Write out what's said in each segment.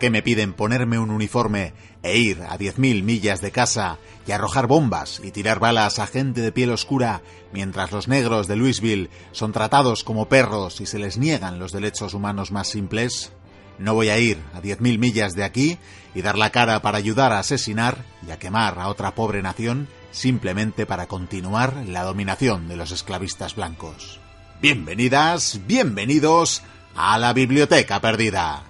Qué me piden ponerme un uniforme e ir a 10.000 millas de casa y arrojar bombas y tirar balas a gente de piel oscura mientras los negros de Louisville son tratados como perros y se les niegan los derechos humanos más simples? No voy a ir a 10.000 millas de aquí y dar la cara para ayudar a asesinar y a quemar a otra pobre nación simplemente para continuar la dominación de los esclavistas blancos. Bienvenidas, bienvenidos a la Biblioteca Perdida.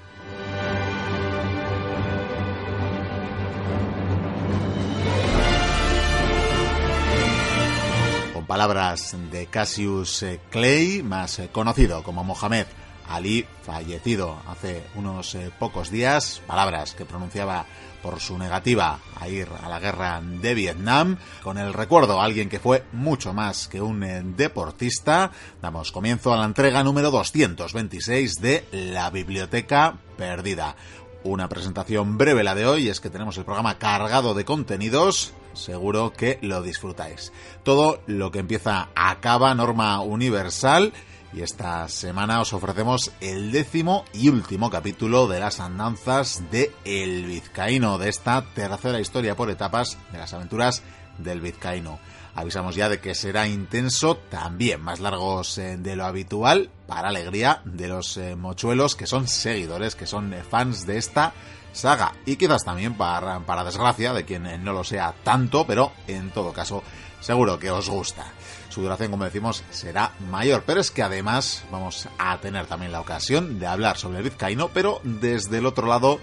Palabras de Cassius eh, Clay, más eh, conocido como Mohamed Ali, fallecido hace unos eh, pocos días, palabras que pronunciaba por su negativa a ir a la guerra de Vietnam, con el recuerdo a alguien que fue mucho más que un deportista, damos comienzo a la entrega número 226 de La Biblioteca Perdida. Una presentación breve la de hoy, es que tenemos el programa cargado de contenidos, seguro que lo disfrutáis. Todo lo que empieza acaba, norma universal, y esta semana os ofrecemos el décimo y último capítulo de las andanzas de El Vizcaíno, de esta tercera historia por etapas de las aventuras del Vizcaíno. Avisamos ya de que será intenso, también más largos eh, de lo habitual, para alegría de los eh, mochuelos que son seguidores, que son eh, fans de esta saga. Y quizás también para, para desgracia de quien no lo sea tanto, pero en todo caso seguro que os gusta su duración, como decimos, será mayor. Pero es que además vamos a tener también la ocasión de hablar sobre el vizcaíno, pero desde el otro lado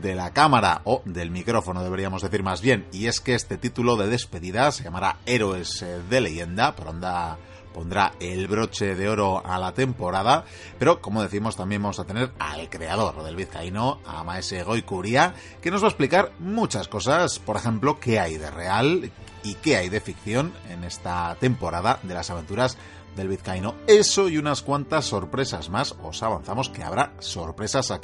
de la cámara o del micrófono deberíamos decir más bien y es que este título de despedida se llamará Héroes de leyenda pronda pondrá el broche de oro a la temporada, pero como decimos también vamos a tener al creador del vizcaíno, a Maese Goicuria, que nos va a explicar muchas cosas, por ejemplo, qué hay de real y qué hay de ficción en esta temporada de las aventuras del vizcaíno. Eso y unas cuantas sorpresas más. Os avanzamos que habrá sorpresas a.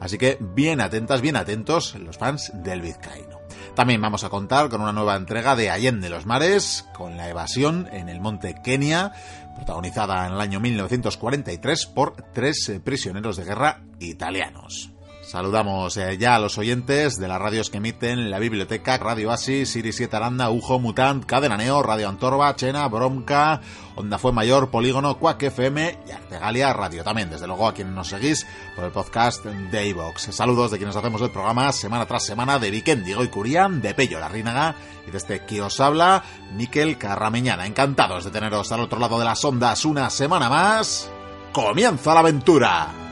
Así que bien atentas, bien atentos los fans del vizcaíno. También vamos a contar con una nueva entrega de Allende los Mares, con la evasión en el monte Kenia, protagonizada en el año 1943 por tres prisioneros de guerra italianos. Saludamos eh, ya a los oyentes de las radios que emiten la biblioteca Radio Asi, Siri 7 Aranda, Ujo, Mutant, Cadena Neo, Radio Antorba, Chena, Bromca, Onda Fue Mayor, Polígono, Quack FM y Artegalia Radio también. Desde luego a quienes nos seguís por el podcast de. Saludos de quienes hacemos el programa semana tras semana de Viken, Diego y Curián, de Pello La Rínaga y desde este que os habla, Miquel Carrameñana. Encantados de teneros al otro lado de las ondas una semana más. ¡Comienza la aventura!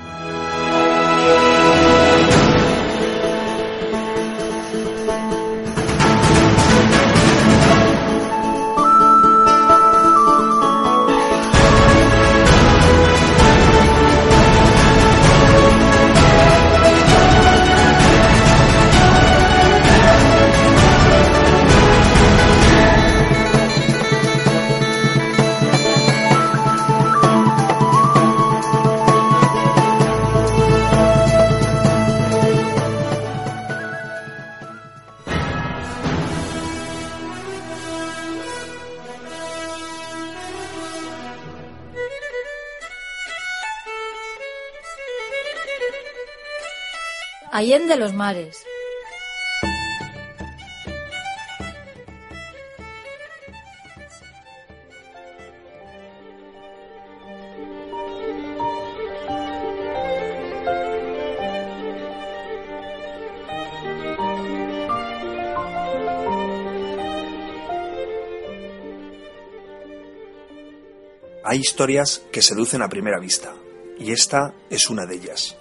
Allende los mares. Hay historias que seducen a primera vista, y esta es una de ellas.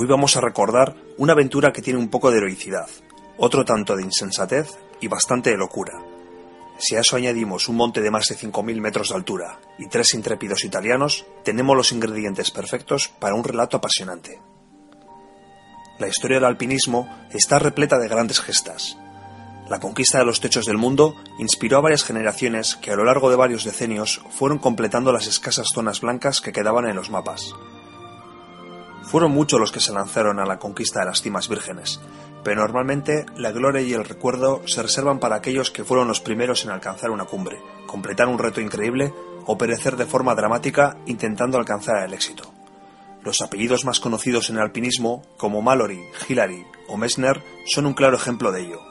Hoy vamos a recordar una aventura que tiene un poco de heroicidad, otro tanto de insensatez y bastante de locura. Si a eso añadimos un monte de más de 5.000 metros de altura y tres intrépidos italianos, tenemos los ingredientes perfectos para un relato apasionante. La historia del alpinismo está repleta de grandes gestas. La conquista de los techos del mundo inspiró a varias generaciones que a lo largo de varios decenios fueron completando las escasas zonas blancas que quedaban en los mapas. Fueron muchos los que se lanzaron a la conquista de las cimas vírgenes, pero normalmente la gloria y el recuerdo se reservan para aquellos que fueron los primeros en alcanzar una cumbre, completar un reto increíble o perecer de forma dramática intentando alcanzar el éxito. Los apellidos más conocidos en el alpinismo, como Mallory, Hillary o Messner, son un claro ejemplo de ello.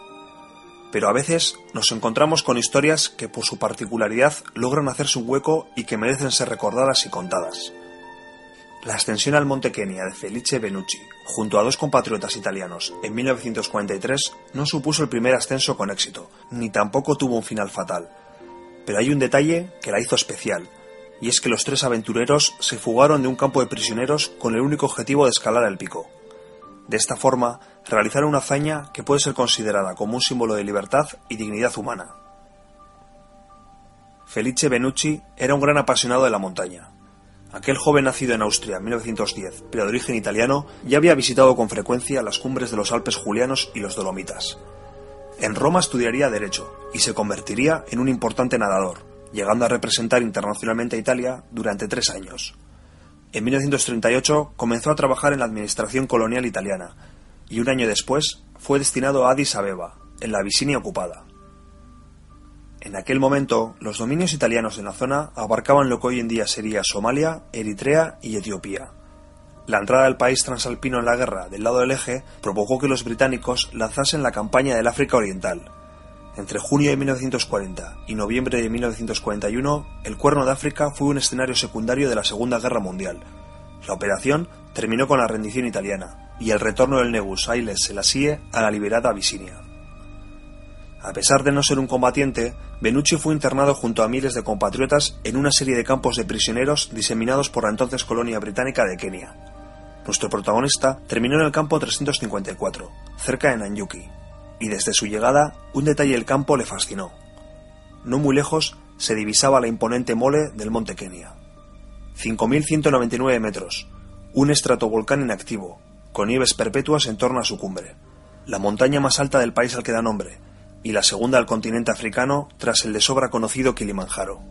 Pero a veces nos encontramos con historias que por su particularidad logran hacerse un hueco y que merecen ser recordadas y contadas. La ascensión al Monte Kenia de Felice Benucci, junto a dos compatriotas italianos, en 1943, no supuso el primer ascenso con éxito, ni tampoco tuvo un final fatal. Pero hay un detalle que la hizo especial, y es que los tres aventureros se fugaron de un campo de prisioneros con el único objetivo de escalar el pico. De esta forma, realizaron una hazaña que puede ser considerada como un símbolo de libertad y dignidad humana. Felice Benucci era un gran apasionado de la montaña, Aquel joven nacido en Austria en 1910, pero de origen italiano, ya había visitado con frecuencia las cumbres de los Alpes Julianos y los Dolomitas. En Roma estudiaría Derecho y se convertiría en un importante nadador, llegando a representar internacionalmente a Italia durante tres años. En 1938 comenzó a trabajar en la administración colonial italiana y un año después fue destinado a Addis Abeba, en la Abisinia ocupada. En aquel momento, los dominios italianos en la zona abarcaban lo que hoy en día sería Somalia, Eritrea y Etiopía. La entrada del país transalpino en la guerra del lado del eje provocó que los británicos lanzasen la campaña del África Oriental. Entre junio de 1940 y noviembre de 1941, el Cuerno de África fue un escenario secundario de la Segunda Guerra Mundial. La operación terminó con la rendición italiana y el retorno del Negus Haile Selassie a la liberada Abisinia. A pesar de no ser un combatiente, Benucci fue internado junto a miles de compatriotas en una serie de campos de prisioneros diseminados por la entonces colonia británica de Kenia. Nuestro protagonista terminó en el campo 354, cerca de Nanyuki, y desde su llegada un detalle del campo le fascinó. No muy lejos se divisaba la imponente mole del monte Kenia. 5.199 metros, un estratovolcán inactivo, con nieves perpetuas en torno a su cumbre, la montaña más alta del país al que da nombre, y la segunda al continente africano tras el de sobra conocido Kilimanjaro.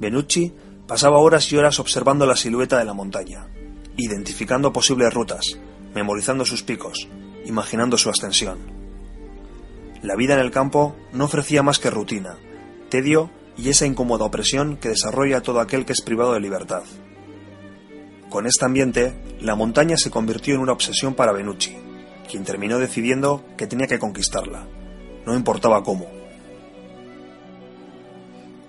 Benucci pasaba horas y horas observando la silueta de la montaña, identificando posibles rutas, memorizando sus picos, imaginando su ascensión. La vida en el campo no ofrecía más que rutina, tedio y esa incómoda opresión que desarrolla todo aquel que es privado de libertad. Con este ambiente, la montaña se convirtió en una obsesión para Benucci, quien terminó decidiendo que tenía que conquistarla no importaba cómo.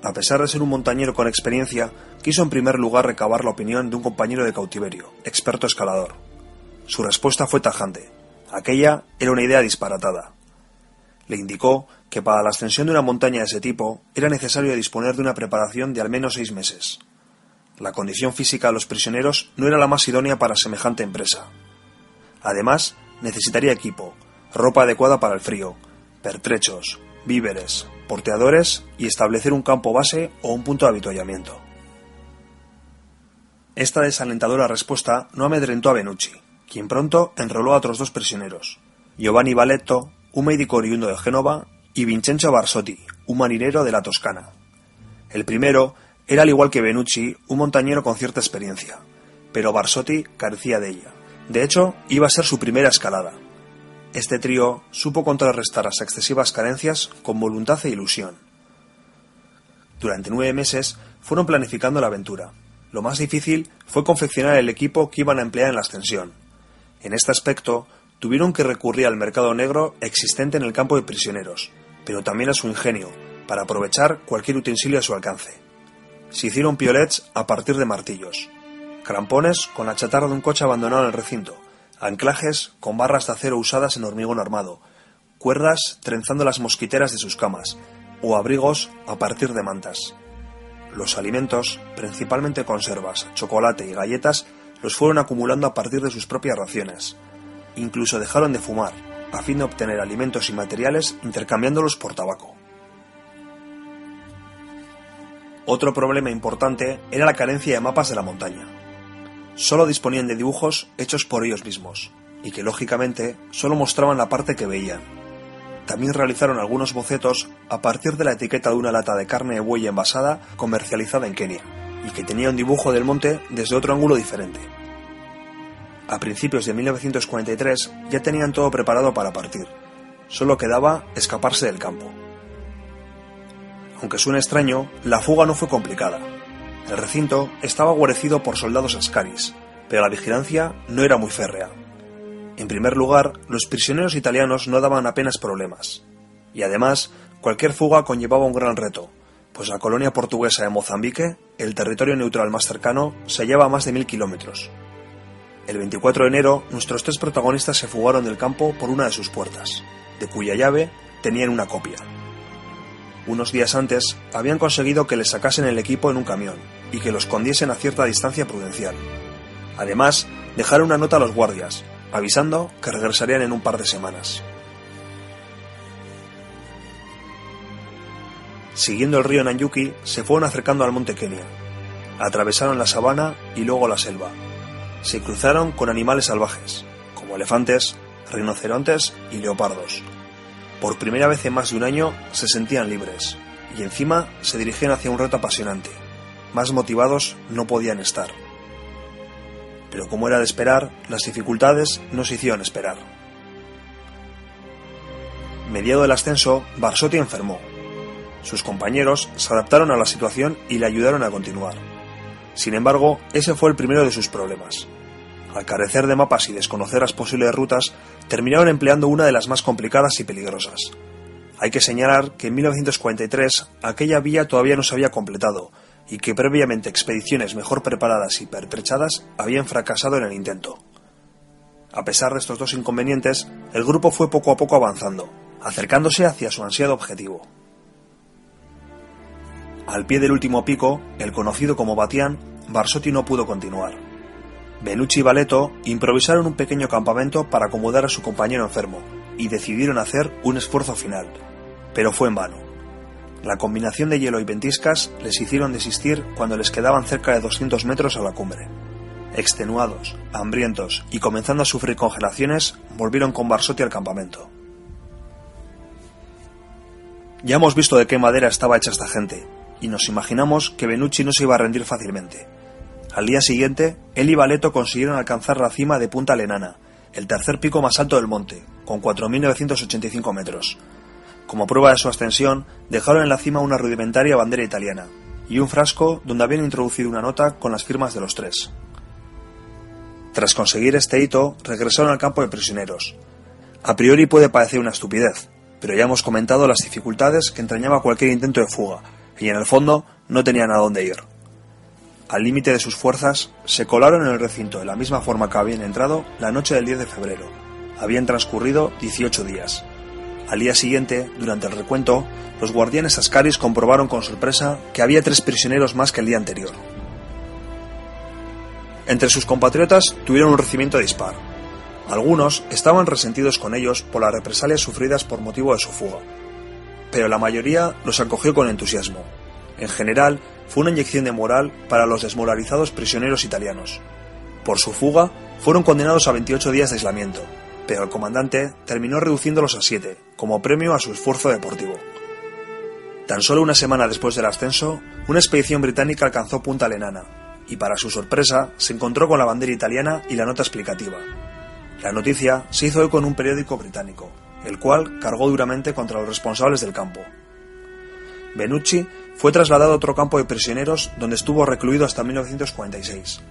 A pesar de ser un montañero con experiencia, quiso en primer lugar recabar la opinión de un compañero de cautiverio, experto escalador. Su respuesta fue tajante. Aquella era una idea disparatada. Le indicó que para la ascensión de una montaña de ese tipo era necesario disponer de una preparación de al menos seis meses. La condición física de los prisioneros no era la más idónea para semejante empresa. Además, necesitaría equipo, ropa adecuada para el frío, pertrechos, víveres, porteadores y establecer un campo base o un punto de avituallamiento. Esta desalentadora respuesta no amedrentó a Benucci, quien pronto enroló a otros dos prisioneros, Giovanni Valetto, un médico oriundo de Génova, y Vincenzo Barsotti, un marinero de la Toscana. El primero era al igual que Benucci un montañero con cierta experiencia, pero Barsotti carecía de ella. De hecho, iba a ser su primera escalada, este trío supo contrarrestar las excesivas carencias con voluntad e ilusión. Durante nueve meses fueron planificando la aventura. Lo más difícil fue confeccionar el equipo que iban a emplear en la ascensión. En este aspecto, tuvieron que recurrir al mercado negro existente en el campo de prisioneros, pero también a su ingenio, para aprovechar cualquier utensilio a su alcance. Se hicieron piolets a partir de martillos, crampones con la chatarra de un coche abandonado en el recinto, anclajes con barras de acero usadas en hormigón armado, cuerdas trenzando las mosquiteras de sus camas, o abrigos a partir de mantas. Los alimentos, principalmente conservas, chocolate y galletas, los fueron acumulando a partir de sus propias raciones. Incluso dejaron de fumar, a fin de obtener alimentos y materiales intercambiándolos por tabaco. Otro problema importante era la carencia de mapas de la montaña solo disponían de dibujos hechos por ellos mismos, y que lógicamente solo mostraban la parte que veían. También realizaron algunos bocetos a partir de la etiqueta de una lata de carne de buey envasada comercializada en Kenia, y que tenía un dibujo del monte desde otro ángulo diferente. A principios de 1943 ya tenían todo preparado para partir, solo quedaba escaparse del campo. Aunque suene extraño, la fuga no fue complicada. El recinto estaba guarecido por soldados ascaris, pero la vigilancia no era muy férrea. En primer lugar, los prisioneros italianos no daban apenas problemas. Y además, cualquier fuga conllevaba un gran reto, pues la colonia portuguesa de Mozambique, el territorio neutral más cercano, se hallaba a más de mil kilómetros. El 24 de enero, nuestros tres protagonistas se fugaron del campo por una de sus puertas, de cuya llave tenían una copia. Unos días antes habían conseguido que les sacasen el equipo en un camión y que lo escondiesen a cierta distancia prudencial. Además, dejaron una nota a los guardias, avisando que regresarían en un par de semanas. Siguiendo el río Nanyuki, se fueron acercando al monte Kenia. Atravesaron la sabana y luego la selva. Se cruzaron con animales salvajes, como elefantes, rinocerontes y leopardos, por primera vez en más de un año se sentían libres, y encima se dirigían hacia un reto apasionante. Más motivados no podían estar. Pero como era de esperar, las dificultades no se hicieron esperar. Mediado el ascenso, Barsotti enfermó. Sus compañeros se adaptaron a la situación y le ayudaron a continuar. Sin embargo, ese fue el primero de sus problemas. Al carecer de mapas y desconocer las posibles rutas, terminaron empleando una de las más complicadas y peligrosas. Hay que señalar que en 1943 aquella vía todavía no se había completado y que previamente expediciones mejor preparadas y pertrechadas habían fracasado en el intento. A pesar de estos dos inconvenientes, el grupo fue poco a poco avanzando, acercándose hacia su ansiado objetivo. Al pie del último pico, el conocido como Batián, Barsotti no pudo continuar. Benucci y Valeto improvisaron un pequeño campamento para acomodar a su compañero enfermo y decidieron hacer un esfuerzo final, pero fue en vano. La combinación de hielo y ventiscas les hicieron desistir cuando les quedaban cerca de 200 metros a la cumbre. Extenuados, hambrientos y comenzando a sufrir congelaciones, volvieron con Barsotti al campamento. Ya hemos visto de qué madera estaba hecha esta gente, y nos imaginamos que Benucci no se iba a rendir fácilmente, al día siguiente, él y Valeto consiguieron alcanzar la cima de Punta Lenana, el tercer pico más alto del monte, con 4.985 metros. Como prueba de su ascensión, dejaron en la cima una rudimentaria bandera italiana y un frasco donde habían introducido una nota con las firmas de los tres. Tras conseguir este hito, regresaron al campo de prisioneros. A priori puede parecer una estupidez, pero ya hemos comentado las dificultades que entrañaba cualquier intento de fuga, y en el fondo no tenían a dónde ir al límite de sus fuerzas, se colaron en el recinto de la misma forma que habían entrado la noche del 10 de febrero. Habían transcurrido 18 días. Al día siguiente, durante el recuento, los guardianes ascaris comprobaron con sorpresa que había tres prisioneros más que el día anterior. Entre sus compatriotas tuvieron un recibimiento de disparo. Algunos estaban resentidos con ellos por las represalias sufridas por motivo de su fuga, pero la mayoría los acogió con entusiasmo. En general, fue una inyección de moral para los desmoralizados prisioneros italianos. Por su fuga, fueron condenados a 28 días de aislamiento, pero el comandante terminó reduciéndolos a 7, como premio a su esfuerzo deportivo. Tan solo una semana después del ascenso, una expedición británica alcanzó Punta Lenana, y para su sorpresa se encontró con la bandera italiana y la nota explicativa. La noticia se hizo eco en un periódico británico, el cual cargó duramente contra los responsables del campo. Benucci fue trasladado a otro campo de prisioneros donde estuvo recluido hasta 1946.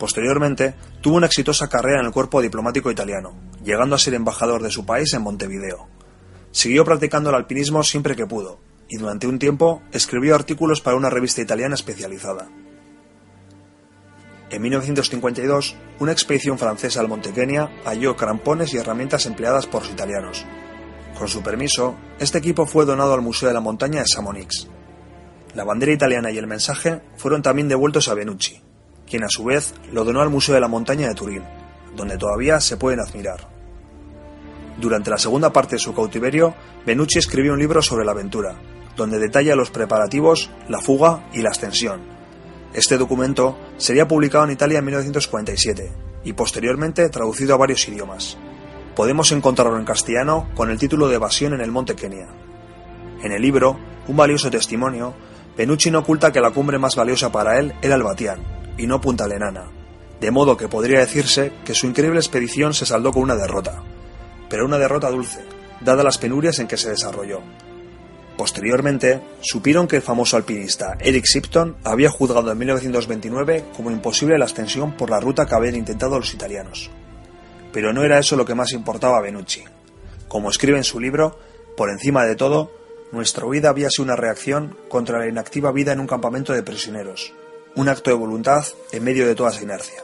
Posteriormente, tuvo una exitosa carrera en el cuerpo diplomático italiano, llegando a ser embajador de su país en Montevideo. Siguió practicando el alpinismo siempre que pudo, y durante un tiempo escribió artículos para una revista italiana especializada. En 1952, una expedición francesa al Monte Kenia halló crampones y herramientas empleadas por los italianos. Con su permiso, este equipo fue donado al Museo de la Montaña de Samonix. La bandera italiana y el mensaje fueron también devueltos a Benucci, quien a su vez lo donó al Museo de la Montaña de Turín, donde todavía se pueden admirar. Durante la segunda parte de su cautiverio, Benucci escribió un libro sobre la aventura, donde detalla los preparativos, la fuga y la ascensión. Este documento sería publicado en Italia en 1947 y posteriormente traducido a varios idiomas. Podemos encontrarlo en castellano con el título de Evasión en el Monte Kenia. En el libro, un valioso testimonio, Penucci no oculta que la cumbre más valiosa para él era el Batián, y no Punta Lenana, de modo que podría decirse que su increíble expedición se saldó con una derrota, pero una derrota dulce, dadas las penurias en que se desarrolló. Posteriormente, supieron que el famoso alpinista Eric Shipton había juzgado en 1929 como imposible la ascensión por la ruta que habían intentado los italianos. Pero no era eso lo que más importaba a Benucci. Como escribe en su libro, por encima de todo, nuestra huida había sido una reacción contra la inactiva vida en un campamento de prisioneros, un acto de voluntad en medio de toda esa inercia.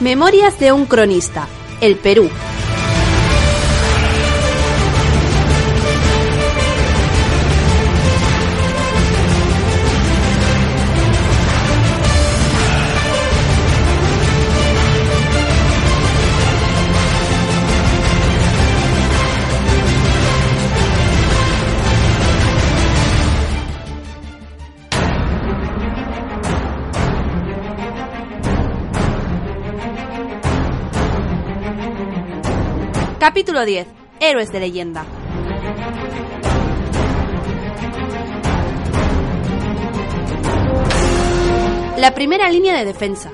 Memorias de un cronista. El Perú. Capítulo 10. Héroes de leyenda. La primera línea de defensa.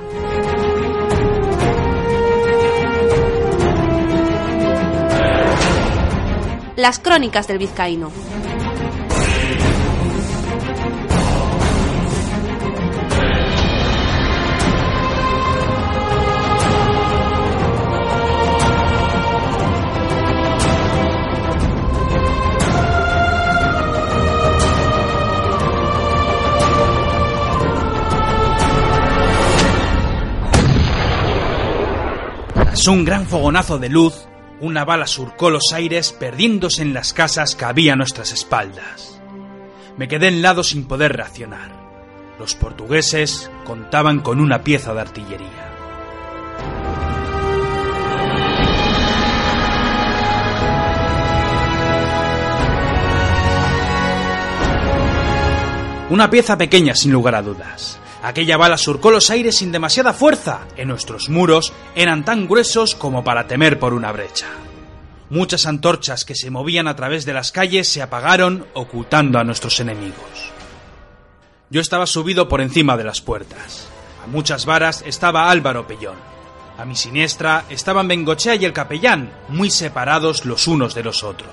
Las crónicas del vizcaíno. Tras un gran fogonazo de luz, una bala surcó los aires perdiéndose en las casas que había a nuestras espaldas. Me quedé en lado sin poder reaccionar. Los portugueses contaban con una pieza de artillería. Una pieza pequeña sin lugar a dudas. Aquella bala surcó los aires sin demasiada fuerza. En nuestros muros eran tan gruesos como para temer por una brecha. Muchas antorchas que se movían a través de las calles se apagaron ocultando a nuestros enemigos. Yo estaba subido por encima de las puertas. A muchas varas estaba Álvaro Pellón. A mi siniestra estaban Bengochea y el capellán, muy separados los unos de los otros.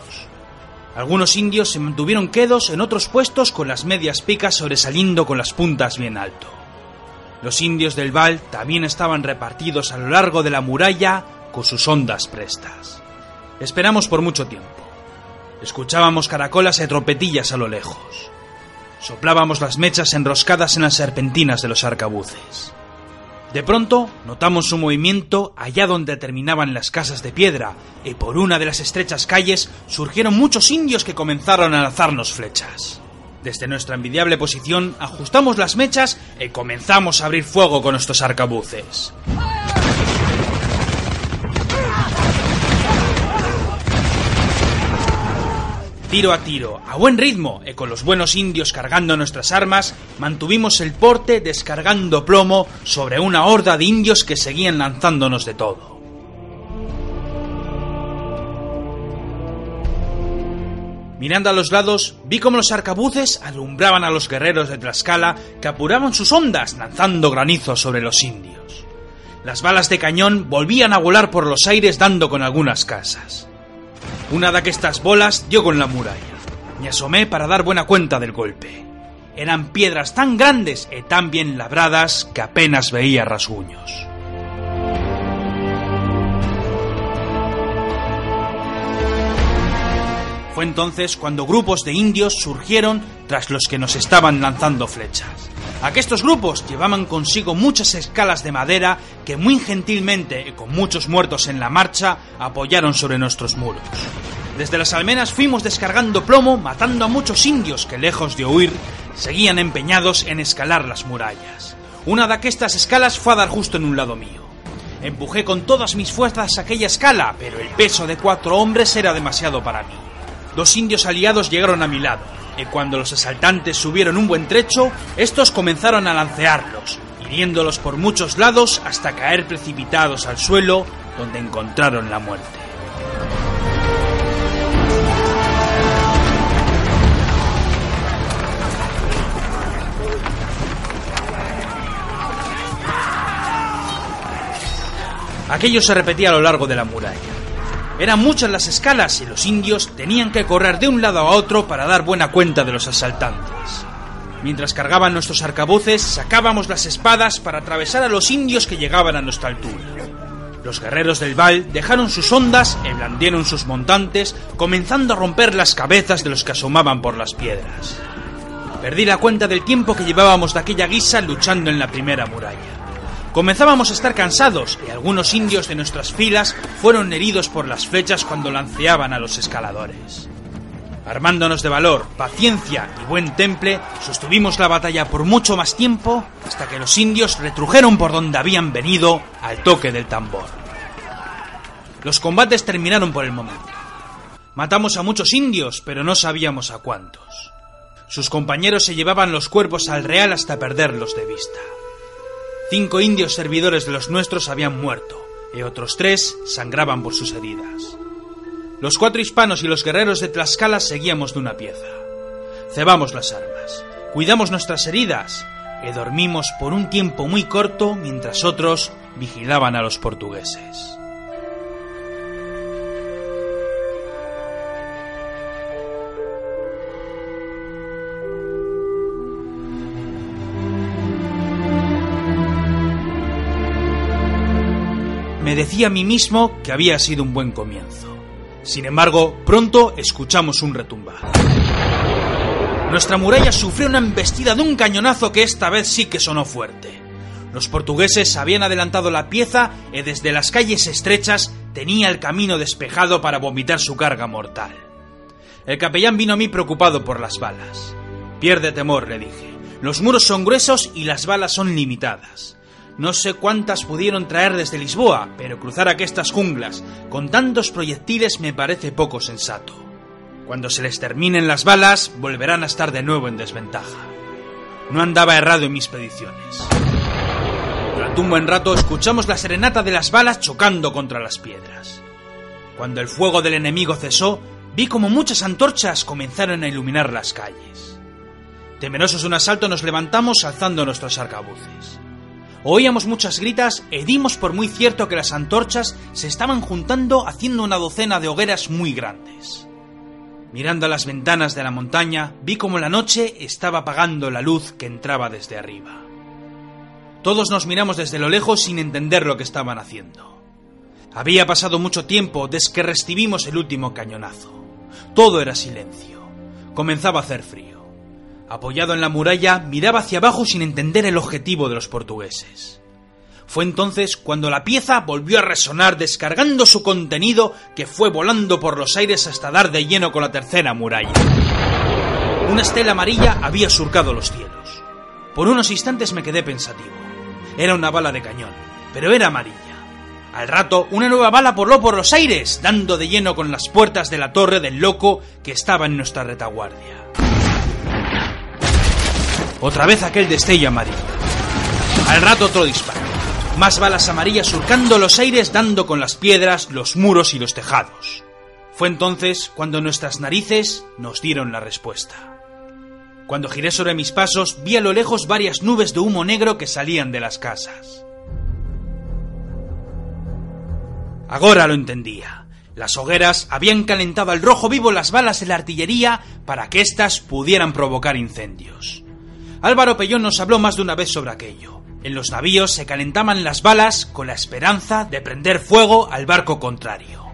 Algunos indios se mantuvieron quedos en otros puestos con las medias picas sobresaliendo con las puntas bien alto. Los indios del Val también estaban repartidos a lo largo de la muralla con sus ondas prestas. Esperamos por mucho tiempo. Escuchábamos caracolas y trompetillas a lo lejos. Soplábamos las mechas enroscadas en las serpentinas de los arcabuces. De pronto notamos un movimiento allá donde terminaban las casas de piedra, y por una de las estrechas calles surgieron muchos indios que comenzaron a lanzarnos flechas. Desde nuestra envidiable posición ajustamos las mechas y comenzamos a abrir fuego con nuestros arcabuces. Tiro a tiro, a buen ritmo, y con los buenos indios cargando nuestras armas, mantuvimos el porte descargando plomo sobre una horda de indios que seguían lanzándonos de todo. Mirando a los lados, vi como los arcabuces alumbraban a los guerreros de Tlaxcala que apuraban sus ondas lanzando granizo sobre los indios. Las balas de cañón volvían a volar por los aires dando con algunas casas. Una de estas bolas dio con la muralla. Me asomé para dar buena cuenta del golpe. Eran piedras tan grandes y tan bien labradas que apenas veía rasguños. Fue entonces cuando grupos de indios surgieron tras los que nos estaban lanzando flechas. Aquestos grupos llevaban consigo muchas escalas de madera que muy gentilmente y con muchos muertos en la marcha apoyaron sobre nuestros muros. Desde las almenas fuimos descargando plomo, matando a muchos indios que, lejos de huir, seguían empeñados en escalar las murallas. Una de aquestas escalas fue a dar justo en un lado mío. Empujé con todas mis fuerzas aquella escala, pero el peso de cuatro hombres era demasiado para mí. Dos indios aliados llegaron a mi lado, y cuando los asaltantes subieron un buen trecho, estos comenzaron a lancearlos, hiriéndolos por muchos lados hasta caer precipitados al suelo, donde encontraron la muerte. Aquello se repetía a lo largo de la muralla. Eran muchas las escalas y los indios tenían que correr de un lado a otro para dar buena cuenta de los asaltantes. Mientras cargaban nuestros arcabuces, sacábamos las espadas para atravesar a los indios que llegaban a nuestra altura. Los guerreros del Val dejaron sus ondas e blandieron sus montantes, comenzando a romper las cabezas de los que asomaban por las piedras. Perdí la cuenta del tiempo que llevábamos de aquella guisa luchando en la primera muralla. Comenzábamos a estar cansados y algunos indios de nuestras filas fueron heridos por las flechas cuando lanceaban a los escaladores. Armándonos de valor, paciencia y buen temple, sostuvimos la batalla por mucho más tiempo hasta que los indios retrujeron por donde habían venido al toque del tambor. Los combates terminaron por el momento. Matamos a muchos indios, pero no sabíamos a cuántos. Sus compañeros se llevaban los cuerpos al real hasta perderlos de vista. Cinco indios servidores de los nuestros habían muerto, y otros tres sangraban por sus heridas. Los cuatro hispanos y los guerreros de Tlaxcala seguíamos de una pieza. Cebamos las armas, cuidamos nuestras heridas, y dormimos por un tiempo muy corto mientras otros vigilaban a los portugueses. Me decía a mí mismo que había sido un buen comienzo. Sin embargo, pronto escuchamos un retumbar. Nuestra muralla sufrió una embestida de un cañonazo que esta vez sí que sonó fuerte. Los portugueses habían adelantado la pieza y desde las calles estrechas tenía el camino despejado para vomitar su carga mortal. El capellán vino a mí preocupado por las balas. Pierde temor, le dije. Los muros son gruesos y las balas son limitadas. No sé cuántas pudieron traer desde Lisboa, pero cruzar aquestas junglas con tantos proyectiles me parece poco sensato. Cuando se les terminen las balas, volverán a estar de nuevo en desventaja. No andaba errado en mis predicciones. Durante un buen rato escuchamos la serenata de las balas chocando contra las piedras. Cuando el fuego del enemigo cesó, vi como muchas antorchas comenzaron a iluminar las calles. Temerosos de un asalto nos levantamos alzando nuestros arcabuces. Oíamos muchas gritas e dimos por muy cierto que las antorchas se estaban juntando haciendo una docena de hogueras muy grandes. Mirando a las ventanas de la montaña, vi como la noche estaba apagando la luz que entraba desde arriba. Todos nos miramos desde lo lejos sin entender lo que estaban haciendo. Había pasado mucho tiempo desde que recibimos el último cañonazo. Todo era silencio. Comenzaba a hacer frío. Apoyado en la muralla, miraba hacia abajo sin entender el objetivo de los portugueses. Fue entonces cuando la pieza volvió a resonar descargando su contenido que fue volando por los aires hasta dar de lleno con la tercera muralla. Una estela amarilla había surcado los cielos. Por unos instantes me quedé pensativo. Era una bala de cañón, pero era amarilla. Al rato, una nueva bala voló por los aires, dando de lleno con las puertas de la torre del loco que estaba en nuestra retaguardia. Otra vez aquel destello amarillo. Al rato otro disparo. Más balas amarillas surcando los aires dando con las piedras, los muros y los tejados. Fue entonces cuando nuestras narices nos dieron la respuesta. Cuando giré sobre mis pasos vi a lo lejos varias nubes de humo negro que salían de las casas. Ahora lo entendía. Las hogueras habían calentado al rojo vivo las balas de la artillería para que éstas pudieran provocar incendios. Álvaro Pellón nos habló más de una vez sobre aquello. En los navíos se calentaban las balas con la esperanza de prender fuego al barco contrario.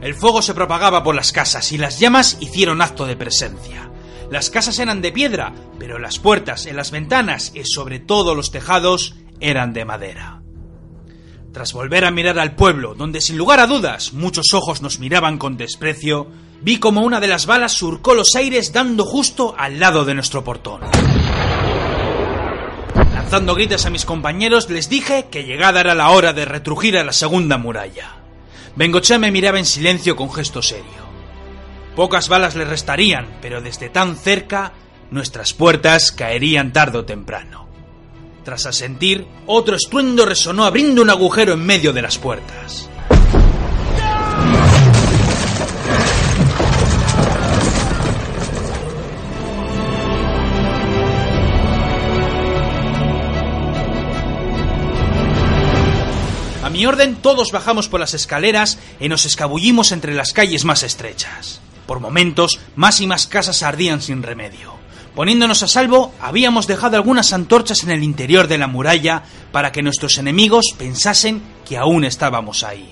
El fuego se propagaba por las casas y las llamas hicieron acto de presencia. Las casas eran de piedra, pero las puertas en las ventanas y sobre todo los tejados eran de madera. Tras volver a mirar al pueblo, donde sin lugar a dudas muchos ojos nos miraban con desprecio, vi como una de las balas surcó los aires dando justo al lado de nuestro portón. Lanzando gritos a mis compañeros, les dije que llegada era la hora de retrujir a la segunda muralla. Bengoche me miraba en silencio con gesto serio. Pocas balas le restarían, pero desde tan cerca nuestras puertas caerían tarde o temprano. Tras asentir, otro estruendo resonó abriendo un agujero en medio de las puertas. A mi orden, todos bajamos por las escaleras y nos escabullimos entre las calles más estrechas. Por momentos, más y más casas ardían sin remedio. Poniéndonos a salvo, habíamos dejado algunas antorchas en el interior de la muralla para que nuestros enemigos pensasen que aún estábamos ahí.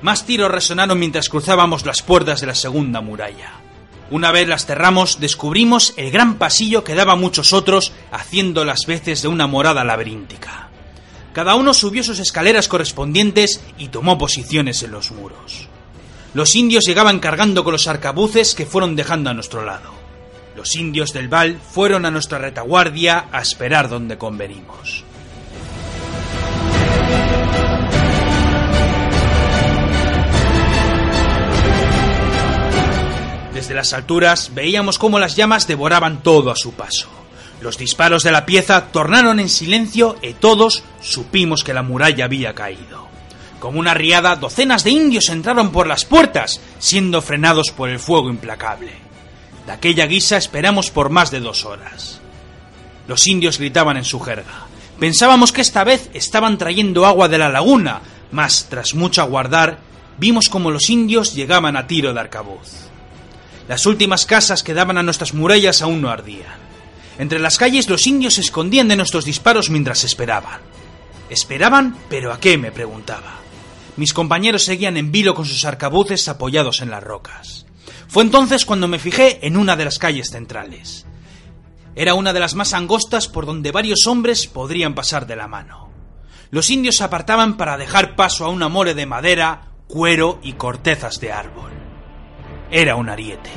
Más tiros resonaron mientras cruzábamos las puertas de la segunda muralla. Una vez las cerramos, descubrimos el gran pasillo que daba a muchos otros, haciendo las veces de una morada laberíntica. Cada uno subió sus escaleras correspondientes y tomó posiciones en los muros. Los indios llegaban cargando con los arcabuces que fueron dejando a nuestro lado. Los indios del Val fueron a nuestra retaguardia a esperar donde convenimos. Desde las alturas veíamos cómo las llamas devoraban todo a su paso. Los disparos de la pieza tornaron en silencio y todos supimos que la muralla había caído. Como una riada, docenas de indios entraron por las puertas, siendo frenados por el fuego implacable. De aquella guisa esperamos por más de dos horas. Los indios gritaban en su jerga. Pensábamos que esta vez estaban trayendo agua de la laguna, mas tras mucho aguardar, vimos como los indios llegaban a tiro de arcabuz. Las últimas casas que daban a nuestras murallas aún no ardían. Entre las calles los indios se escondían de nuestros disparos mientras esperaban. ¿Esperaban? ¿Pero a qué? me preguntaba. Mis compañeros seguían en vilo con sus arcabuces apoyados en las rocas. Fue entonces cuando me fijé en una de las calles centrales. Era una de las más angostas por donde varios hombres podrían pasar de la mano. Los indios se apartaban para dejar paso a una more de madera, cuero y cortezas de árbol. Era un ariete.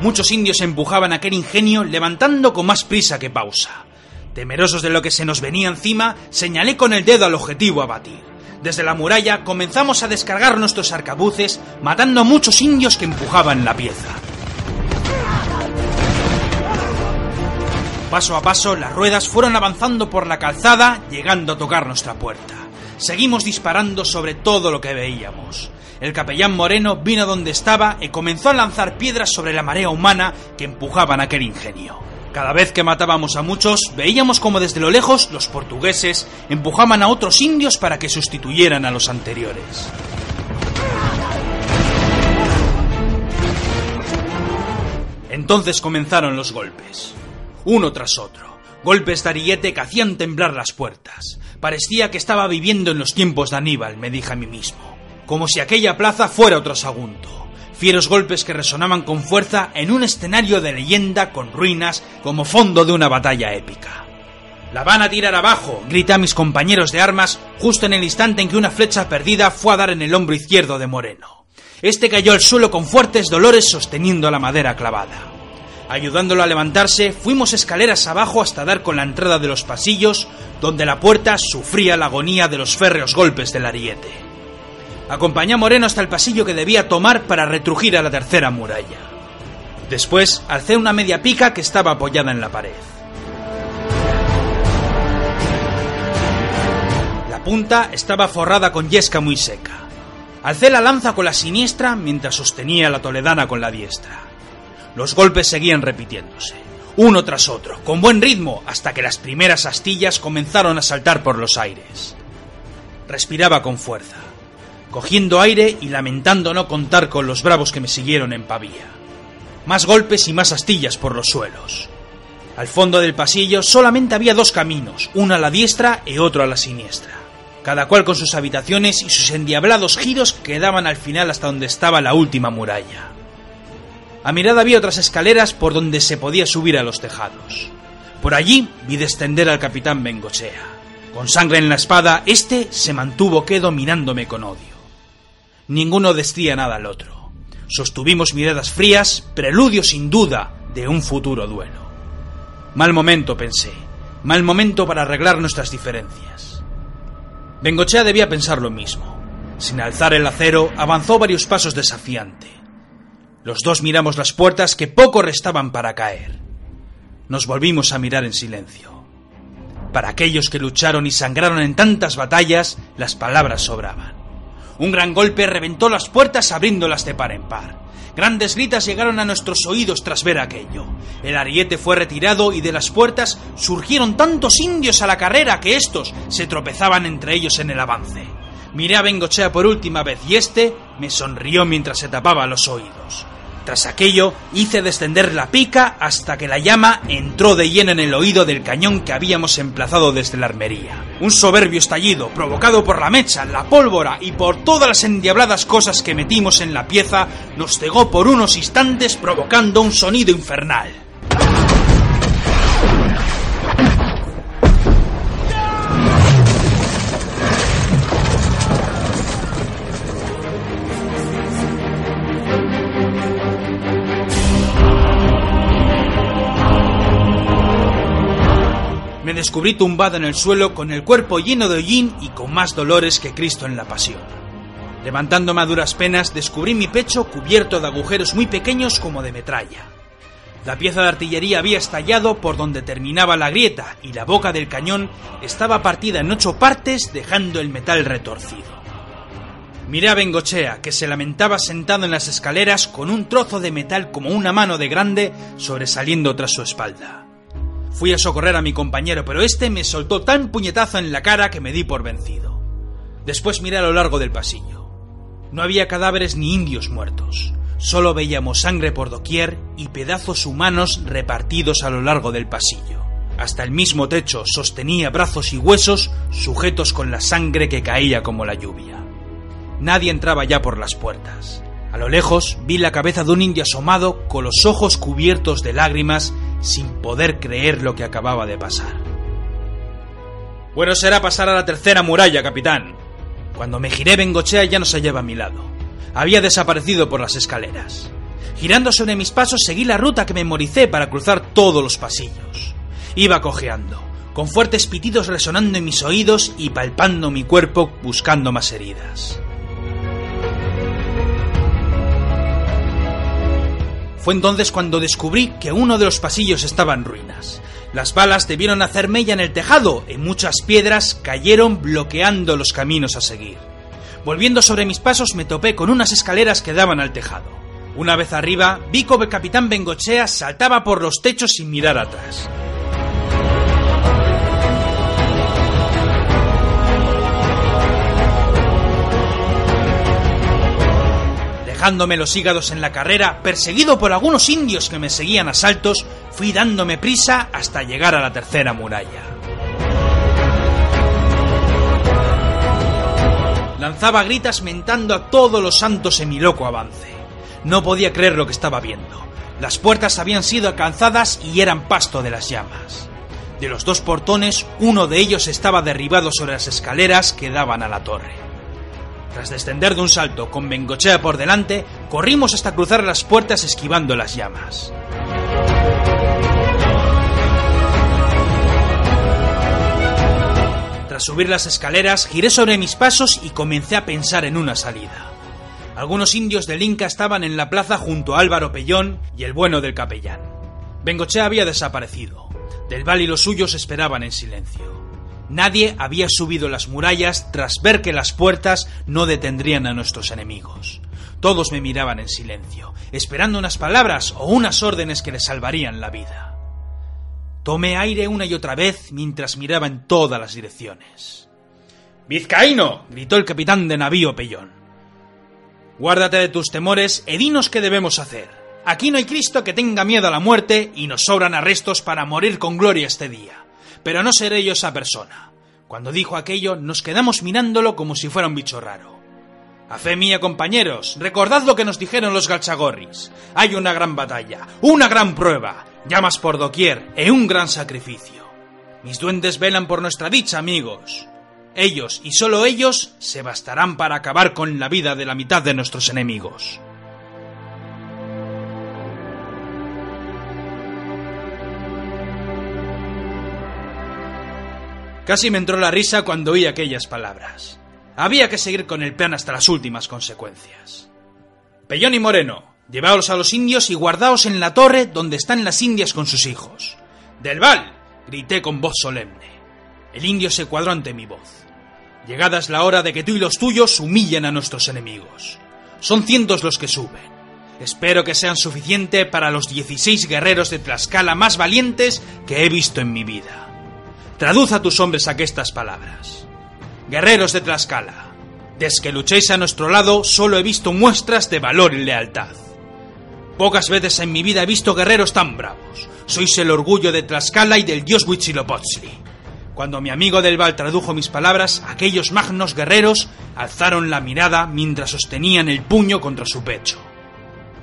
Muchos indios empujaban aquel ingenio levantando con más prisa que pausa. Temerosos de lo que se nos venía encima, señalé con el dedo al objetivo a batir. Desde la muralla comenzamos a descargar nuestros arcabuces, matando a muchos indios que empujaban la pieza. Paso a paso, las ruedas fueron avanzando por la calzada, llegando a tocar nuestra puerta. Seguimos disparando sobre todo lo que veíamos. El capellán Moreno vino donde estaba y comenzó a lanzar piedras sobre la marea humana que empujaban aquel ingenio. Cada vez que matábamos a muchos, veíamos como desde lo lejos los portugueses empujaban a otros indios para que sustituyeran a los anteriores. Entonces comenzaron los golpes, uno tras otro, golpes de ariete que hacían temblar las puertas. Parecía que estaba viviendo en los tiempos de Aníbal, me dije a mí mismo, como si aquella plaza fuera otro Sagunto. Fieros golpes que resonaban con fuerza en un escenario de leyenda con ruinas como fondo de una batalla épica. La van a tirar abajo, grité a mis compañeros de armas justo en el instante en que una flecha perdida fue a dar en el hombro izquierdo de Moreno. Este cayó al suelo con fuertes dolores sosteniendo la madera clavada. Ayudándolo a levantarse, fuimos escaleras abajo hasta dar con la entrada de los pasillos, donde la puerta sufría la agonía de los férreos golpes del ariete. Acompañé a Moreno hasta el pasillo que debía tomar para retrujir a la tercera muralla. Después alcé una media pica que estaba apoyada en la pared. La punta estaba forrada con yesca muy seca. Alcé la lanza con la siniestra mientras sostenía la toledana con la diestra. Los golpes seguían repitiéndose, uno tras otro, con buen ritmo, hasta que las primeras astillas comenzaron a saltar por los aires. Respiraba con fuerza, cogiendo aire y lamentando no contar con los bravos que me siguieron en Pavía. Más golpes y más astillas por los suelos. Al fondo del pasillo solamente había dos caminos, uno a la diestra y otro a la siniestra. cada cual con sus habitaciones y sus endiablados giros que daban al final hasta donde estaba la última muralla. A mirada había otras escaleras por donde se podía subir a los tejados. Por allí vi descender al capitán Bengochea. Con sangre en la espada, este se mantuvo quedo mirándome con odio. Ninguno decía nada al otro. Sostuvimos miradas frías, preludio sin duda de un futuro duelo. Mal momento, pensé. Mal momento para arreglar nuestras diferencias. Bengochea debía pensar lo mismo. Sin alzar el acero, avanzó varios pasos desafiante. Los dos miramos las puertas que poco restaban para caer. Nos volvimos a mirar en silencio. Para aquellos que lucharon y sangraron en tantas batallas, las palabras sobraban. Un gran golpe reventó las puertas abriéndolas de par en par. Grandes gritas llegaron a nuestros oídos tras ver aquello. El ariete fue retirado y de las puertas surgieron tantos indios a la carrera que estos se tropezaban entre ellos en el avance. Miré a Bengochea por última vez y este me sonrió mientras se tapaba los oídos. Tras aquello, hice descender la pica hasta que la llama entró de lleno en el oído del cañón que habíamos emplazado desde la armería. Un soberbio estallido, provocado por la mecha, la pólvora y por todas las endiabladas cosas que metimos en la pieza, nos cegó por unos instantes provocando un sonido infernal. Descubrí tumbado en el suelo con el cuerpo lleno de hollín y con más dolores que Cristo en la pasión. Levantándome a duras penas, descubrí mi pecho cubierto de agujeros muy pequeños como de metralla. La pieza de artillería había estallado por donde terminaba la grieta y la boca del cañón estaba partida en ocho partes dejando el metal retorcido. Miré a Bengochea, que se lamentaba sentado en las escaleras con un trozo de metal como una mano de grande sobresaliendo tras su espalda. Fui a socorrer a mi compañero, pero este me soltó tan puñetazo en la cara que me di por vencido. Después miré a lo largo del pasillo. No había cadáveres ni indios muertos. Solo veíamos sangre por doquier y pedazos humanos repartidos a lo largo del pasillo. Hasta el mismo techo sostenía brazos y huesos sujetos con la sangre que caía como la lluvia. Nadie entraba ya por las puertas. A lo lejos vi la cabeza de un indio asomado con los ojos cubiertos de lágrimas sin poder creer lo que acababa de pasar. Bueno será pasar a la tercera muralla, capitán. Cuando me giré, Bengochea ya no se hallaba a mi lado. Había desaparecido por las escaleras. Girando sobre mis pasos, seguí la ruta que memoricé para cruzar todos los pasillos. Iba cojeando, con fuertes pitidos resonando en mis oídos y palpando mi cuerpo buscando más heridas. Fue entonces cuando descubrí que uno de los pasillos estaba en ruinas. Las balas debieron hacer mella en el tejado y muchas piedras cayeron bloqueando los caminos a seguir. Volviendo sobre mis pasos me topé con unas escaleras que daban al tejado. Una vez arriba, vi como el capitán Bengochea saltaba por los techos sin mirar atrás. Dejándome los hígados en la carrera, perseguido por algunos indios que me seguían a saltos, fui dándome prisa hasta llegar a la tercera muralla. Lanzaba gritas mentando a todos los santos en mi loco avance. No podía creer lo que estaba viendo. Las puertas habían sido alcanzadas y eran pasto de las llamas. De los dos portones, uno de ellos estaba derribado sobre las escaleras que daban a la torre. Tras descender de un salto con Bengochea por delante, corrimos hasta cruzar las puertas esquivando las llamas. Tras subir las escaleras, giré sobre mis pasos y comencé a pensar en una salida. Algunos indios del Inca estaban en la plaza junto a Álvaro Pellón y el bueno del capellán. Bengochea había desaparecido. Del Val y los suyos esperaban en silencio. Nadie había subido las murallas tras ver que las puertas no detendrían a nuestros enemigos. Todos me miraban en silencio, esperando unas palabras o unas órdenes que les salvarían la vida. Tomé aire una y otra vez mientras miraba en todas las direcciones. ¡Vizcaíno! gritó el capitán de navío Pellón. Guárdate de tus temores e dinos qué debemos hacer. Aquí no hay Cristo que tenga miedo a la muerte y nos sobran arrestos para morir con gloria este día pero no seré yo esa persona. Cuando dijo aquello, nos quedamos mirándolo como si fuera un bicho raro. A fe mía, compañeros, recordad lo que nos dijeron los galchagorris. Hay una gran batalla, una gran prueba, llamas por doquier e un gran sacrificio. Mis duendes velan por nuestra dicha, amigos. Ellos y solo ellos se bastarán para acabar con la vida de la mitad de nuestros enemigos. Casi me entró la risa cuando oí aquellas palabras. Había que seguir con el plan hasta las últimas consecuencias. Pellón y Moreno, llevaos a los indios y guardaos en la torre donde están las indias con sus hijos. Del Val, grité con voz solemne. El indio se cuadró ante mi voz. Llegada es la hora de que tú y los tuyos humillen a nuestros enemigos. Son cientos los que suben. Espero que sean suficiente para los 16 guerreros de Tlaxcala más valientes que he visto en mi vida. Traduz a tus hombres aquestas palabras. Guerreros de Tlaxcala, desde que luchéis a nuestro lado solo he visto muestras de valor y lealtad. Pocas veces en mi vida he visto guerreros tan bravos. Sois el orgullo de Tlaxcala y del dios Huitzilopochtli. Cuando mi amigo del Val tradujo mis palabras, aquellos magnos guerreros alzaron la mirada mientras sostenían el puño contra su pecho.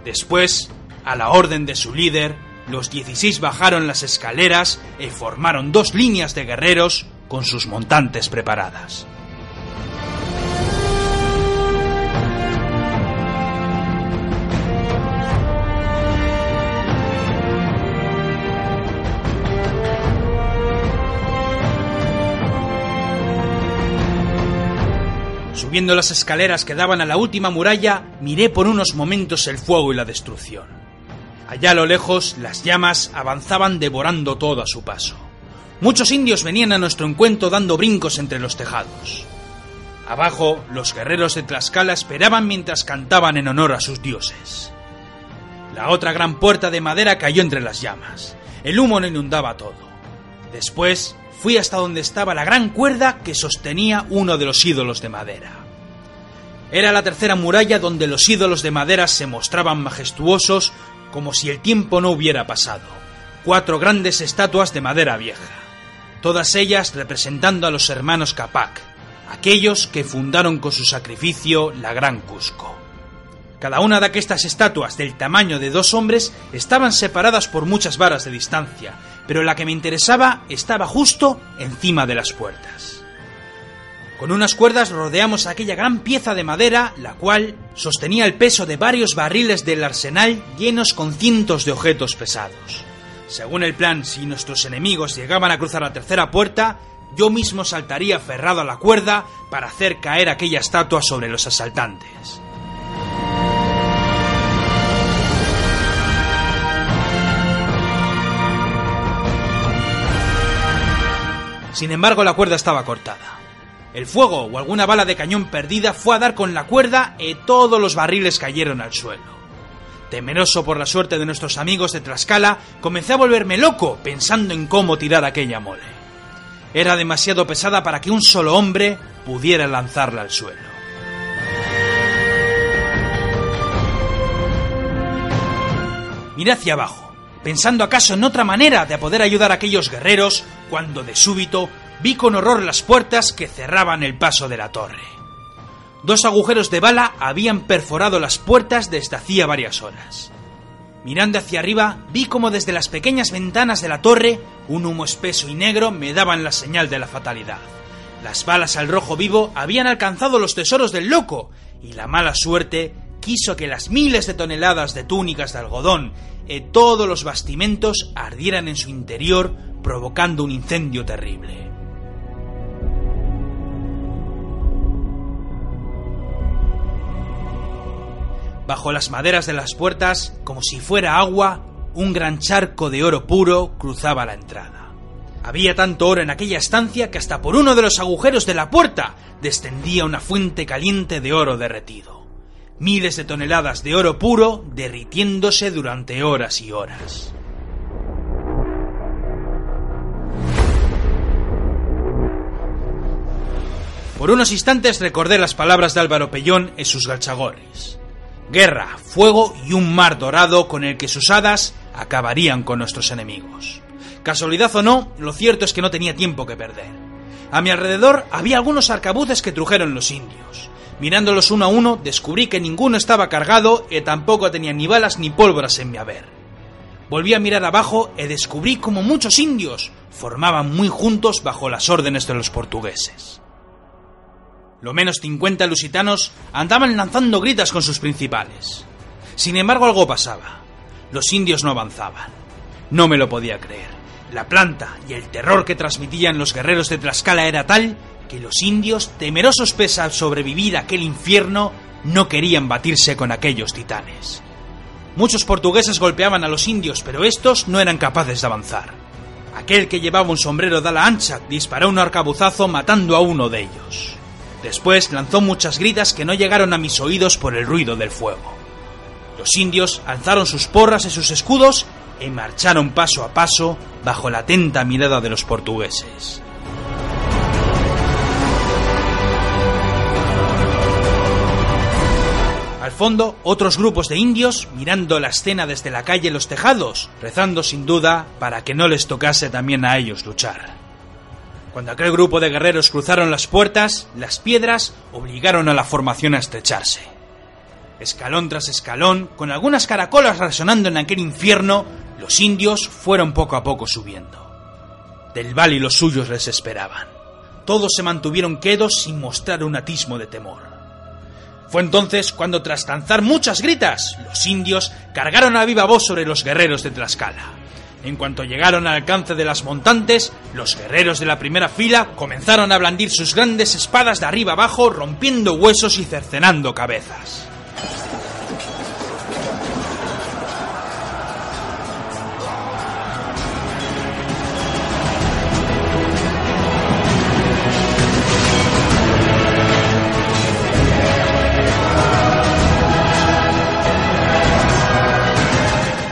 Después, a la orden de su líder, los 16 bajaron las escaleras y formaron dos líneas de guerreros con sus montantes preparadas. Subiendo las escaleras que daban a la última muralla, miré por unos momentos el fuego y la destrucción. Allá a lo lejos, las llamas avanzaban devorando todo a su paso. Muchos indios venían a nuestro encuentro dando brincos entre los tejados. Abajo, los guerreros de Tlaxcala esperaban mientras cantaban en honor a sus dioses. La otra gran puerta de madera cayó entre las llamas. El humo no inundaba todo. Después, fui hasta donde estaba la gran cuerda que sostenía uno de los ídolos de madera. Era la tercera muralla donde los ídolos de madera se mostraban majestuosos como si el tiempo no hubiera pasado. Cuatro grandes estatuas de madera vieja, todas ellas representando a los hermanos Capac, aquellos que fundaron con su sacrificio la Gran Cusco. Cada una de estas estatuas del tamaño de dos hombres estaban separadas por muchas varas de distancia, pero la que me interesaba estaba justo encima de las puertas. Con unas cuerdas rodeamos aquella gran pieza de madera, la cual sostenía el peso de varios barriles del arsenal llenos con cientos de objetos pesados. Según el plan, si nuestros enemigos llegaban a cruzar la tercera puerta, yo mismo saltaría aferrado a la cuerda para hacer caer aquella estatua sobre los asaltantes. Sin embargo, la cuerda estaba cortada. El fuego o alguna bala de cañón perdida fue a dar con la cuerda y todos los barriles cayeron al suelo. Temeroso por la suerte de nuestros amigos de Tlaxcala, comencé a volverme loco pensando en cómo tirar aquella mole. Era demasiado pesada para que un solo hombre pudiera lanzarla al suelo. Miré hacia abajo, pensando acaso en otra manera de poder ayudar a aquellos guerreros, cuando de súbito vi con horror las puertas que cerraban el paso de la torre. Dos agujeros de bala habían perforado las puertas desde hacía varias horas. Mirando hacia arriba, vi como desde las pequeñas ventanas de la torre un humo espeso y negro me daban la señal de la fatalidad. Las balas al rojo vivo habían alcanzado los tesoros del loco, y la mala suerte quiso que las miles de toneladas de túnicas de algodón y todos los bastimentos ardieran en su interior, provocando un incendio terrible. Bajo las maderas de las puertas, como si fuera agua, un gran charco de oro puro cruzaba la entrada. Había tanto oro en aquella estancia que hasta por uno de los agujeros de la puerta descendía una fuente caliente de oro derretido. Miles de toneladas de oro puro derritiéndose durante horas y horas. Por unos instantes recordé las palabras de Álvaro Pellón en sus galchagorris guerra, fuego y un mar dorado con el que sus hadas acabarían con nuestros enemigos. Casualidad o no, lo cierto es que no tenía tiempo que perder. A mi alrededor había algunos arcabuces que trujeron los indios. Mirándolos uno a uno, descubrí que ninguno estaba cargado y tampoco tenía ni balas ni pólvoras en mi haber. Volví a mirar abajo y descubrí como muchos indios formaban muy juntos bajo las órdenes de los portugueses. Lo menos 50 lusitanos andaban lanzando gritas con sus principales. Sin embargo, algo pasaba. Los indios no avanzaban. No me lo podía creer. La planta y el terror que transmitían los guerreros de Tlaxcala era tal que los indios, temerosos pese a sobrevivir aquel infierno, no querían batirse con aquellos titanes. Muchos portugueses golpeaban a los indios, pero estos no eran capaces de avanzar. Aquel que llevaba un sombrero de ala ancha disparó un arcabuzazo matando a uno de ellos. Después lanzó muchas gritas que no llegaron a mis oídos por el ruido del fuego. Los indios alzaron sus porras y sus escudos y marcharon paso a paso bajo la atenta mirada de los portugueses. Al fondo, otros grupos de indios mirando la escena desde la calle Los Tejados, rezando sin duda para que no les tocase también a ellos luchar. Cuando aquel grupo de guerreros cruzaron las puertas, las piedras obligaron a la formación a estrecharse. Escalón tras escalón, con algunas caracolas resonando en aquel infierno, los indios fueron poco a poco subiendo. Del Val y los suyos les esperaban. Todos se mantuvieron quedos sin mostrar un atismo de temor. Fue entonces cuando, tras lanzar muchas gritas, los indios cargaron a viva voz sobre los guerreros de Tlaxcala. En cuanto llegaron al alcance de las montantes, los guerreros de la primera fila comenzaron a blandir sus grandes espadas de arriba abajo, rompiendo huesos y cercenando cabezas.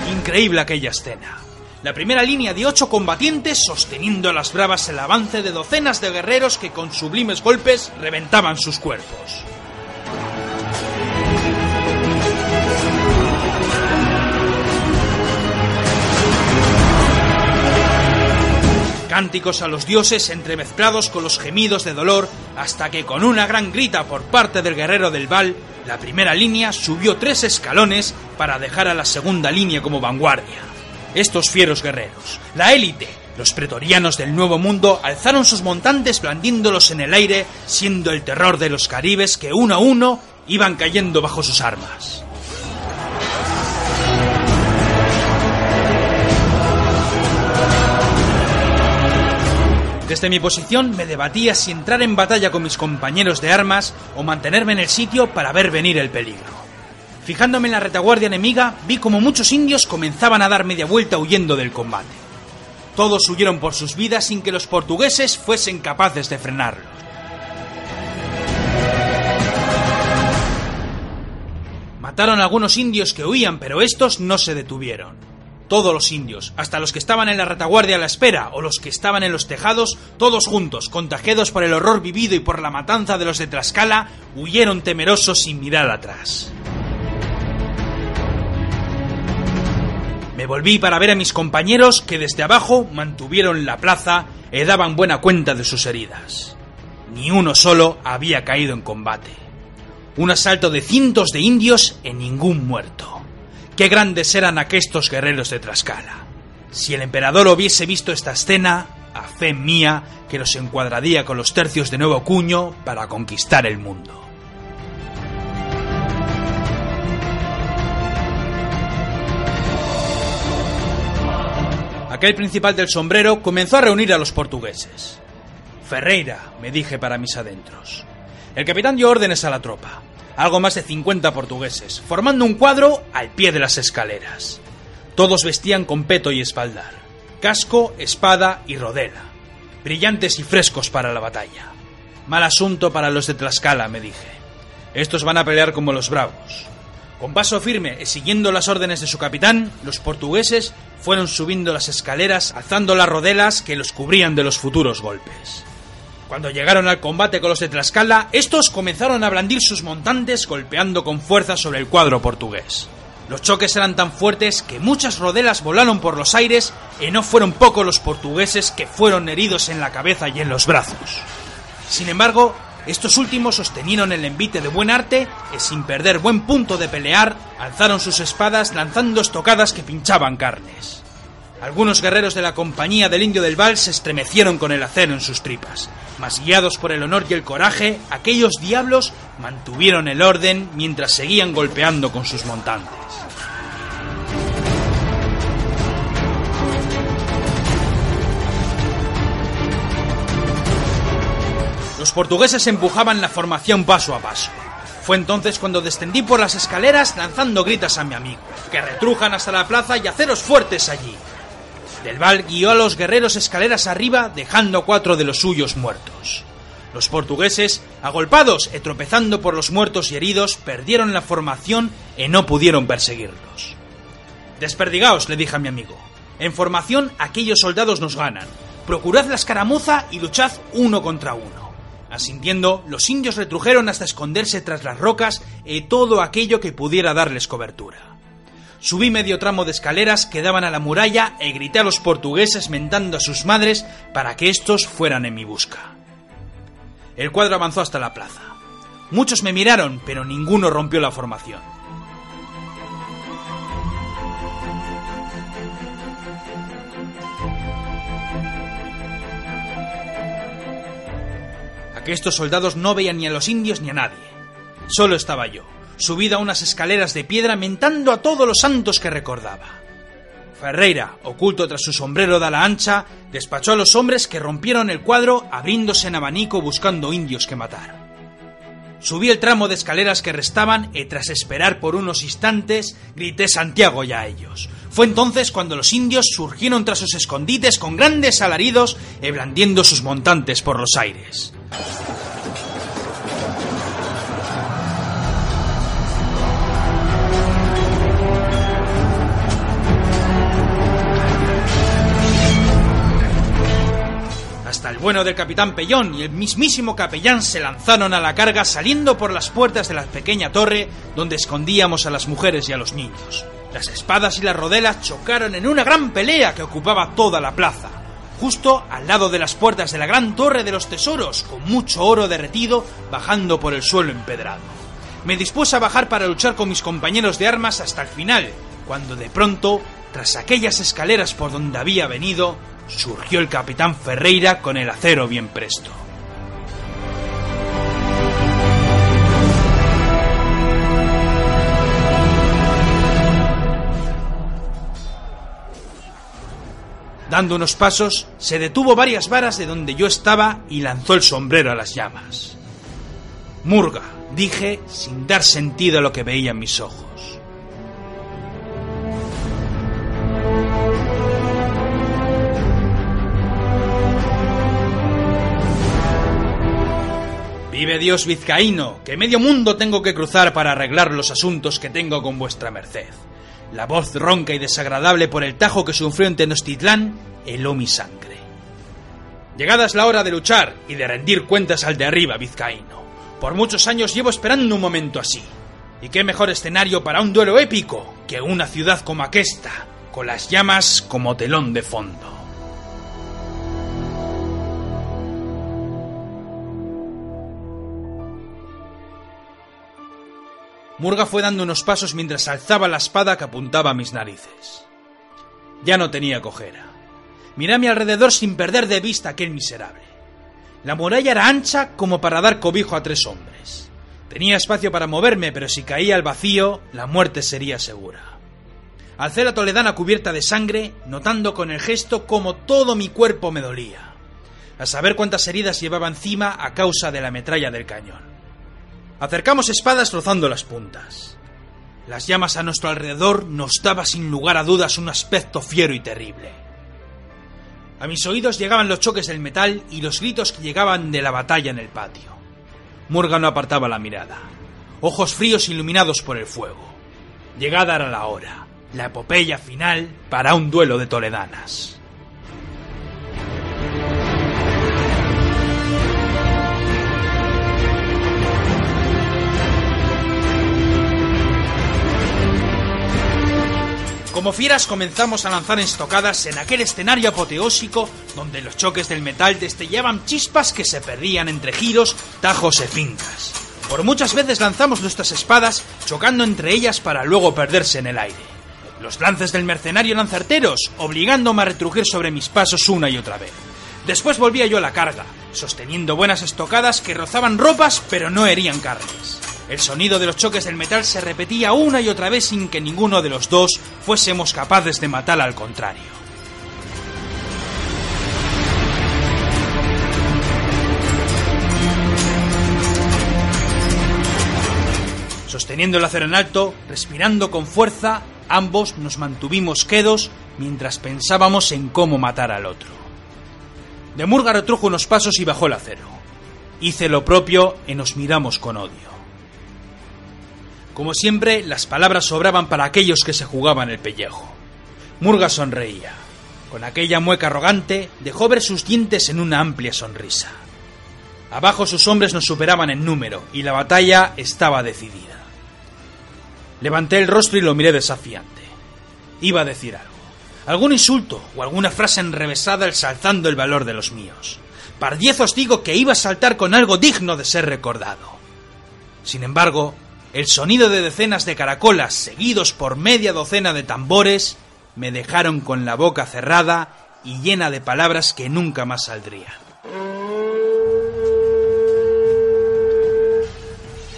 Increíble aquella escena. La primera línea de ocho combatientes sosteniendo a las bravas el avance de docenas de guerreros que con sublimes golpes reventaban sus cuerpos. Cánticos a los dioses entremezclados con los gemidos de dolor hasta que con una gran grita por parte del guerrero del Val, la primera línea subió tres escalones para dejar a la segunda línea como vanguardia. Estos fieros guerreros, la élite, los pretorianos del Nuevo Mundo alzaron sus montantes blandiéndolos en el aire, siendo el terror de los caribes que uno a uno iban cayendo bajo sus armas. Desde mi posición me debatía si entrar en batalla con mis compañeros de armas o mantenerme en el sitio para ver venir el peligro. Fijándome en la retaguardia enemiga, vi como muchos indios comenzaban a dar media vuelta huyendo del combate. Todos huyeron por sus vidas sin que los portugueses fuesen capaces de frenarlos. Mataron a algunos indios que huían, pero estos no se detuvieron. Todos los indios, hasta los que estaban en la retaguardia a la espera o los que estaban en los tejados, todos juntos, contagiados por el horror vivido y por la matanza de los de Tlaxcala, huyeron temerosos sin mirar atrás. Me volví para ver a mis compañeros que desde abajo mantuvieron la plaza y daban buena cuenta de sus heridas. Ni uno solo había caído en combate. Un asalto de cientos de indios y ningún muerto. Qué grandes eran aquestos guerreros de Tlaxcala. Si el emperador hubiese visto esta escena, a fe mía que los encuadraría con los tercios de nuevo cuño para conquistar el mundo. Aquel principal del sombrero comenzó a reunir a los portugueses. Ferreira, me dije para mis adentros. El capitán dio órdenes a la tropa algo más de 50 portugueses, formando un cuadro al pie de las escaleras. Todos vestían con peto y espaldar, casco, espada y rodela, brillantes y frescos para la batalla. Mal asunto para los de Tlaxcala, me dije. Estos van a pelear como los bravos. Con paso firme y siguiendo las órdenes de su capitán, los portugueses fueron subiendo las escaleras, alzando las rodelas que los cubrían de los futuros golpes. Cuando llegaron al combate con los de Tlaxcala, estos comenzaron a blandir sus montantes golpeando con fuerza sobre el cuadro portugués. Los choques eran tan fuertes que muchas rodelas volaron por los aires y no fueron pocos los portugueses que fueron heridos en la cabeza y en los brazos. Sin embargo, estos últimos sostenieron el envite de buen arte y sin perder buen punto de pelear, alzaron sus espadas lanzando estocadas que pinchaban carnes. Algunos guerreros de la compañía del Indio del Val se estremecieron con el acero en sus tripas, mas guiados por el honor y el coraje, aquellos diablos mantuvieron el orden mientras seguían golpeando con sus montantes. Portugueses empujaban la formación paso a paso. Fue entonces cuando descendí por las escaleras lanzando gritas a mi amigo, que retrujan hasta la plaza y aceros fuertes allí. Del Val guió a los guerreros escaleras arriba, dejando cuatro de los suyos muertos. Los portugueses, agolpados y tropezando por los muertos y heridos, perdieron la formación y no pudieron perseguirlos. Desperdigaos, le dije a mi amigo. En formación aquellos soldados nos ganan. Procurad la escaramuza y luchad uno contra uno. Asintiendo, los indios retrujeron hasta esconderse tras las rocas y todo aquello que pudiera darles cobertura. Subí medio tramo de escaleras que daban a la muralla y grité a los portugueses mentando a sus madres para que éstos fueran en mi busca. El cuadro avanzó hasta la plaza. Muchos me miraron, pero ninguno rompió la formación. Estos soldados no veían ni a los indios ni a nadie. Solo estaba yo, subido a unas escaleras de piedra mentando a todos los santos que recordaba. Ferreira, oculto tras su sombrero de ala ancha, despachó a los hombres que rompieron el cuadro abriéndose en abanico buscando indios que matar. Subí el tramo de escaleras que restaban y tras esperar por unos instantes grité Santiago ya a ellos. Fue entonces cuando los indios surgieron tras sus escondites con grandes alaridos y blandiendo sus montantes por los aires. Hasta el bueno del capitán Pellón y el mismísimo capellán se lanzaron a la carga saliendo por las puertas de la pequeña torre donde escondíamos a las mujeres y a los niños. Las espadas y las rodelas chocaron en una gran pelea que ocupaba toda la plaza justo al lado de las puertas de la gran torre de los tesoros, con mucho oro derretido bajando por el suelo empedrado. Me dispuse a bajar para luchar con mis compañeros de armas hasta el final, cuando de pronto, tras aquellas escaleras por donde había venido, surgió el capitán Ferreira con el acero bien presto. Dando unos pasos, se detuvo varias varas de donde yo estaba y lanzó el sombrero a las llamas. Murga, dije sin dar sentido a lo que veía en mis ojos. Vive Dios vizcaíno, que medio mundo tengo que cruzar para arreglar los asuntos que tengo con vuestra merced. La voz ronca y desagradable por el tajo que sufrió en Tenochtitlán heló mi sangre. Llegada es la hora de luchar y de rendir cuentas al de arriba, vizcaíno. Por muchos años llevo esperando un momento así. Y qué mejor escenario para un duelo épico que una ciudad como aquesta, con las llamas como telón de fondo. Murga fue dando unos pasos mientras alzaba la espada que apuntaba a mis narices. Ya no tenía cojera. Miré a mi alrededor sin perder de vista aquel miserable. La muralla era ancha como para dar cobijo a tres hombres. Tenía espacio para moverme, pero si caía al vacío, la muerte sería segura. Alcé la toledana cubierta de sangre, notando con el gesto cómo todo mi cuerpo me dolía. A saber cuántas heridas llevaba encima a causa de la metralla del cañón. Acercamos espadas rozando las puntas. Las llamas a nuestro alrededor nos daba sin lugar a dudas un aspecto fiero y terrible. A mis oídos llegaban los choques del metal y los gritos que llegaban de la batalla en el patio. Murga no apartaba la mirada. Ojos fríos iluminados por el fuego. Llegada era la hora, la epopeya final para un duelo de toledanas. Como fieras comenzamos a lanzar estocadas en aquel escenario apoteósico donde los choques del metal destellaban chispas que se perdían entre giros, tajos y fincas. Por muchas veces lanzamos nuestras espadas chocando entre ellas para luego perderse en el aire. Los lances del mercenario eran certeros, obligándome a retrugir sobre mis pasos una y otra vez. Después volvía yo a la carga, sosteniendo buenas estocadas que rozaban ropas pero no herían carnes. El sonido de los choques del metal se repetía una y otra vez sin que ninguno de los dos fuésemos capaces de matar al contrario. Sosteniendo el acero en alto, respirando con fuerza, ambos nos mantuvimos quedos mientras pensábamos en cómo matar al otro. De Murga retrujo unos pasos y bajó el acero. Hice lo propio y nos miramos con odio. Como siempre, las palabras sobraban para aquellos que se jugaban el pellejo. Murga sonreía. Con aquella mueca arrogante, dejó ver sus dientes en una amplia sonrisa. Abajo sus hombres nos superaban en número y la batalla estaba decidida. Levanté el rostro y lo miré desafiante. Iba a decir algo. Algún insulto o alguna frase enrevesada exaltando el valor de los míos. Pardiez os digo que iba a saltar con algo digno de ser recordado. Sin embargo, el sonido de decenas de caracolas seguidos por media docena de tambores me dejaron con la boca cerrada y llena de palabras que nunca más saldrían.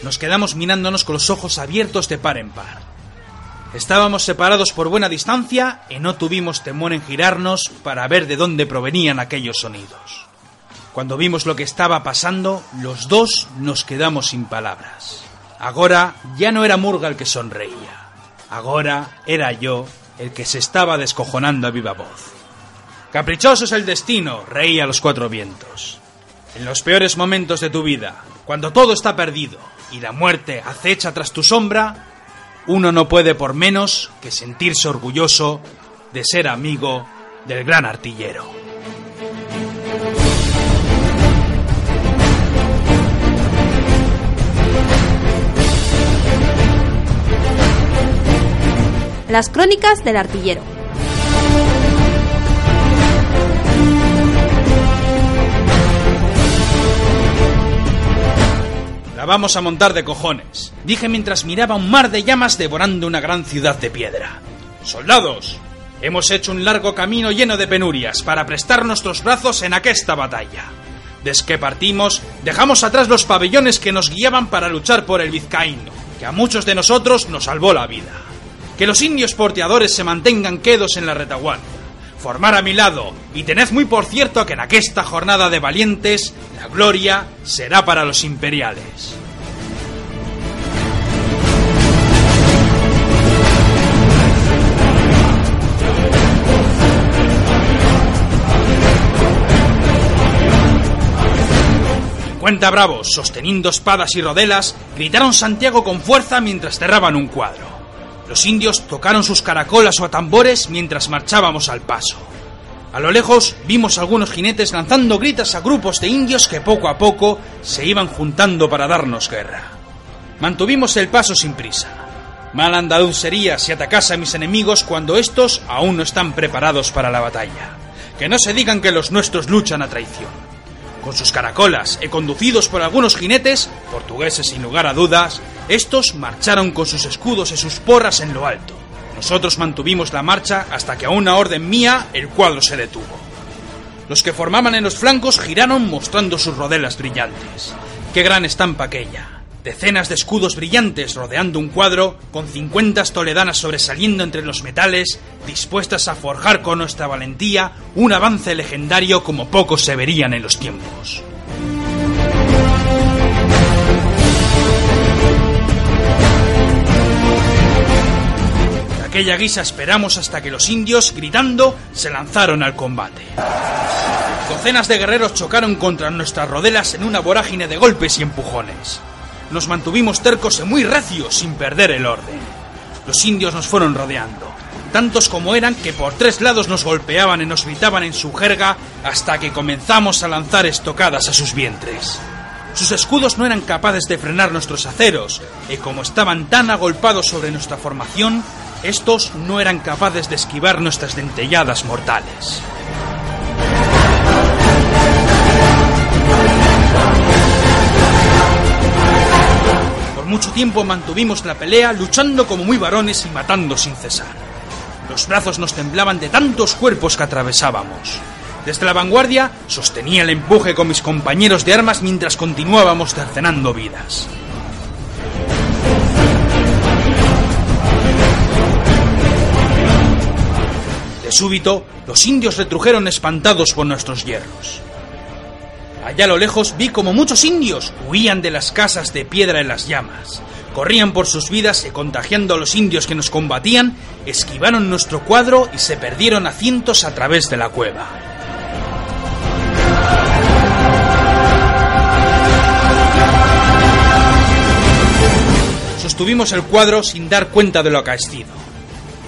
Nos quedamos mirándonos con los ojos abiertos de par en par. Estábamos separados por buena distancia y no tuvimos temor en girarnos para ver de dónde provenían aquellos sonidos. Cuando vimos lo que estaba pasando, los dos nos quedamos sin palabras. Ahora ya no era Murga el que sonreía. Ahora era yo el que se estaba descojonando a viva voz. Caprichoso es el destino, reía a los cuatro vientos. En los peores momentos de tu vida, cuando todo está perdido y la muerte acecha tras tu sombra, uno no puede por menos que sentirse orgulloso de ser amigo del gran artillero. Las crónicas del artillero. La vamos a montar de cojones, dije mientras miraba un mar de llamas devorando una gran ciudad de piedra. Soldados, hemos hecho un largo camino lleno de penurias para prestar nuestros brazos en aquesta batalla. Desde que partimos, dejamos atrás los pabellones que nos guiaban para luchar por el vizcaíno, que a muchos de nosotros nos salvó la vida. Que los indios porteadores se mantengan quedos en la retaguardia. Formar a mi lado, y tened muy por cierto que en aquesta jornada de valientes, la gloria será para los imperiales. Cincuenta bravos, sosteniendo espadas y rodelas, gritaron Santiago con fuerza mientras cerraban un cuadro. Los indios tocaron sus caracolas o tambores mientras marchábamos al paso. A lo lejos vimos algunos jinetes lanzando gritas a grupos de indios que poco a poco se iban juntando para darnos guerra. Mantuvimos el paso sin prisa. Mal andaluz sería si atacase a mis enemigos cuando estos aún no están preparados para la batalla. Que no se digan que los nuestros luchan a traición con sus caracolas y conducidos por algunos jinetes, portugueses sin lugar a dudas, estos marcharon con sus escudos y sus porras en lo alto. Nosotros mantuvimos la marcha hasta que a una orden mía el cuadro se detuvo. Los que formaban en los flancos giraron mostrando sus rodelas brillantes. ¡Qué gran estampa aquella! Decenas de escudos brillantes rodeando un cuadro, con cincuentas toledanas sobresaliendo entre los metales, dispuestas a forjar con nuestra valentía un avance legendario como pocos se verían en los tiempos. De aquella guisa esperamos hasta que los indios, gritando, se lanzaron al combate. Docenas de guerreros chocaron contra nuestras rodelas en una vorágine de golpes y empujones nos mantuvimos tercos y muy recios sin perder el orden. Los indios nos fueron rodeando, tantos como eran que por tres lados nos golpeaban y nos gritaban en su jerga hasta que comenzamos a lanzar estocadas a sus vientres. Sus escudos no eran capaces de frenar nuestros aceros, y como estaban tan agolpados sobre nuestra formación, estos no eran capaces de esquivar nuestras dentelladas mortales. Mucho tiempo mantuvimos la pelea luchando como muy varones y matando sin cesar. Los brazos nos temblaban de tantos cuerpos que atravesábamos. Desde la vanguardia sostenía el empuje con mis compañeros de armas mientras continuábamos cercenando vidas. De súbito, los indios retrujeron espantados por nuestros hierros. Allá a lo lejos vi como muchos indios huían de las casas de piedra en las llamas. Corrían por sus vidas y contagiando a los indios que nos combatían, esquivaron nuestro cuadro y se perdieron a cientos a través de la cueva. Sostuvimos el cuadro sin dar cuenta de lo acaecido.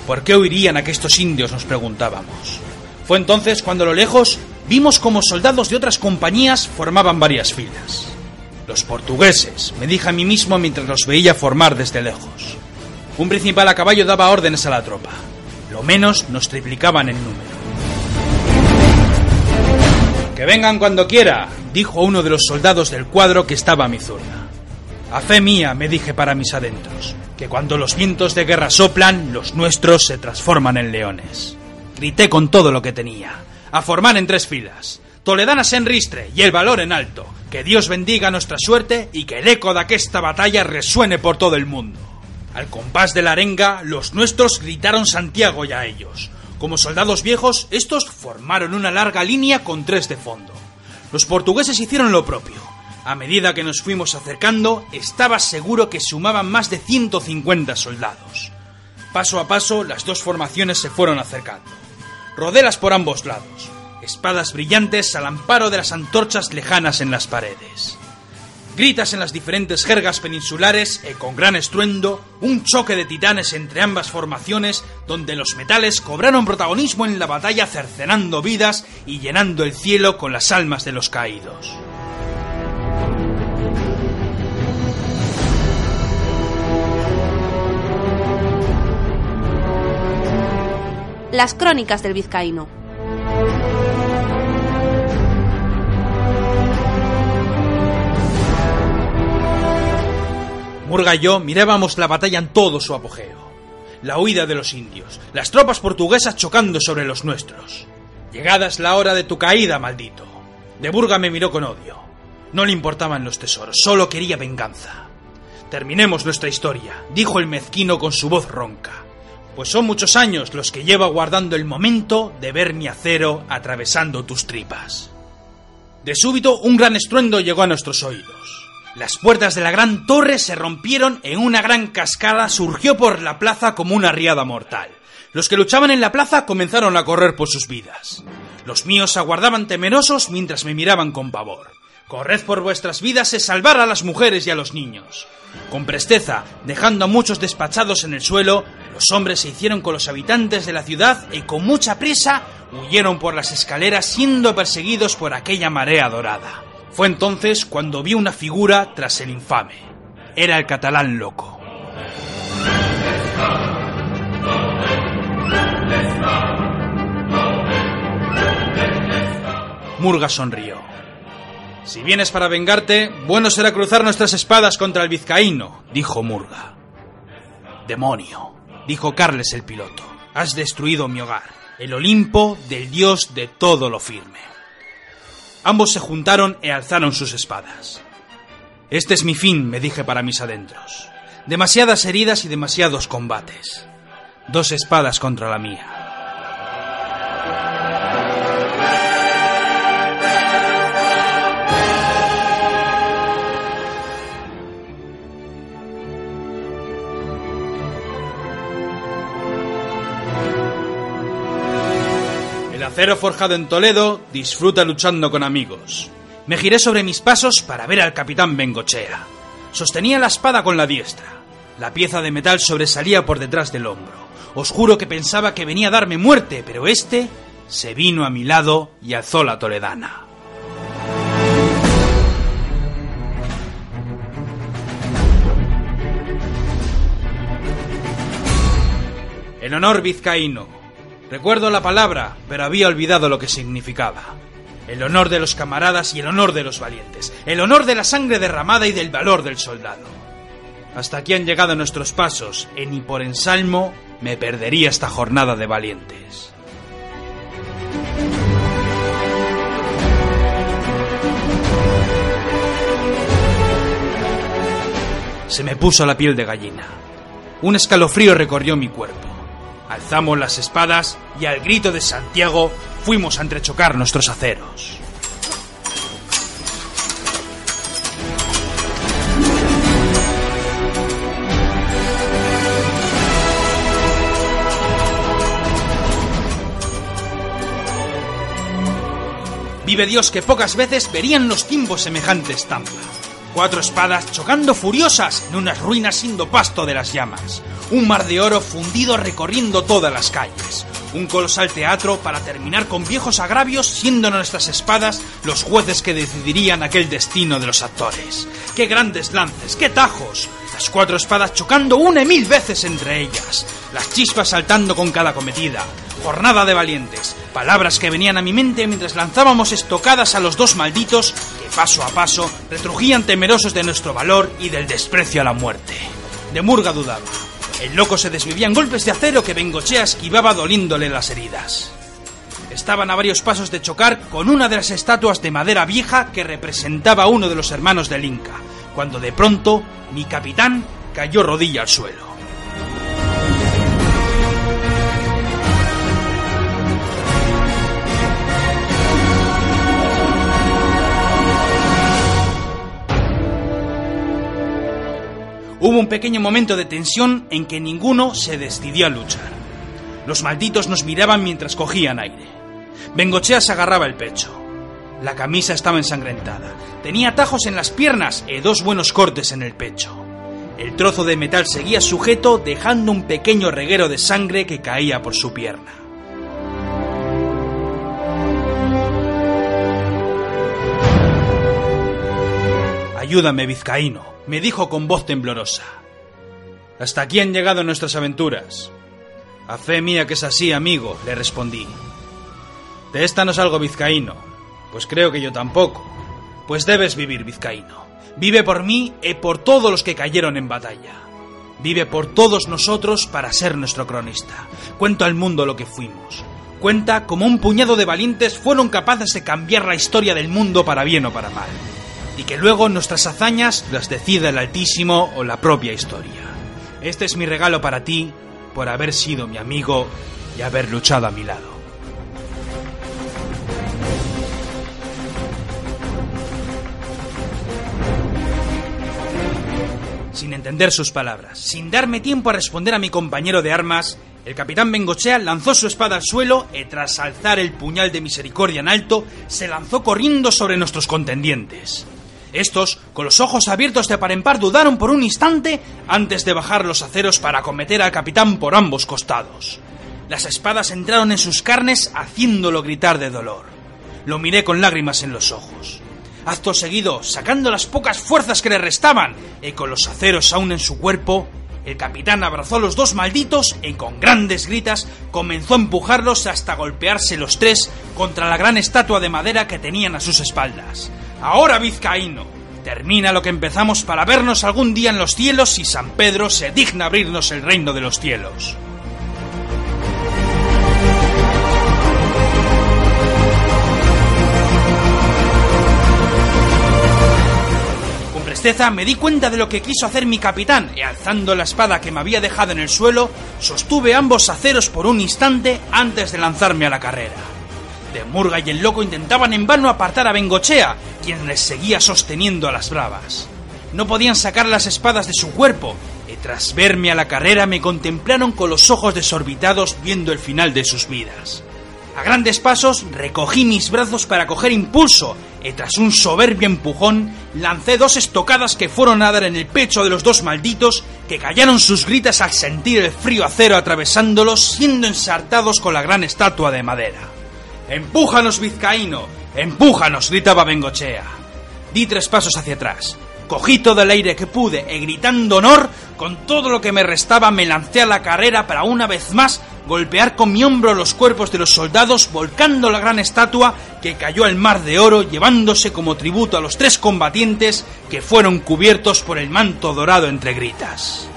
¿Por qué huirían aquellos indios? nos preguntábamos. Fue entonces cuando a lo lejos vimos como soldados de otras compañías formaban varias filas. Los portugueses, me dije a mí mismo mientras los veía formar desde lejos. Un principal a caballo daba órdenes a la tropa. Lo menos nos triplicaban en número. Que vengan cuando quiera, dijo uno de los soldados del cuadro que estaba a mi zurda. A fe mía, me dije para mis adentros, que cuando los vientos de guerra soplan, los nuestros se transforman en leones. Grité con todo lo que tenía. A formar en tres filas. Toledanas en ristre y el valor en alto. Que Dios bendiga nuestra suerte y que el eco de aquesta batalla resuene por todo el mundo. Al compás de la arenga, los nuestros gritaron Santiago y a ellos. Como soldados viejos, estos formaron una larga línea con tres de fondo. Los portugueses hicieron lo propio. A medida que nos fuimos acercando, estaba seguro que sumaban más de 150 soldados. Paso a paso, las dos formaciones se fueron acercando. Rodelas por ambos lados, espadas brillantes al amparo de las antorchas lejanas en las paredes. Gritas en las diferentes jergas peninsulares y con gran estruendo, un choque de titanes entre ambas formaciones donde los metales cobraron protagonismo en la batalla cercenando vidas y llenando el cielo con las almas de los caídos. Las crónicas del vizcaíno. Murga y yo mirábamos la batalla en todo su apogeo. La huida de los indios, las tropas portuguesas chocando sobre los nuestros. Llegada es la hora de tu caída, maldito. De Burga me miró con odio. No le importaban los tesoros, solo quería venganza. Terminemos nuestra historia, dijo el mezquino con su voz ronca, pues son muchos años los que llevo guardando el momento de ver mi acero atravesando tus tripas. De súbito un gran estruendo llegó a nuestros oídos. Las puertas de la gran torre se rompieron en una gran cascada surgió por la plaza como una riada mortal. Los que luchaban en la plaza comenzaron a correr por sus vidas. Los míos aguardaban temerosos mientras me miraban con pavor. Corred por vuestras vidas y salvar a las mujeres y a los niños. Con presteza, dejando a muchos despachados en el suelo, los hombres se hicieron con los habitantes de la ciudad y con mucha prisa huyeron por las escaleras siendo perseguidos por aquella marea dorada. Fue entonces cuando vi una figura tras el infame. Era el catalán loco. Murga sonrió. Si vienes para vengarte, bueno será cruzar nuestras espadas contra el vizcaíno, dijo Murga. Demonio, dijo Carles el piloto. Has destruido mi hogar, el Olimpo del dios de todo lo firme. Ambos se juntaron e alzaron sus espadas. Este es mi fin, me dije para mis adentros. Demasiadas heridas y demasiados combates. Dos espadas contra la mía. Acero forjado en Toledo disfruta luchando con amigos. Me giré sobre mis pasos para ver al capitán Bengochea. Sostenía la espada con la diestra. La pieza de metal sobresalía por detrás del hombro. Os juro que pensaba que venía a darme muerte, pero este se vino a mi lado y alzó la toledana. El honor vizcaíno. Recuerdo la palabra, pero había olvidado lo que significaba. El honor de los camaradas y el honor de los valientes. El honor de la sangre derramada y del valor del soldado. Hasta aquí han llegado nuestros pasos, y ni por ensalmo me perdería esta jornada de valientes. Se me puso la piel de gallina. Un escalofrío recorrió mi cuerpo. Alzamos las espadas y al grito de Santiago fuimos a entrechocar nuestros aceros. Vive Dios que pocas veces verían los timbos semejante estampa. Cuatro espadas chocando furiosas en unas ruinas pasto de las llamas. Un mar de oro fundido recorriendo todas las calles. Un colosal teatro para terminar con viejos agravios siendo nuestras espadas los jueces que decidirían aquel destino de los actores. ¡Qué grandes lances! ¡Qué tajos! Las cuatro espadas chocando una mil veces entre ellas. Las chispas saltando con cada cometida. Jornada de valientes. Palabras que venían a mi mente mientras lanzábamos estocadas a los dos malditos que paso a paso retrujían temerosos de nuestro valor y del desprecio a la muerte. De Murga dudaba. El loco se desvivía en golpes de acero que Bengochea esquivaba doliéndole las heridas. Estaban a varios pasos de chocar con una de las estatuas de madera vieja que representaba a uno de los hermanos del Inca, cuando de pronto mi capitán cayó rodilla al suelo. Hubo un pequeño momento de tensión en que ninguno se decidió a luchar. Los malditos nos miraban mientras cogían aire. Bengochea se agarraba el pecho. La camisa estaba ensangrentada. Tenía tajos en las piernas y dos buenos cortes en el pecho. El trozo de metal seguía sujeto dejando un pequeño reguero de sangre que caía por su pierna. Ayúdame, vizcaíno, me dijo con voz temblorosa. Hasta aquí han llegado nuestras aventuras. A fe mía que es así, amigo, le respondí. De esta no salgo vizcaíno. Pues creo que yo tampoco. Pues debes vivir, vizcaíno. Vive por mí y por todos los que cayeron en batalla. Vive por todos nosotros para ser nuestro cronista. Cuento al mundo lo que fuimos. Cuenta cómo un puñado de valientes fueron capaces de cambiar la historia del mundo para bien o para mal. Y que luego nuestras hazañas las decida el Altísimo o la propia historia. Este es mi regalo para ti por haber sido mi amigo y haber luchado a mi lado. Sin entender sus palabras, sin darme tiempo a responder a mi compañero de armas, el capitán Bengochea lanzó su espada al suelo y tras alzar el puñal de misericordia en alto, se lanzó corriendo sobre nuestros contendientes. Estos, con los ojos abiertos de par en par, dudaron por un instante antes de bajar los aceros para acometer al capitán por ambos costados. Las espadas entraron en sus carnes haciéndolo gritar de dolor. Lo miré con lágrimas en los ojos. Acto seguido, sacando las pocas fuerzas que le restaban y con los aceros aún en su cuerpo, el capitán abrazó a los dos malditos y con grandes gritas comenzó a empujarlos hasta golpearse los tres contra la gran estatua de madera que tenían a sus espaldas. Ahora, vizcaíno, termina lo que empezamos para vernos algún día en los cielos si San Pedro se digna abrirnos el reino de los cielos. Con presteza me di cuenta de lo que quiso hacer mi capitán y alzando la espada que me había dejado en el suelo, sostuve ambos aceros por un instante antes de lanzarme a la carrera. De Murga y el loco intentaban en vano apartar a Bengochea, quien les seguía sosteniendo a las bravas. No podían sacar las espadas de su cuerpo, y tras verme a la carrera me contemplaron con los ojos desorbitados viendo el final de sus vidas. A grandes pasos recogí mis brazos para coger impulso, y tras un soberbio empujón lancé dos estocadas que fueron a dar en el pecho de los dos malditos, que callaron sus gritas al sentir el frío acero atravesándolos, siendo ensartados con la gran estatua de madera. ¡Empújanos, vizcaíno! ¡Empújanos! gritaba Bengochea. Di tres pasos hacia atrás. Cogí todo el aire que pude y gritando honor, con todo lo que me restaba me lancé a la carrera para una vez más golpear con mi hombro los cuerpos de los soldados, volcando la gran estatua que cayó al mar de oro, llevándose como tributo a los tres combatientes que fueron cubiertos por el manto dorado entre gritas.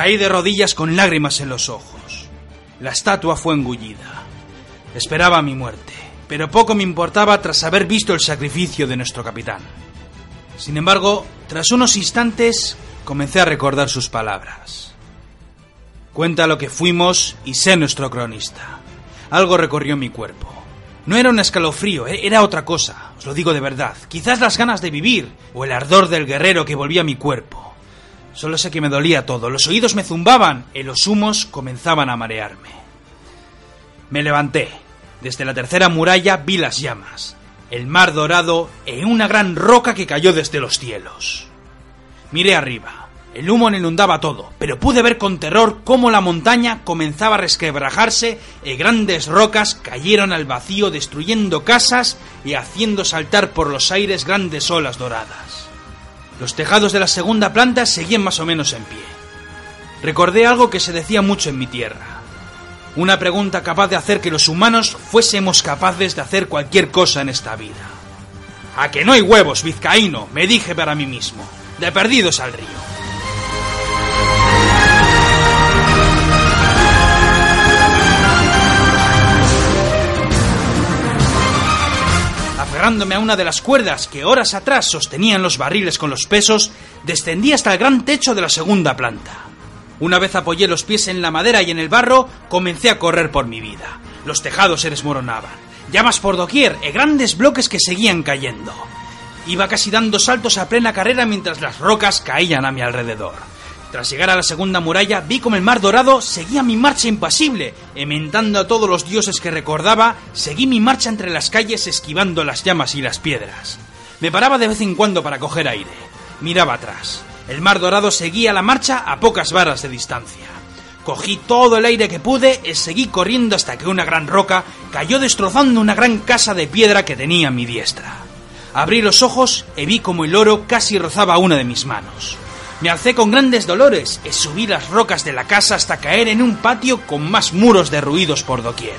Caí de rodillas con lágrimas en los ojos. La estatua fue engullida. Esperaba mi muerte, pero poco me importaba tras haber visto el sacrificio de nuestro capitán. Sin embargo, tras unos instantes, comencé a recordar sus palabras. Cuenta lo que fuimos y sé nuestro cronista. Algo recorrió mi cuerpo. No era un escalofrío, e- era otra cosa, os lo digo de verdad. Quizás las ganas de vivir o el ardor del guerrero que volvía a mi cuerpo. Solo sé que me dolía todo, los oídos me zumbaban y los humos comenzaban a marearme. Me levanté. Desde la tercera muralla vi las llamas, el mar dorado e una gran roca que cayó desde los cielos. Miré arriba. El humo inundaba todo, pero pude ver con terror cómo la montaña comenzaba a resquebrajarse y grandes rocas cayeron al vacío destruyendo casas y haciendo saltar por los aires grandes olas doradas. Los tejados de la segunda planta seguían más o menos en pie. Recordé algo que se decía mucho en mi tierra. Una pregunta capaz de hacer que los humanos fuésemos capaces de hacer cualquier cosa en esta vida. A que no hay huevos, vizcaíno, me dije para mí mismo. De perdidos al río. Aferrándome a una de las cuerdas que horas atrás sostenían los barriles con los pesos, descendí hasta el gran techo de la segunda planta. Una vez apoyé los pies en la madera y en el barro, comencé a correr por mi vida. Los tejados se desmoronaban, llamas por doquier y grandes bloques que seguían cayendo. Iba casi dando saltos a plena carrera mientras las rocas caían a mi alrededor. Tras llegar a la segunda muralla, vi como el mar dorado seguía mi marcha impasible. Ementando a todos los dioses que recordaba, seguí mi marcha entre las calles esquivando las llamas y las piedras. Me paraba de vez en cuando para coger aire. Miraba atrás. El mar dorado seguía la marcha a pocas varas de distancia. Cogí todo el aire que pude y seguí corriendo hasta que una gran roca cayó destrozando una gran casa de piedra que tenía a mi diestra. Abrí los ojos y vi como el oro casi rozaba una de mis manos. Me alcé con grandes dolores y subí las rocas de la casa hasta caer en un patio con más muros derruidos por doquier.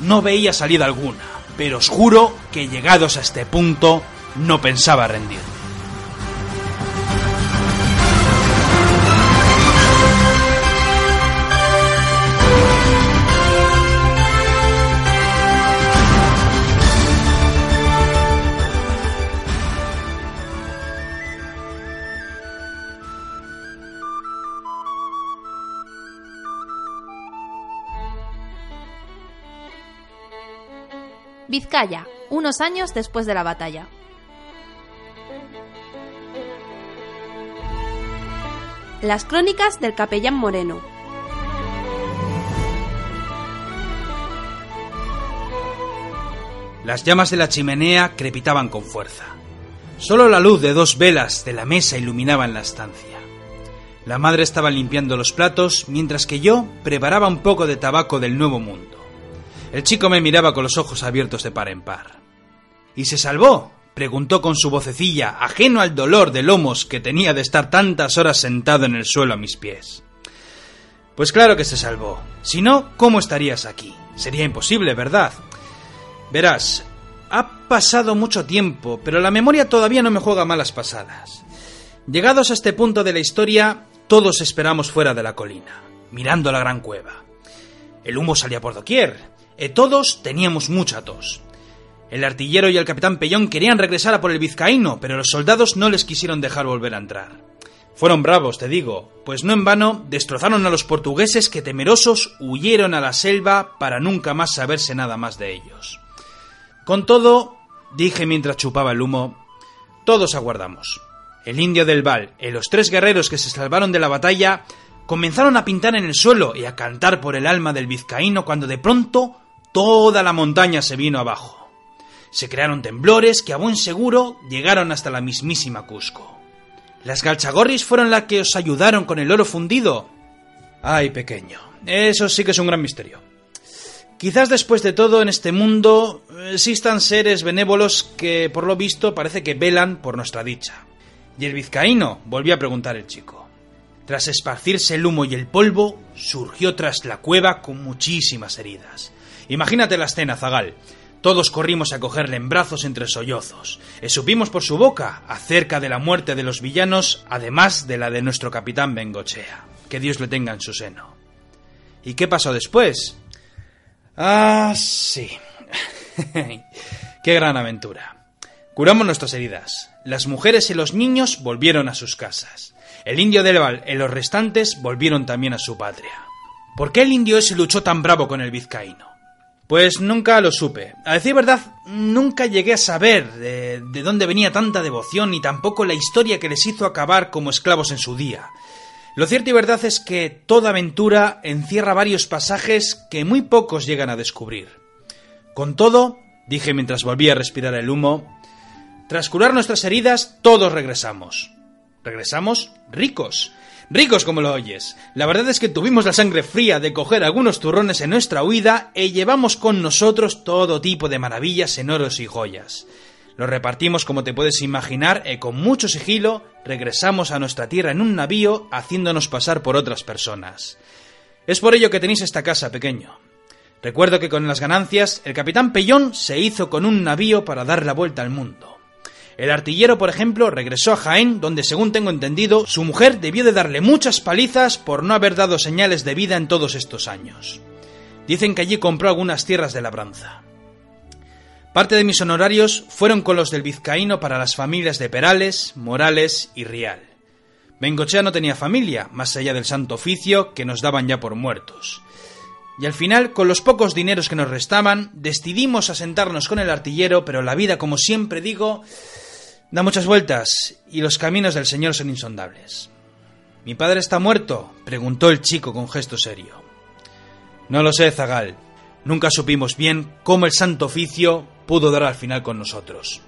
No veía salida alguna, pero os juro que llegados a este punto no pensaba rendirme. Vizcaya, unos años después de la batalla. Las crónicas del capellán Moreno. Las llamas de la chimenea crepitaban con fuerza. Solo la luz de dos velas de la mesa iluminaban la estancia. La madre estaba limpiando los platos mientras que yo preparaba un poco de tabaco del nuevo mundo. El chico me miraba con los ojos abiertos de par en par. ¿Y se salvó? preguntó con su vocecilla, ajeno al dolor de lomos que tenía de estar tantas horas sentado en el suelo a mis pies. Pues claro que se salvó. Si no, ¿cómo estarías aquí? Sería imposible, ¿verdad? Verás, ha pasado mucho tiempo, pero la memoria todavía no me juega malas pasadas. Llegados a este punto de la historia, todos esperamos fuera de la colina, mirando la gran cueva. El humo salía por doquier, todos teníamos mucha tos. El artillero y el capitán Pellón querían regresar a por el vizcaíno, pero los soldados no les quisieron dejar volver a entrar. Fueron bravos, te digo, pues no en vano destrozaron a los portugueses que temerosos huyeron a la selva para nunca más saberse nada más de ellos. Con todo, dije mientras chupaba el humo, todos aguardamos. El indio del Val y los tres guerreros que se salvaron de la batalla comenzaron a pintar en el suelo y a cantar por el alma del vizcaíno cuando de pronto toda la montaña se vino abajo. Se crearon temblores que a buen seguro llegaron hasta la mismísima Cusco. ¿Las galchagorris fueron las que os ayudaron con el oro fundido? Ay, pequeño, eso sí que es un gran misterio. Quizás después de todo en este mundo existan seres benévolos que, por lo visto, parece que velan por nuestra dicha. ¿Y el vizcaíno? volvió a preguntar el chico. Tras esparcirse el humo y el polvo, surgió tras la cueva con muchísimas heridas. Imagínate la escena, Zagal. Todos corrimos a cogerle en brazos entre sollozos. E supimos por su boca acerca de la muerte de los villanos, además de la de nuestro capitán Bengochea. Que Dios le tenga en su seno. ¿Y qué pasó después? Ah, sí. qué gran aventura. Curamos nuestras heridas. Las mujeres y los niños volvieron a sus casas. El indio del Val y los restantes volvieron también a su patria. ¿Por qué el indio ese luchó tan bravo con el vizcaíno? Pues nunca lo supe. A decir verdad, nunca llegué a saber de, de, dónde venía tanta devoción ni tampoco la historia que les hizo acabar como esclavos en su día. Lo cierto y verdad es que toda aventura encierra varios pasajes que muy pocos llegan a descubrir. Con todo, dije mientras volvía a respirar el humo, tras curar nuestras heridas, todos regresamos. Regresamos ricos, Ricos como lo oyes. La verdad es que tuvimos la sangre fría de coger algunos turrones en nuestra huida y llevamos con nosotros todo tipo de maravillas en oros y joyas. Lo repartimos como te puedes imaginar y con mucho sigilo regresamos a nuestra tierra en un navío haciéndonos pasar por otras personas. Es por ello que tenéis esta casa, pequeño. Recuerdo que con las ganancias el capitán Pellón se hizo con un navío para dar la vuelta al mundo. El artillero, por ejemplo, regresó a Jaén, donde, según tengo entendido, su mujer debió de darle muchas palizas por no haber dado señales de vida en todos estos años. Dicen que allí compró algunas tierras de labranza. Parte de mis honorarios fueron con los del vizcaíno para las familias de Perales, Morales y Rial. Bengochea no tenía familia, más allá del santo oficio que nos daban ya por muertos. Y al final, con los pocos dineros que nos restaban, decidimos asentarnos con el artillero, pero la vida, como siempre digo, Da muchas vueltas y los caminos del Señor son insondables. ¿Mi padre está muerto? preguntó el chico con gesto serio. No lo sé, Zagal. Nunca supimos bien cómo el Santo Oficio pudo dar al final con nosotros.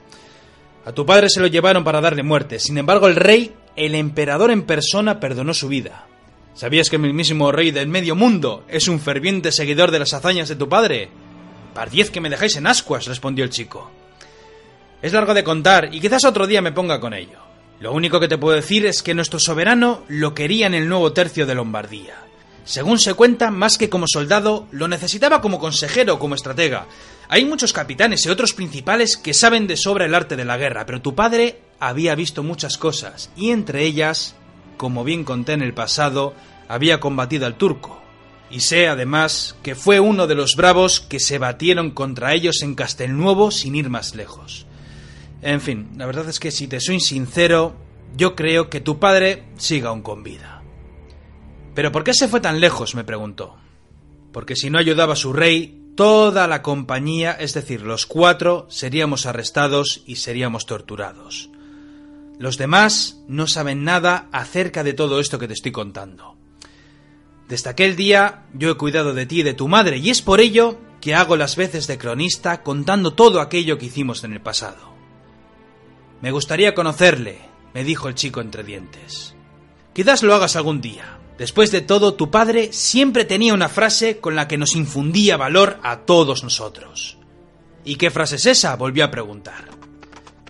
A tu padre se lo llevaron para darle muerte. Sin embargo, el rey, el emperador en persona, perdonó su vida. ¿Sabías que el mismísimo rey del medio mundo es un ferviente seguidor de las hazañas de tu padre? Pardiez que me dejáis en ascuas, respondió el chico. Es largo de contar y quizás otro día me ponga con ello. Lo único que te puedo decir es que nuestro soberano lo quería en el nuevo tercio de Lombardía. Según se cuenta, más que como soldado, lo necesitaba como consejero o como estratega. Hay muchos capitanes y otros principales que saben de sobra el arte de la guerra, pero tu padre había visto muchas cosas, y entre ellas, como bien conté en el pasado, había combatido al turco. Y sé, además, que fue uno de los bravos que se batieron contra ellos en Castelnuovo sin ir más lejos. En fin, la verdad es que si te soy sincero, yo creo que tu padre siga aún con vida. ¿Pero por qué se fue tan lejos? me preguntó. Porque si no ayudaba a su rey, toda la compañía, es decir, los cuatro, seríamos arrestados y seríamos torturados. Los demás no saben nada acerca de todo esto que te estoy contando. Desde aquel día yo he cuidado de ti y de tu madre, y es por ello que hago las veces de cronista contando todo aquello que hicimos en el pasado. Me gustaría conocerle, me dijo el chico entre dientes. Quizás lo hagas algún día. Después de todo, tu padre siempre tenía una frase con la que nos infundía valor a todos nosotros. ¿Y qué frase es esa? volvió a preguntar.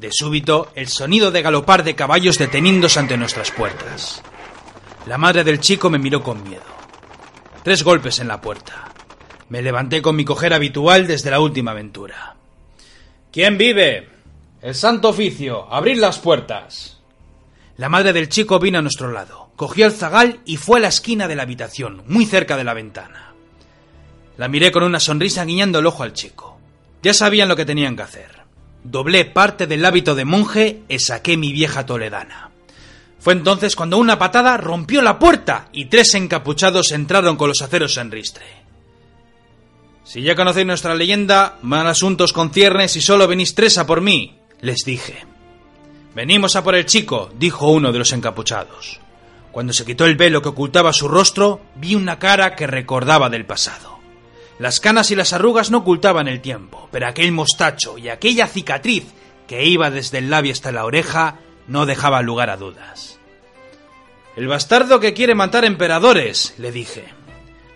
De súbito, el sonido de galopar de caballos deteniéndose ante nuestras puertas. La madre del chico me miró con miedo. Tres golpes en la puerta. Me levanté con mi coger habitual desde la última aventura. ¿Quién vive? El santo oficio, abrid las puertas. La madre del chico vino a nuestro lado, cogió el zagal y fue a la esquina de la habitación, muy cerca de la ventana. La miré con una sonrisa guiñando el ojo al chico. Ya sabían lo que tenían que hacer. Doblé parte del hábito de monje y saqué mi vieja toledana. Fue entonces cuando una patada rompió la puerta y tres encapuchados entraron con los aceros en ristre. Si ya conocéis nuestra leyenda, mal asuntos conciernes y solo venís tres a por mí, les dije. Venimos a por el chico, dijo uno de los encapuchados. Cuando se quitó el velo que ocultaba su rostro, vi una cara que recordaba del pasado. Las canas y las arrugas no ocultaban el tiempo, pero aquel mostacho y aquella cicatriz que iba desde el labio hasta la oreja no dejaba lugar a dudas. El bastardo que quiere matar emperadores, le dije.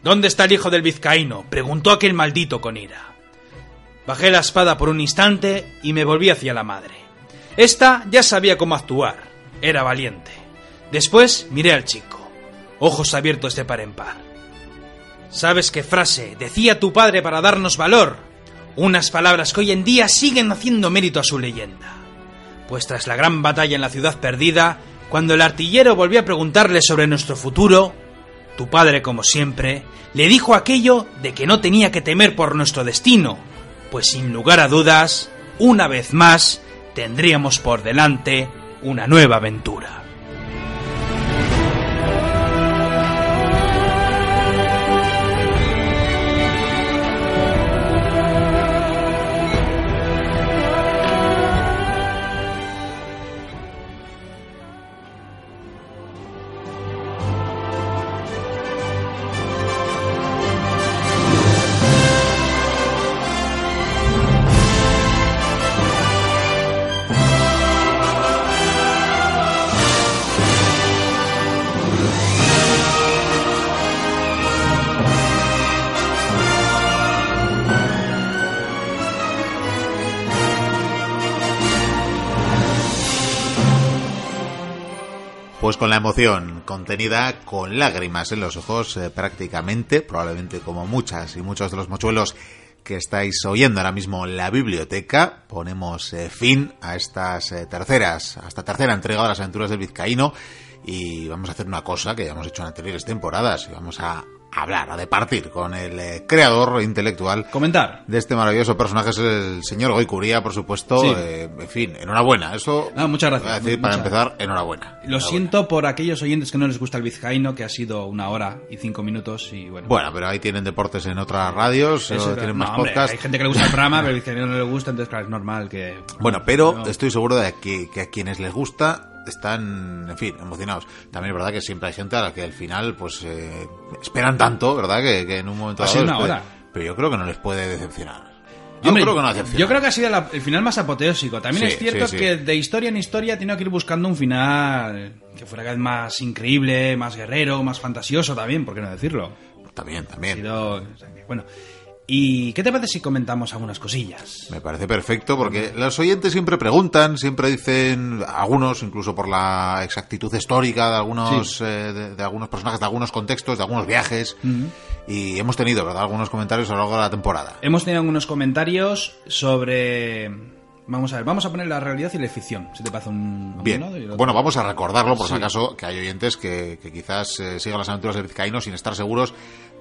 ¿Dónde está el hijo del vizcaíno? preguntó aquel maldito con ira. Bajé la espada por un instante y me volví hacia la madre. Esta ya sabía cómo actuar. Era valiente. Después miré al chico. Ojos abiertos de par en par. ¿Sabes qué frase decía tu padre para darnos valor? Unas palabras que hoy en día siguen haciendo mérito a su leyenda. Pues tras la gran batalla en la ciudad perdida, cuando el artillero volvió a preguntarle sobre nuestro futuro, tu padre, como siempre, le dijo aquello de que no tenía que temer por nuestro destino, pues sin lugar a dudas, una vez más, tendríamos por delante una nueva aventura. Con la emoción contenida, con lágrimas en los ojos eh, prácticamente, probablemente como muchas y muchos de los mochuelos que estáis oyendo ahora mismo en la biblioteca, ponemos eh, fin a estas eh, terceras, a esta tercera entrega de las aventuras del vizcaíno. Y vamos a hacer una cosa que ya hemos hecho en anteriores temporadas y vamos a hablar, a departir con el eh, creador intelectual Comentar. de este maravilloso personaje, es el señor Goicuría, por supuesto. Sí. Eh, en fin, enhorabuena. Eso, Ah, muchas gracias. a decir, para empezar, enhorabuena. Lo Enhorabuena. siento por aquellos oyentes que no les gusta el vizcaíno, que ha sido una hora y cinco minutos y bueno. Bueno, pero ahí tienen deportes en otras radios, Eso eh, tienen no, más hombre, podcasts. Hay gente que le gusta el programa, pero el vizcaíno no le gusta, entonces claro, es normal que... Bueno, pero No. estoy seguro de que, que a quienes les gusta están, en fin, emocionados. También es verdad que siempre hay gente a la que al final, pues, eh, esperan tanto, ¿verdad? Que, que en un momento Ha dado sido puede- hora. Pero yo creo que no les puede decepcionar. Yo Hombre, creo que no decepciona. Yo creo que ha sido la- el final más apoteósico. También Sí, es cierto sí, sí. que de historia en historia tiene que ir buscando un final que fuera cada vez más increíble, más guerrero, más fantasioso también, ¿por qué no decirlo? También, Ha también. sido- o sea que, bueno, ¿y qué te parece si comentamos algunas cosillas? Me parece perfecto porque los oyentes siempre preguntan, siempre dicen, algunos, incluso por la exactitud histórica de algunos, Sí. eh, de, de algunos personajes, de algunos contextos, de algunos viajes. Y hemos tenido, ¿verdad?, algunos comentarios a lo largo de la temporada. Hemos tenido algunos comentarios sobre... Vamos a ver, vamos a poner la realidad y la ficción, si te parece un... Bien, el otro. bueno, vamos a recordarlo por si acaso que hay oyentes que, que quizás eh, sigan las aventuras del vizcaíno sin estar seguros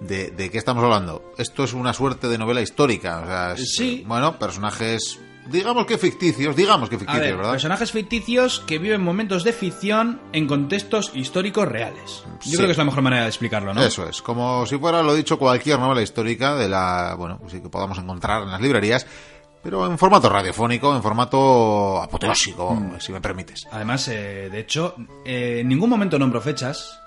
de, de qué estamos hablando. Esto es una suerte de novela histórica, o sea, es, Sí. bueno, personajes, digamos que ficticios, digamos que ficticios, ver, ¿verdad? personajes ficticios que viven momentos de ficción en contextos históricos reales. Yo Sí. creo que es la mejor manera de explicarlo, ¿no? Eso es, como si fuera lo dicho cualquier novela histórica de la, bueno, sí que podamos encontrar en las librerías, pero en formato radiofónico, en formato apoteósico, Mm. si me permites. Además, eh, de hecho, eh, en ningún momento nombro fechas,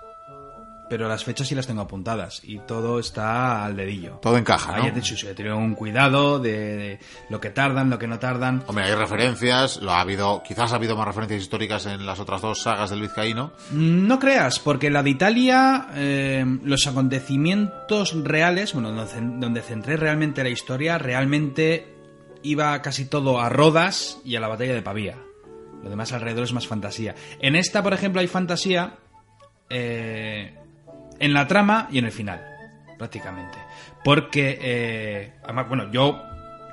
pero las fechas sí las tengo apuntadas y todo está al dedillo. Todo encaja, ¿no? Ahí, sí, he tenido un cuidado de, de lo que tardan, lo que no tardan. Hombre, hay referencias, lo ha habido, quizás ha habido más referencias históricas en las otras dos sagas del Vizcaíno. No creas, porque la de Italia, eh, los acontecimientos reales, bueno, donde centré realmente la historia, realmente iba casi todo a Rodas y a la batalla de Pavía. Lo demás alrededor es más fantasía. En esta, por ejemplo, hay fantasía eh, en la trama y en el final, prácticamente. Porque, eh, además, bueno, yo,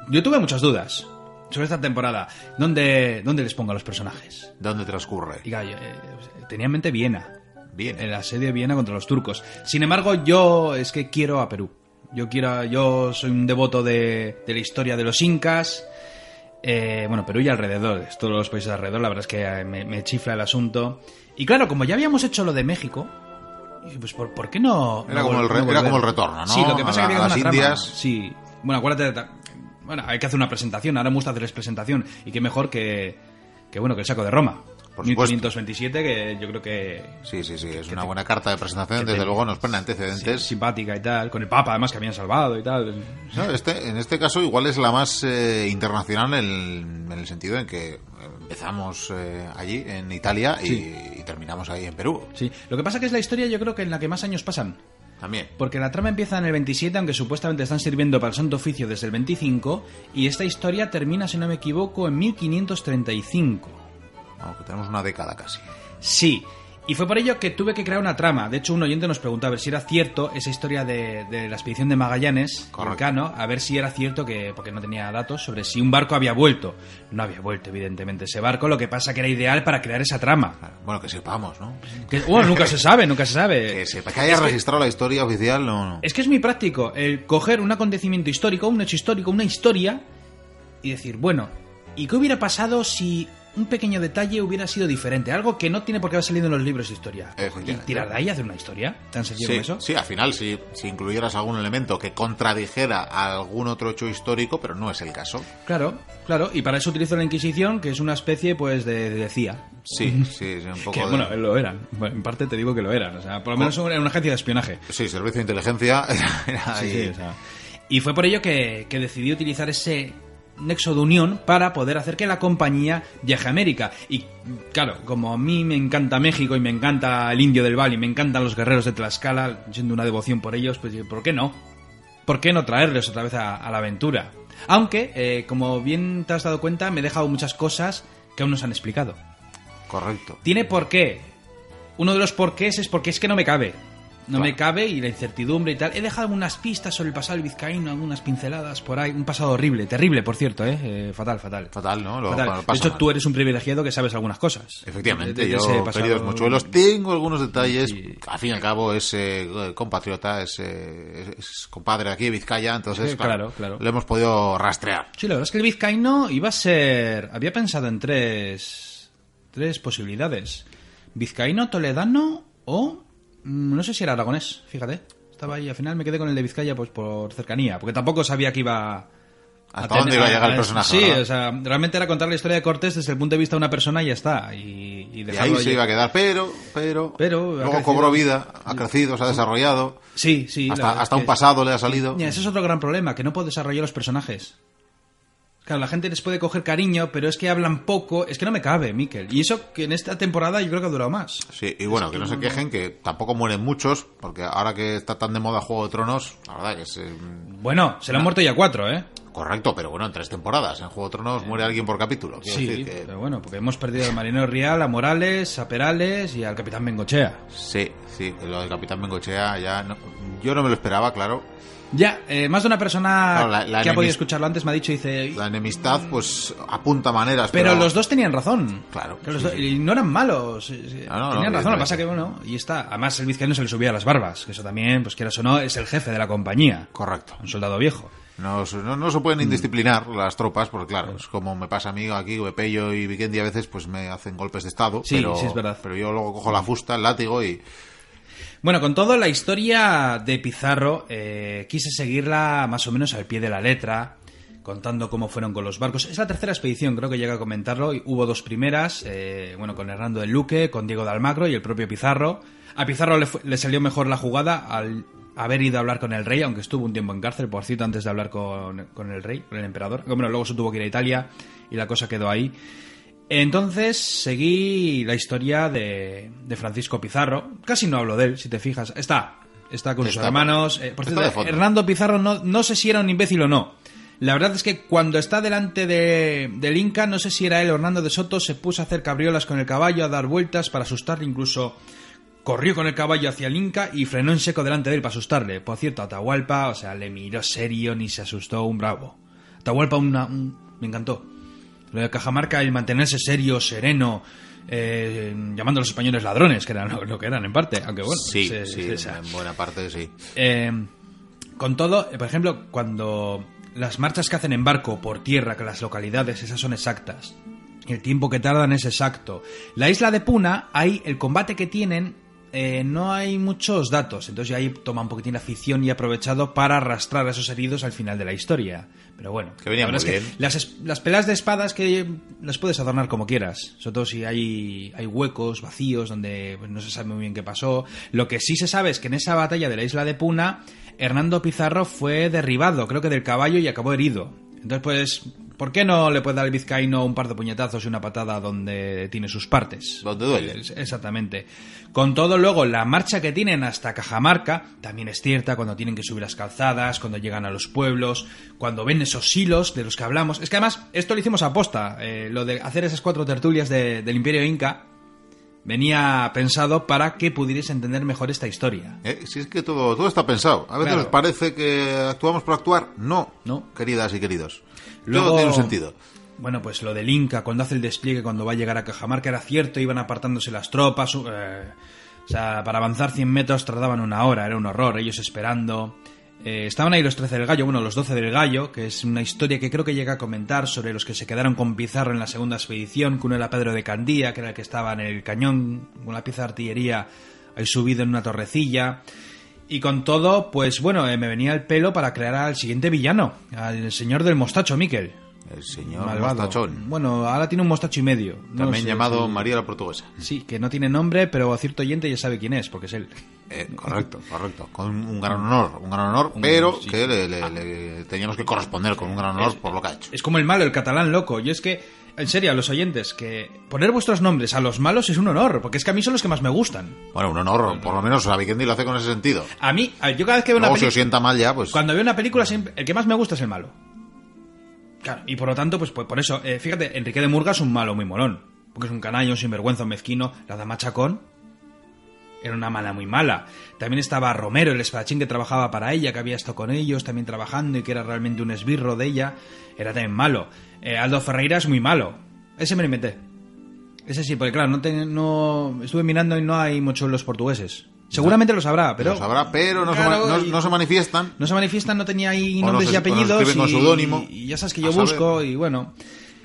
yo tuve muchas dudas sobre esta temporada. ¿Dónde, dónde les pongo a los personajes? ¿Dónde transcurre? Eh, tenía en mente Viena. Bien. El asedio de Viena contra los turcos. Sin embargo, yo es que quiero a Perú. Yo quiero, yo soy un devoto de, de la historia de los incas. Eh, bueno, Perú y alrededores, todos los países alrededor, la verdad es que eh, me, me chifla el asunto. Y claro, como ya habíamos hecho lo de México, dije, pues ¿por, por qué no? Era no como el re- no era volver? como el retorno, ¿no? Sí, lo que pasa A es que había una las trama. Indias. Sí, bueno, acuérdate ta- Bueno, hay que hacer una presentación, ahora me gusta hacerles presentación. Y qué mejor que, que bueno, que el saco de Roma. Por supuesto. 1527, que yo creo que... Sí, sí, sí, es una buena carta de presentación, desde luego nos pone antecedentes. Sí, simpática y tal, con el Papa además que habían salvado y tal. No, este, en este caso igual es la más eh, internacional en, en, el sentido en que empezamos eh, allí, en Italia, y, y, terminamos ahí en Perú. Sí, lo que pasa que es la historia yo creo que en la que más años pasan. También. Porque la trama empieza en el 27, aunque supuestamente están sirviendo para el Santo Oficio desde el 25, y esta historia termina, si no me equivoco, en 1535. Aunque tenemos una década casi. Sí, y fue por ello que tuve que crear una trama. De hecho, un oyente nos preguntaba a ver si era cierto esa historia de, de la expedición de Magallanes, Correcto. a ver si era cierto que, porque no tenía datos, sobre si un barco había vuelto. No había vuelto, evidentemente, ese barco, lo que pasa que era ideal para crear esa trama. Bueno, que sepamos, ¿no? Que, bueno, nunca se sabe, nunca se sabe. Que sepa, que haya es registrado que, la historia oficial, no, no. Es que es muy práctico el coger un acontecimiento histórico, un hecho histórico, una historia, y decir, bueno, ¿y qué hubiera pasado si un pequeño detalle hubiera sido diferente. Algo que no tiene por qué haber salido en los libros de historia. Y tirar de ahí y hacer una historia. ¿Tan sencillo sí, como eso? Sí, al final, si, si incluyeras algún elemento que contradijera a algún otro hecho histórico, pero no es el caso. Claro, claro. Y para eso utilizo la Inquisición, que es una especie, pues, de, de CIA. Sí, sí, un poco. que, de... Bueno, lo eran. En parte te digo que lo eran. O sea, por lo menos era una agencia de espionaje. Sí, servicio de inteligencia. Era sí, sí, o sea, y fue por ello que, que decidí utilizar ese nexo de unión para poder hacer que la compañía viaje a América. Y claro, como a mí me encanta México y me encanta el indio del Valle y me encantan los guerreros de Tlaxcala, siendo una devoción por ellos, pues ¿por qué no? ¿Por qué no traerles otra vez a, a la aventura? Aunque, eh, como bien te has dado cuenta, me he dejado muchas cosas que aún no se han explicado. Correcto. Tiene por qué. Uno de los porqués es porque es que no me cabe. No claro. me cabe y la incertidumbre y tal. He dejado algunas pistas sobre el pasado del vizcaíno, algunas pinceladas por ahí. Un pasado horrible, terrible, por cierto, ¿eh? eh fatal, fatal. Fatal, ¿no? Lo, fatal. Lo de hecho, mal. tú eres un privilegiado que sabes algunas cosas. Efectivamente, de, de yo, pasado... mochuelos, tengo algunos detalles. Sí. Al fin y al cabo, es eh, compatriota, es, eh, es, compadre aquí de Vizcaya, entonces, sí, claro, claro, lo hemos podido rastrear. Sí, la verdad es que el vizcaíno iba a ser... Había pensado en tres, tres posibilidades. Vizcaíno, toledano o no sé si era aragonés, fíjate. Estaba ahí, al final me quedé con el de Vizcaya pues por cercanía, porque tampoco sabía que iba... ¿Hasta dónde iba a llegar el personaje? Sí, ¿verdad? o sea, realmente era contar la historia de Cortés desde el punto de vista de una persona y ya está. Y, y, y ahí se iba a quedar, pero, pero, pero luego crecido, cobró vida, ha crecido, se ha desarrollado. Sí, sí. Hasta, hasta un pasado le ha salido. Mira, ese es otro gran problema, que no puedo desarrollar los personajes. Claro, la gente les puede coger cariño, pero es que hablan poco. Es que no me cabe, Miquel. Y eso que en esta temporada yo creo que ha durado más. Sí, y bueno, es que, que no se quejen, que tampoco mueren muchos, porque ahora que está tan de moda Juego de Tronos, la verdad que es... Eh, bueno, se le han muerto ya cuatro, ¿eh? Correcto, pero bueno, en tres temporadas. En Juego de Tronos muere alguien por capítulo. Sí, decir que... pero bueno, porque hemos perdido al Marinero Real, a Morales, a Perales y al Capitán Bengochea. Sí, sí, lo del Capitán Bengochea ya... No... Yo no me lo esperaba, claro. Ya, eh, más de una persona claro, la, la que ha podido escucharlo antes me ha dicho, dice... La enemistad, pues, apunta maneras, pero... pero los dos tenían razón. Claro. Que los sí, dos, y no eran malos. No, no, tenían no, razón, lo que pasa que, bueno, y está. Además, el vizcaíno se le subía a las barbas, que eso también, pues quieras o no, es el jefe de la compañía. Correcto. Un soldado viejo. No, no, no, se pueden indisciplinar mm. las tropas, porque claro, es como me pasa a mí aquí, Pello y Vikendi a veces pues me hacen golpes de estado. Sí, pero, sí, es verdad. Pero yo luego cojo la fusta, el látigo y... Bueno, con todo, la historia de Pizarro eh, quise seguirla más o menos al pie de la letra, contando cómo fueron con los barcos. Es la tercera expedición, creo que llega a comentarlo. Y hubo dos primeras, eh, bueno, con Hernando del Luque, con Diego de Almagro y el propio Pizarro. A Pizarro le, le, salió mejor la jugada al haber ido a hablar con el rey, aunque estuvo un tiempo en cárcel, por cierto, antes de hablar con, con el rey, con el emperador. Bueno, luego se tuvo que ir a Italia y la cosa quedó ahí. Entonces seguí la historia de, de, Francisco Pizarro. Casi no hablo de él, si te fijas. Está, está con está, sus hermanos. Eh, por cierto, Hernando Pizarro no, no, sé si era un imbécil o no. La verdad es que cuando está delante de, del Inca, no sé si era él o Hernando de Soto, se puso a hacer cabriolas con el caballo, a dar vueltas para asustarle, incluso corrió con el caballo hacia el Inca y frenó en seco delante de él para asustarle. Por cierto, Atahualpa, o sea, le miró serio ni se asustó un bravo. Atahualpa, una, un, me encantó. Lo de Cajamarca, el mantenerse serio, sereno, eh, llamando a los españoles ladrones, que eran lo, lo, que eran en parte, aunque bueno. Sí, se, sí, se, en buena parte sí. Eh, con todo, por ejemplo, cuando las marchas que hacen en barco por tierra, que las localidades, esas son exactas. El tiempo que tardan es exacto. La isla de Puna, ahí el combate que tienen eh, no hay muchos datos, entonces ahí toma un poquitín la ficción y ha aprovechado para arrastrar a esos heridos al final de la historia. Pero bueno, Que venía la muy es que bien. las, las peleas de espadas que las puedes adornar como quieras, sobre todo si hay, hay huecos, vacíos, donde pues, no se sabe muy bien qué pasó. Lo que sí se sabe es que en esa batalla de la isla de Puna, Hernando Pizarro fue derribado, creo que del caballo, y acabó herido. Entonces, pues, ¿por qué no le puede dar el vizcaíno un par de puñetazos y una patada donde tiene sus partes? Donde duele. Exactamente. Con todo, luego, la marcha que tienen hasta Cajamarca también es cierta cuando tienen que subir las calzadas, cuando llegan a los pueblos, cuando ven esos hilos de los que hablamos. Es que además, esto lo hicimos a posta, eh, lo de hacer esas cuatro tertulias de- del Imperio Inca venía pensado para que pudierais entender mejor esta historia. Eh, Si es que todo, todo está pensado. A veces Claro. os parece que actuamos por actuar. No, No. queridas y queridos. Luego- Todo tiene un sentido. Bueno, pues lo del Inca, cuando hace el despliegue, cuando va a llegar a Cajamarca, era cierto, iban apartándose las tropas. eh, o sea, para avanzar 100 metros tardaban una hora, era un horror, ellos esperando. Eh, estaban ahí los 13 del Gallo, bueno, los 12 del Gallo, que es una historia que creo que llega a comentar sobre los que se quedaron con Pizarro en la segunda expedición, que uno era Pedro de Candía, que era el que estaba en el cañón, con la pieza de artillería ahí subido en una torrecilla. Y con todo, pues bueno, eh, me venía el pelo para crear al siguiente villano, al señor del mostacho, Miquel. El señor Malvado. Mostachón. Bueno, ahora tiene un mostacho y medio. No También sé llamado María la Portuguesa. Sí, que no tiene nombre, pero cierto oyente ya sabe quién es, porque es él. Eh, correcto, correcto. Con un gran honor, un gran honor, pero sí. que le, le- le teníamos que corresponder con un gran honor por lo que ha hecho. Es como el malo, el catalán loco. Y es que, en serio, a los oyentes, que poner vuestros nombres a los malos es un honor, porque es que a mí son los que más me gustan. Bueno, un honor, por lo menos la Vikendi lo hace con ese sentido. A mí, a- yo cada vez que veo una Luego si os película... sienta mal ya, pues... Cuando veo una película, siempre, el que más me gusta es el malo. Claro, y por lo tanto, pues, pues por eso, eh, fíjate, Enrique de Murga es un malo muy molón. Porque es un canalla, un sinvergüenza, un mezquino. La dama Chacón era una mala muy mala. También estaba Romero, el espadachín que trabajaba para ella, que había estado con ellos también trabajando y que era realmente un esbirro de ella. Era también malo. Eh, Aldo Ferreira es muy malo. Ese me lo inventé. Ese sí, porque claro, no, te- no estuve mirando y no hay muchos los portugueses. Seguramente los habrá, pero... Lo sabrá, pero no, se, Claro, ma- no- y- no se manifiestan. no se manifiestan, no tenía ahí O no nombres se- y apellidos. con y, y ya sabes que yo saber. busco y bueno.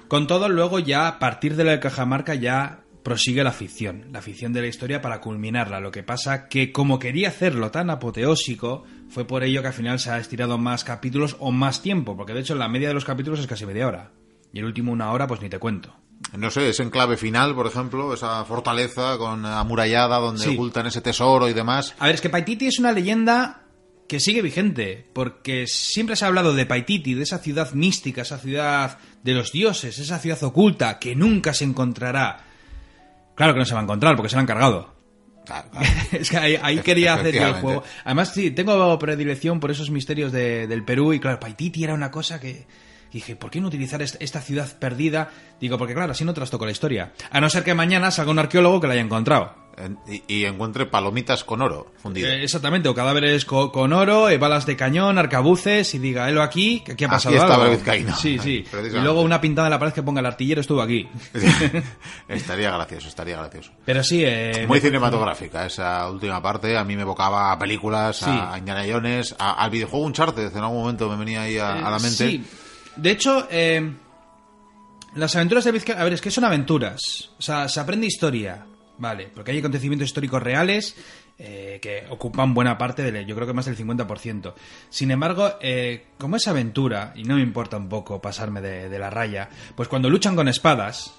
Con todo, luego ya a partir de la de Cajamarca ya prosigue la ficción. La ficción de la historia para culminarla. Lo que pasa que como quería hacerlo tan apoteósico, fue por ello que al final se ha estirado más capítulos o más tiempo. Porque de hecho la media de los capítulos es casi media hora. Y el último una hora pues ni te cuento. No sé, ese enclave final, por ejemplo, esa fortaleza con amurallada donde Sí. ocultan ese tesoro y demás. A ver, es que Paititi es una leyenda que sigue vigente, porque siempre se ha hablado de Paititi, de esa ciudad mística, esa ciudad de los dioses, esa ciudad oculta que nunca se encontrará. Claro que no se va a encontrar, porque se la han cargado. Claro, claro. es que ahí, ahí quería hacer yo el juego. Además, sí, tengo predilección por esos misterios de- del Perú y claro, Paititi era una cosa que... Dije, ¿por qué no utilizar est- esta ciudad perdida? Digo, porque claro, así no trastoco la historia. A no ser que mañana salga un arqueólogo que la haya encontrado. En- y, y encuentre palomitas con oro fundido. Eh, exactamente, o cadáveres co- con, oro, eh, balas de cañón, arcabuces, y diga, helo aquí, que aquí ha Aquí pasado estaba algo. el vizcaíno. Sí, sí. Y luego una pintada en la pared que ponga el artillero estuvo aquí. estaría gracioso, estaría gracioso. Pero sí, eh, Muy me- cinematográfica esa última parte. A mí me evocaba a películas, Sí. a, Indiana Jones, a- al videojuego Uncharted. En algún momento me venía ahí a, a la mente. Eh, Sí. De hecho, eh, las aventuras de Vizca... A ver, es que son aventuras. O sea, se aprende historia. Vale, porque hay acontecimientos históricos reales eh, que ocupan buena parte del... Yo creo que más del 50%. Sin embargo, eh, como es aventura, y no me importa un poco pasarme de la raya, pues cuando luchan con espadas...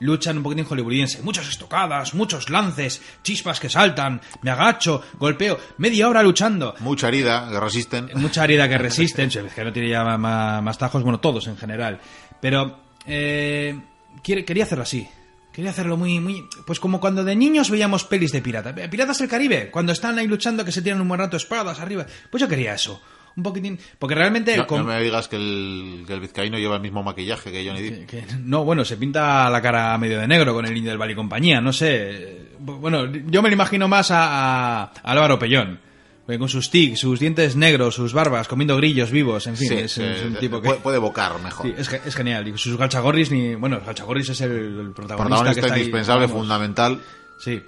Luchan un poquitín hollywoodiense. Muchas estocadas, muchos lances, chispas que saltan, me agacho, golpeo, media hora luchando Mucha herida, que resisten. mucha herida que resisten, es que no tiene ya más, más tajos, bueno, todos en general. Pero eh, quería hacerlo así. Quería hacerlo muy, muy... Pues como cuando de niños veíamos pelis de pirata. Eh, Piratas del Caribe, cuando están ahí luchando que se tiran un buen rato espadas arriba. Pues yo quería eso. Un poquitín... Porque realmente... No, con- no me digas que el, que el vizcaíno lleva el mismo maquillaje que Johnny Depp. que- no, bueno, se pinta la cara medio de negro con el indio del Valle y compañía, no sé. Bueno, yo me lo imagino más a, a Álvaro Pellón. Porque Con sus tics, sus dientes negros, sus barbas, comiendo grillos vivos, en fin, Sí, es, sí, es un tipo que... puede, puede evocar mejor. Sí, es, es genial. Y sus galchagorris ni... Bueno, galchagorris es el, el protagonista, que Protagonista está ahí, indispensable, fundamental. Sí.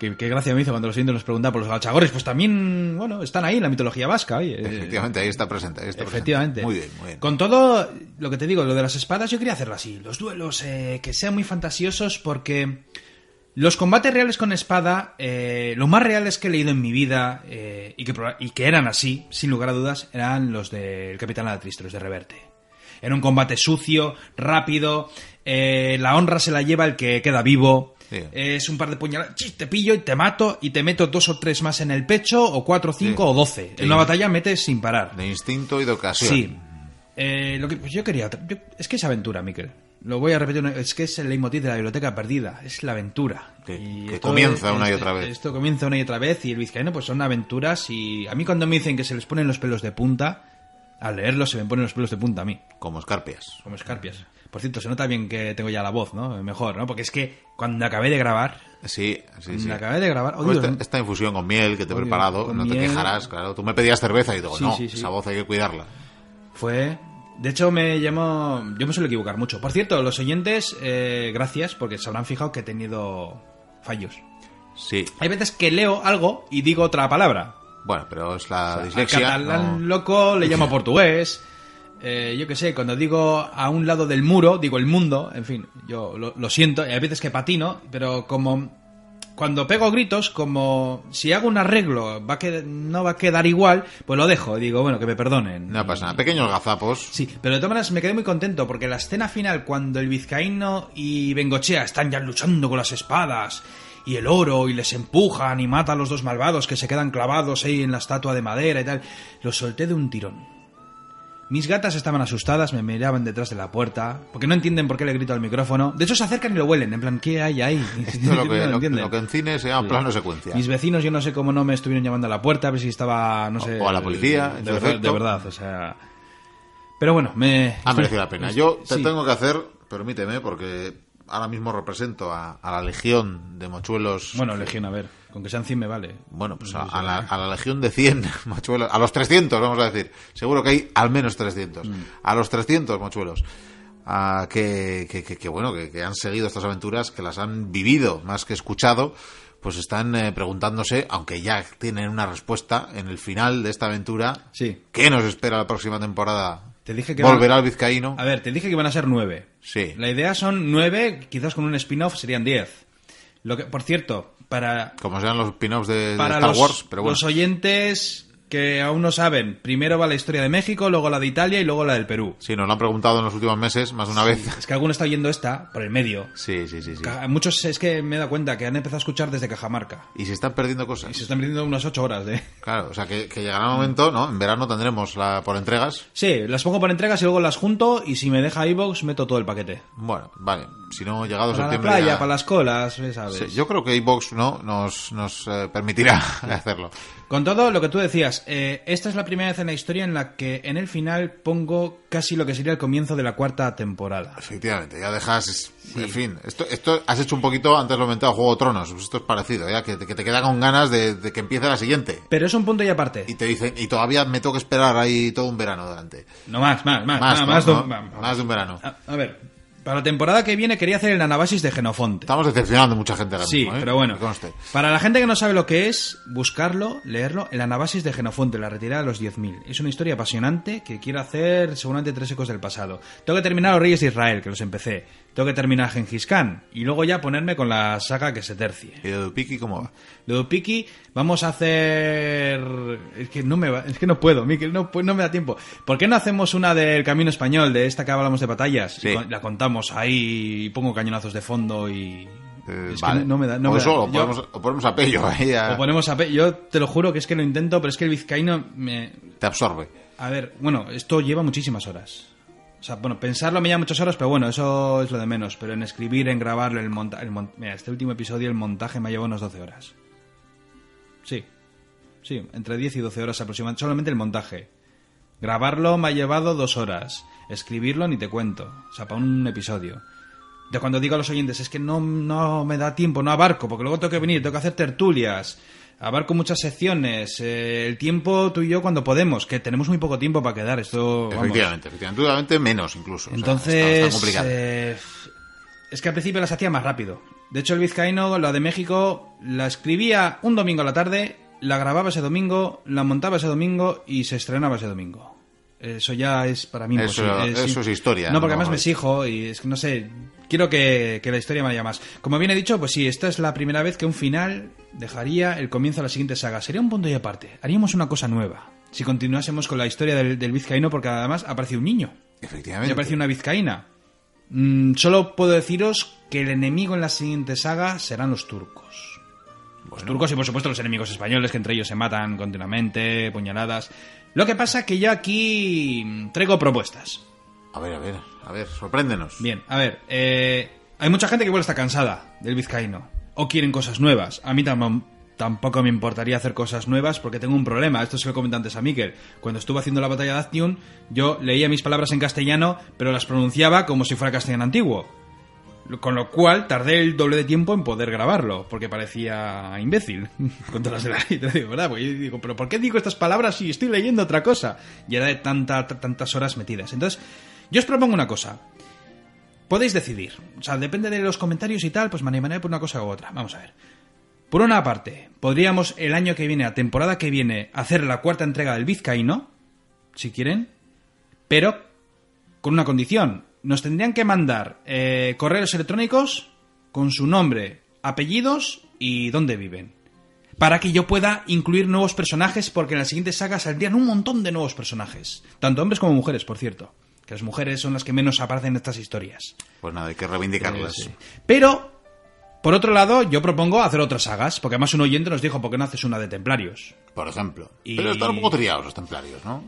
Qué, qué gracia me hizo cuando los siguientes nos preguntaban por los galchagorris. Pues también, bueno, están ahí en la mitología vasca. oye. Efectivamente, ahí está presente. ahí está presente. Efectivamente. Muy bien, muy bien. Con todo lo que te digo, lo de las espadas, yo quería hacerlo así. Los duelos eh, que sean muy fantasiosos porque Los combates reales con espada, eh, los más reales que he leído en mi vida eh, y, que, y que eran así, sin lugar a dudas, eran los del Capitán Alatriste, los de Reverte. Era un combate sucio, rápido, eh, la honra se la lleva el que queda vivo. Sí. Es un par de puñaladas, te pillo y te mato y te meto dos o tres más en el pecho, o cuatro, cinco Sí. o doce. En una batalla metes sin parar. De instinto y de ocasión. Sí. Eh, lo que pues yo quería. yo- es que es aventura, Miquel. Lo voy a repetir. Es que es el leitmotiv de la biblioteca perdida. Es la aventura. Que- Y que esto comienza es- una y otra vez. Esto comienza una y otra vez. Y el vizcaíno, pues son aventuras. Y a mí, cuando me dicen que se les ponen los pelos de punta, al leerlo se me ponen los pelos de punta a mí. Como escarpias. Como escarpias. Por cierto, se nota bien que tengo ya la voz, ¿no? Mejor, ¿no? Porque es que cuando acabé de grabar. Sí, sí, sí. Cuando acabé de grabar. Odio- esta, esta infusión con miel que te he Odio, preparado, no te miel. quejarás, claro. Tú me pedías cerveza y digo, Sí, no, sí, sí. esa voz hay que cuidarla. Fue. De hecho, me llamó. Yo me suelo equivocar mucho. Por cierto, los oyentes, eh, gracias, porque se habrán fijado que he tenido fallos. Sí. Hay veces que leo algo y digo otra palabra. Bueno, pero es la Al dislexia. catalán no- loco le llamo portugués. Eh, yo qué sé, cuando digo a un lado del muro, digo el mundo. En fin, yo lo, lo siento. Y hay veces que patino, pero como. Cuando pego gritos, como si hago un arreglo va a qued- no va a quedar igual, pues lo dejo. Digo, bueno, que me perdonen. No pasa nada. Pequeños gazapos. Sí, pero de todas maneras me quedé muy contento porque la escena final, cuando el vizcaíno y Bengochea están ya luchando con las espadas y el oro y les empujan y matan a los dos malvados que se quedan clavados ahí en la estatua de madera y tal, lo solté de un tirón. Mis gatas estaban asustadas, me miraban detrás de la puerta, porque no entienden por qué le grito al micrófono. De hecho, se acercan y lo huelen, en plan, ¿qué hay ahí? Esto es lo que, No lo- entienden. lo que en cine se llama plano secuencia. Mis vecinos, yo no sé cómo no me estuvieron llamando a la puerta, a ver si estaba, no sé... o a la policía, De verdad, de verdad, o sea... Pero bueno, me... Ha merecido la pena. Yo te Sí. tengo que hacer, permíteme, porque ahora mismo represento a, a la legión de mochuelos. Bueno, Legión, a ver, con que sean 100 me vale. Bueno, pues a, a la, a la legión de 100 mochuelos, a los 300, vamos a decir. Seguro que hay al menos 300. Mm. A los 300 mochuelos. ah, que, que, que- que, bueno, que, han seguido estas aventuras, que las han vivido más que escuchado, pues están eh, preguntándose, aunque ya tienen una respuesta en el final de esta aventura, Sí. ¿qué nos espera la próxima temporada? Te dije que ¿Volverá van- al vizcaíno? A ver, te dije que van a ser 9. Sí. La idea son 9, quizás con un spin-off serían 10. Lo que, por cierto, para, Como sean los spin-offs de, para Star los, Wars, pero bueno. los oyentes que aún no saben, primero va la historia de México, luego la de Italia y luego la del Perú. Sí, nos lo han preguntado en los últimos meses, más de una vez. Es que alguno está oyendo esta por el medio. Sí, sí, sí, sí. Muchos es que me he dado cuenta que han empezado a escuchar desde Cajamarca. Y se están perdiendo cosas. Y se están perdiendo unas 8 horas de... Claro, o sea que, que llegará el momento, ¿no? En verano tendremos la por entregas. Sí, las pongo por entregas y luego las junto y si me deja iVoox meto todo el paquete. Bueno, vale. Si no, llegado Para la septiembre. playa, ya- para las colas, ¿sabes? Sí, yo creo que iBox no nos, nos eh, permitirá hacerlo. Con todo lo que tú decías, eh, esta es la primera vez en la historia en la que en el final pongo casi lo que sería el comienzo de la cuarta temporada. Efectivamente, ya dejas. En fin, esto, esto has hecho un poquito, antes lo he comentado, Juego de Tronos. Pues esto es parecido, ya que, te- que te queda con ganas de, de que empiece la siguiente. Pero es un punto y aparte. Y te dicen, y todavía me tengo que esperar ahí todo un verano delante. No más, más, más, Más, más, ¿no? más de un- verano. A, a ver, para la temporada que viene quería hacer el anabasis de Genofonte. Estamos decepcionando a mucha gente ahora Sí, mismo, ¿eh? pero bueno. Que conste. Para la gente que no sabe lo que es, buscarlo, leerlo, el anabasis de Genofonte, la retirada de los 10.000. Es una historia apasionante que quiero hacer seguramente tres ecos del pasado. Tengo que terminar los Reyes de Israel, que los empecé. Tengo que terminar Gengis Khan. Y luego ya ponerme con la saga que se tercie. ¿Y de Dupiki cómo va? De Dupiki vamos a hacer... Es que no me va... Es que no puedo, Miquel, no, no me da tiempo. ¿Por qué no hacemos una del Camino Español, de esta que hablamos de batallas? Sí. Y con- la contamos ahí y pongo cañonazos de fondo y... Eh, es vale. que no, no me da... No o me eso, da. o, Yo- ponemos, o ponemos a Pello ahí, a- o ponemos a... Yo te lo juro que es que lo intento, pero es que el vizcaíno me... te absorbe. A ver, bueno, esto lleva muchísimas horas. O sea, bueno, pensarlo me lleva muchas horas, pero bueno, eso es lo de menos. Pero en escribir, en grabarlo, el montaje... Mira, este último episodio, el montaje me ha llevado unas 12 horas. Sí. Sí, entre 10 y 12 horas aproximadamente. Solamente el montaje. Grabarlo me ha llevado dos horas. Escribirlo ni te cuento. O sea, para un episodio. De cuando digo a los oyentes, es que no, no me da tiempo, no abarco, porque luego tengo que venir, tengo que hacer tertulias, abarco muchas secciones, eh, el tiempo tú y yo cuando podemos, que tenemos muy poco tiempo para quedar, esto... vamos. Efectivamente, efectivamente. Menos incluso. O sea, Entonces, está- está complicado. eh, es que al principio las hacía más rápido. De hecho, el vizcaíno, la de México, la escribía un domingo a la tarde, la grababa ese domingo, la montaba ese domingo y se estrenaba ese domingo. Eso ya es para mí Eso- imposible. eso es historia, No, porque no, además me es- exijo y es que no sé. quiero que, que la historia vaya más. Como bien he dicho, pues sí, esta es la primera vez que un final dejaría el comienzo de la siguiente saga. Sería un punto y aparte. Haríamos una cosa nueva. Si continuásemos con la historia del, del vizcaíno, porque además ha aparecido un niño. Y Efectivamente. ha aparecido una vizcaína. Mm, solo puedo deciros que el enemigo en la siguiente saga serán los turcos. Los turcos y por supuesto los enemigos españoles, que entre ellos se matan continuamente, puñaladas. Lo que pasa que yo aquí mm, traigo propuestas. A ver, a ver, a ver, sorpréndenos. Bien, a ver, eh, hay mucha gente que igual está cansada del vizcaíno. O quieren cosas nuevas. A mí tam- tampoco me importaría hacer cosas nuevas porque tengo un problema. Esto se lo comenté antes a Mikel. Cuando estuve haciendo la batalla de Actium, yo leía mis palabras en castellano, pero las pronunciaba como si fuera castellano antiguo. Lo- Con lo cual tardé el doble de tiempo en poder grabarlo, porque parecía imbécil con todas las. Te digo, ¿verdad? Porque yo digo, ¿pero por qué digo estas palabras si estoy leyendo otra cosa? Y era de tanta, tantas horas metidas. Entonces, yo os propongo una cosa. Podéis decidir. O sea, depende de los comentarios y tal, pues me animaré por una cosa u otra. Vamos a ver. Por una parte, podríamos el año que viene, la temporada que viene, hacer la cuarta entrega del Vizcaíno, si quieren, pero con una condición. Nos tendrían que mandar eh, correos electrónicos con su nombre, apellidos y dónde viven. Para que yo pueda incluir nuevos personajes, porque en la siguiente saga saldrían un montón de nuevos personajes. Tanto hombres como mujeres, por cierto. Que las mujeres son las que menos aparecen en estas historias. Pues nada, hay que reivindicarlas. Sí. Pero, por otro lado, yo propongo hacer otras sagas, porque además un oyente nos dijo, ¿por qué no haces una de templarios? Por ejemplo. Y- Pero están un poco triados los templarios, ¿no?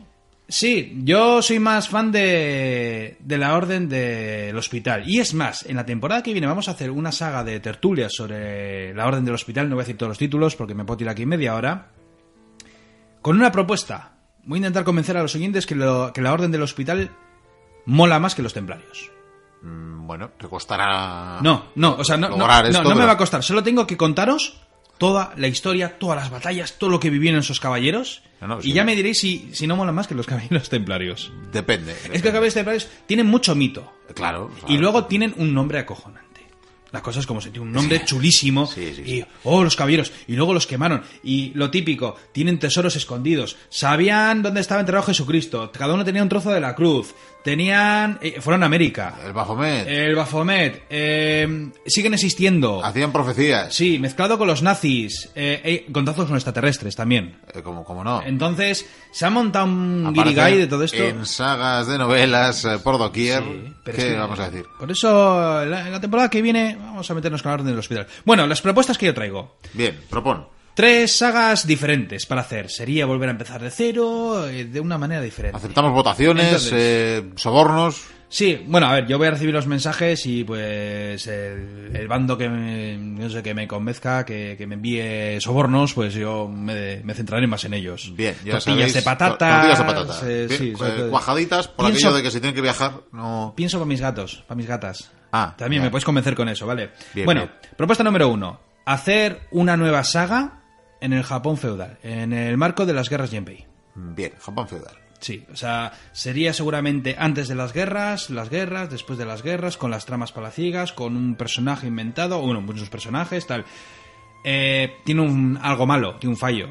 Sí, yo soy más fan de, de la Orden del Hospital. Y es más, en la temporada que viene vamos a hacer una saga de tertulias sobre la Orden del Hospital. No voy a decir todos los títulos porque me puedo tirar aquí media hora. Con una propuesta. Voy a intentar convencer a los oyentes que, lo- que la Orden del Hospital mola más que los templarios. Mm, Bueno, te costará. No, no, o sea, no, no, lograr no, esto, no me pero- va a costar. Solo tengo que contaros toda la historia, todas las batallas, todo lo que vivieron esos caballeros. No, no, y ya me diréis si, si no mola más que los caballeros templarios. Depende. Es que los caballeros templarios tienen mucho mito. Claro. Y luego tienen un nombre acojonante. Las cosas como se tiene un nombre chulísimo. Sí, sí, y, oh, los caballeros. Y luego los quemaron. Y lo típico, tienen tesoros escondidos. Sabían dónde estaba enterrado Jesucristo. Cada uno tenía un trozo de la cruz. Tenían. eh, fueron a América. El Baphomet. El Baphomet. eh, siguen existiendo. Hacían profecías. Sí, mezclado con los nazis. Eh, eh, contactos con extraterrestres también. Eh, como, como no. Entonces, se ha montado un guirigay de todo esto. En sagas de novelas por doquier. Sí, pero ¿Qué es que- vamos a decir? Por eso, la, la temporada que viene, vamos a meternos con la orden del hospital. Bueno, las propuestas que yo traigo. Bien, propon. Tres sagas diferentes para hacer. Sería volver a empezar de cero, eh, de una manera diferente. Aceptamos votaciones, Entonces- eh, sobornos. Sí, bueno, a ver, yo voy a recibir los mensajes y pues el, el bando que me, no sé, que me convenzca, que, que me envíe sobornos, pues yo me, me centraré más en ellos. Bien, ya Tortillas sabéis. de patatas. Tortillas de patata. eh, Bien, sí, eh, cuajaditas por Pienso- aquello de que si tienen que viajar, no. Pienso para mis gatos, para mis gatas. Ah, También me puedes convencer con eso, ¿vale? Bien, bueno, propuesta número uno. Hacer una nueva saga en el Japón feudal, en el marco de las guerras Genpei. Bien, Japón feudal. Sí, o sea, sería seguramente antes de las guerras, las guerras, después de las guerras, con las tramas palaciegas, con un personaje inventado, o bueno, muchos personajes, tal. Eh, tiene un, algo malo, tiene un fallo.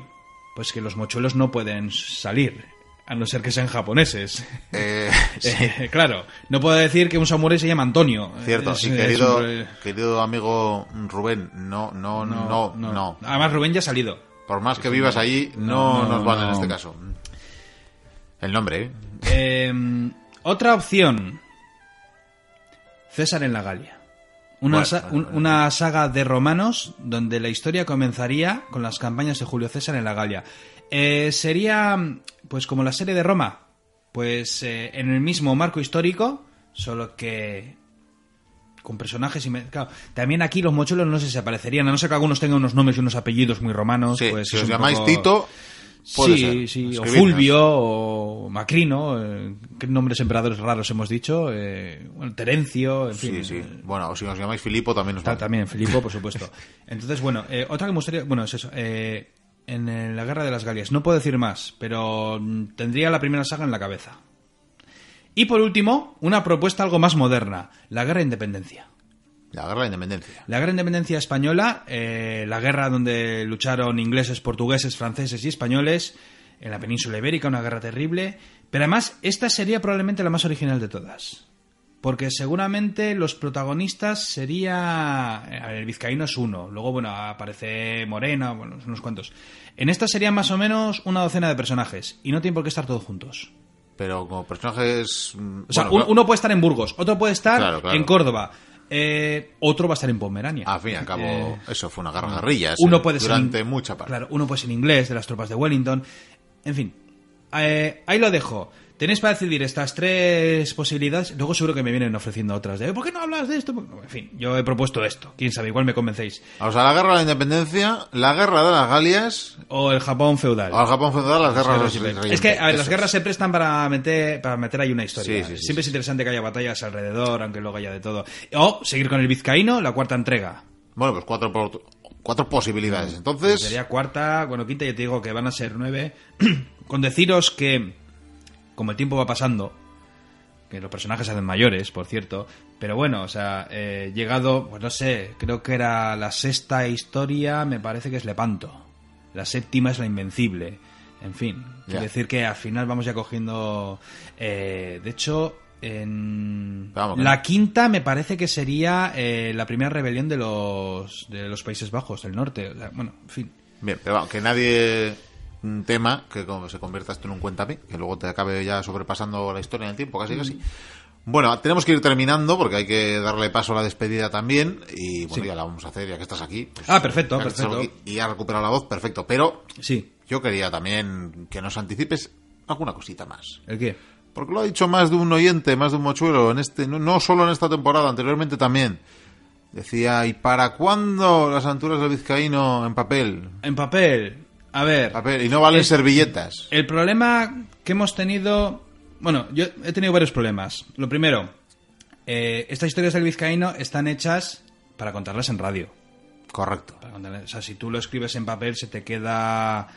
Pues que los mochuelos no pueden salir, a no ser que sean japoneses. Eh, sí, Eh, claro, no puedo decir que un samurái se llama Antonio. cierto. Es- y querido, un- querido amigo Rubén, no, no, no, no. Además, Rubén ya ha salido. Por más que vivas allí, no, No, nos vale en no. este caso. El nombre, ¿eh? Eh, otra opción. César en la Galia. Una, Bueno, sa- un- bueno, una saga de romanos donde la historia comenzaría con las campañas de Julio César en la Galia. Eh, sería, pues como la serie de Roma, pues eh, en el mismo marco histórico, solo que con personajes y... me- claro, también aquí los mochuelos no sé si aparecerían, a no ser que algunos tengan unos nombres y unos apellidos muy romanos. Sí, pues si os llamáis poco- Tito, puede sí, ser. sí, o. Fulvio, o Macrino, eh, qué nombres emperadores raros hemos dicho, eh, bueno, Terencio, en Sí, fin. sí. eh, Bueno, o si os llamáis Filipo también os tal, vale. también, Filipo, por supuesto. Entonces, bueno, eh, otra que me gustaría, bueno, es eso, eh, en eh, la Guerra de las Galias, no puedo decir más, pero mm, tendría la primera saga en la cabeza. Y por último, una propuesta algo más moderna, la Guerra de Independencia. La guerra de independencia. La Guerra de Independencia Española, eh, la guerra donde lucharon ingleses, portugueses, franceses y españoles en la península ibérica, una guerra terrible. Pero además, esta sería probablemente la más original de todas. Porque seguramente los protagonistas sería... a ver, el vizcaíno es uno, luego, bueno, aparece Morena, bueno, unos cuantos. En esta serían más o menos una docena de personajes, y no tienen por qué estar todos juntos. Pero como personajes... mm, O sea, bueno, uno, uno puede estar en Burgos, otro puede estar Claro, claro. en Córdoba, eh, otro va a estar en Pomerania. Al fin y al cabo, Eh, eso fue una guerra uno puede ser durante in- mucha parte. Claro, uno puede ser inglés de las tropas de Wellington. En fin, eh, ahí lo dejo. Tenéis para decidir estas tres posibilidades. Luego seguro que me vienen ofreciendo otras. De, ¿Por qué no hablas de esto? En fin, yo he propuesto esto. Quién sabe, igual me convencéis. O sea, la guerra de la independencia, la guerra de las Galias, O el Japón feudal. o el Japón feudal, las guerras de los Es que, a ver, las guerras se prestan para meter, para meter ahí una historia. Sí, sí, Siempre es interesante que haya batallas alrededor, aunque luego haya de todo. O seguir con el vizcaíno, la cuarta entrega. Bueno, pues cuatro, por- cuatro posibilidades. Entonces, Sería cuarta, bueno, quinta, ya te digo que van a ser nueve. Con deciros que, como el tiempo va pasando, que los personajes se hacen mayores, por cierto, pero bueno, o sea, eh, llegado, pues no sé, creo que era la sexta historia, me parece que es Lepanto. La séptima es la Invencible. En fin, quiero Ya. decir que al final vamos ya cogiendo... eh, de hecho, en Vamos, la no. quinta me parece que sería eh, la primera rebelión de los, de los Países Bajos, del norte. O sea, bueno, en fin. bien, pero vamos, que nadie mm, tema que como se convierta esto en un cuéntame, que luego te acabe ya sobrepasando la historia en el tiempo, casi casi. Bueno, tenemos que ir terminando porque hay que darle paso a la despedida también y bueno, Sí. ya la vamos a hacer ya que estás aquí. pues, Ah, perfecto, perfecto. aquí Y ya recuperado la voz, perfecto. Pero Sí, yo quería también que nos anticipes alguna cosita más. ¿el qué? Porque lo ha dicho más de un oyente, más de un mochuelo, en este, no, no solo en esta temporada, anteriormente también. Decía, ¿y para cuándo las alturas del vizcaíno en papel? En papel, a ver, y no valen Es- servilletas. el problema que hemos tenido... Bueno, yo he tenido varios problemas. Lo primero, eh, estas historias del vizcaíno están hechas para contarlas en radio. Correcto. Para contarlas- o sea, si tú lo escribes en papel se te queda,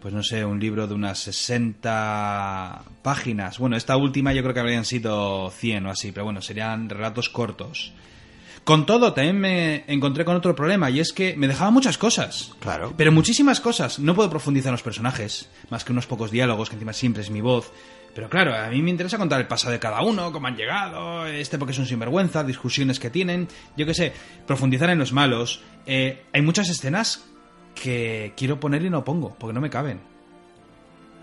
pues no sé, un libro de unas 60 páginas. Bueno, esta última yo creo que habrían sido 100 o así, pero bueno, serían relatos cortos. Con todo, también me encontré con otro problema y es que me dejaba muchas cosas. Claro. Pero muchísimas cosas. No puedo profundizar en los personajes, más que unos pocos diálogos, que encima siempre es mi voz. Pero claro, a mí me interesa contar el pasado de cada uno, cómo han llegado, este porque es un sinvergüenza, discusiones que tienen, yo qué sé, profundizar en los malos. Eh, hay muchas escenas que quiero poner y no pongo, porque no me caben.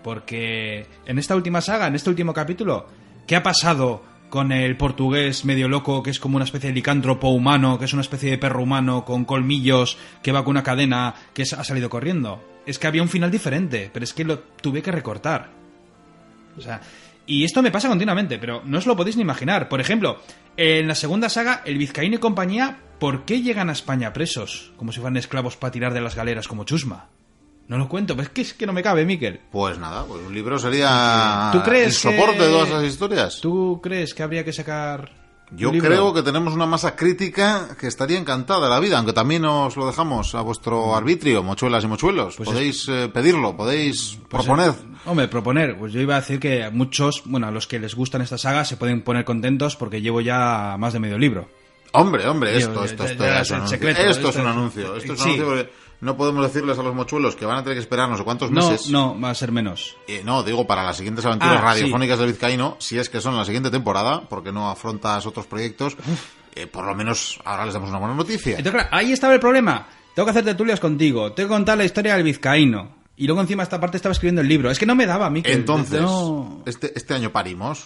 Porque en esta última saga, en este último capítulo, ¿qué ha pasado con el portugués medio loco, que es como una especie de licántropo humano, que es una especie de perro humano con colmillos, que va con una cadena, que ha salido corriendo? Es que había un final diferente, pero es que lo tuve que recortar. O sea, y esto me pasa continuamente, pero no os lo podéis ni imaginar. Por ejemplo, en la segunda saga, el Vizcaíno y compañía, ¿por qué llegan a España presos? Como si fueran esclavos para tirar de las galeras como chusma. No lo cuento, pero es que, es que no me cabe, Miquel. Pues nada, pues un libro sería ¿Tú crees el soporte que- de todas las historias. ¿Tú crees que habría que sacar Yo creo que tenemos una masa crítica que estaría encantada de la vida, aunque también os lo dejamos a vuestro arbitrio, mochuelas y mochuelos. Pues podéis eh, pedirlo, podéis Pues, proponer. hombre, proponer. Pues yo iba a decir que a muchos, bueno, a los que les gustan esta saga se pueden poner contentos porque llevo ya más de medio libro. Hombre, hombre, esto, esto, esto es un anuncio. Esto es un anuncio. Sí. no podemos decirles a los mochuelos que van a tener que esperar no sé cuántos No, meses. no, va a ser menos. Eh, no, digo para las siguientes aventuras Ah, radiofónicas del Vizcaíno, si es que son la siguiente temporada, porque no afrontas otros proyectos, eh, por lo menos ahora les damos una buena noticia. Entonces, claro, ahí estaba el problema. Tengo que hacer tertulias contigo, tengo que contar la historia del vizcaíno. Y luego encima esta parte estaba escribiendo el libro. Es que no me daba a mí que... Entonces, no- este, este año parimos,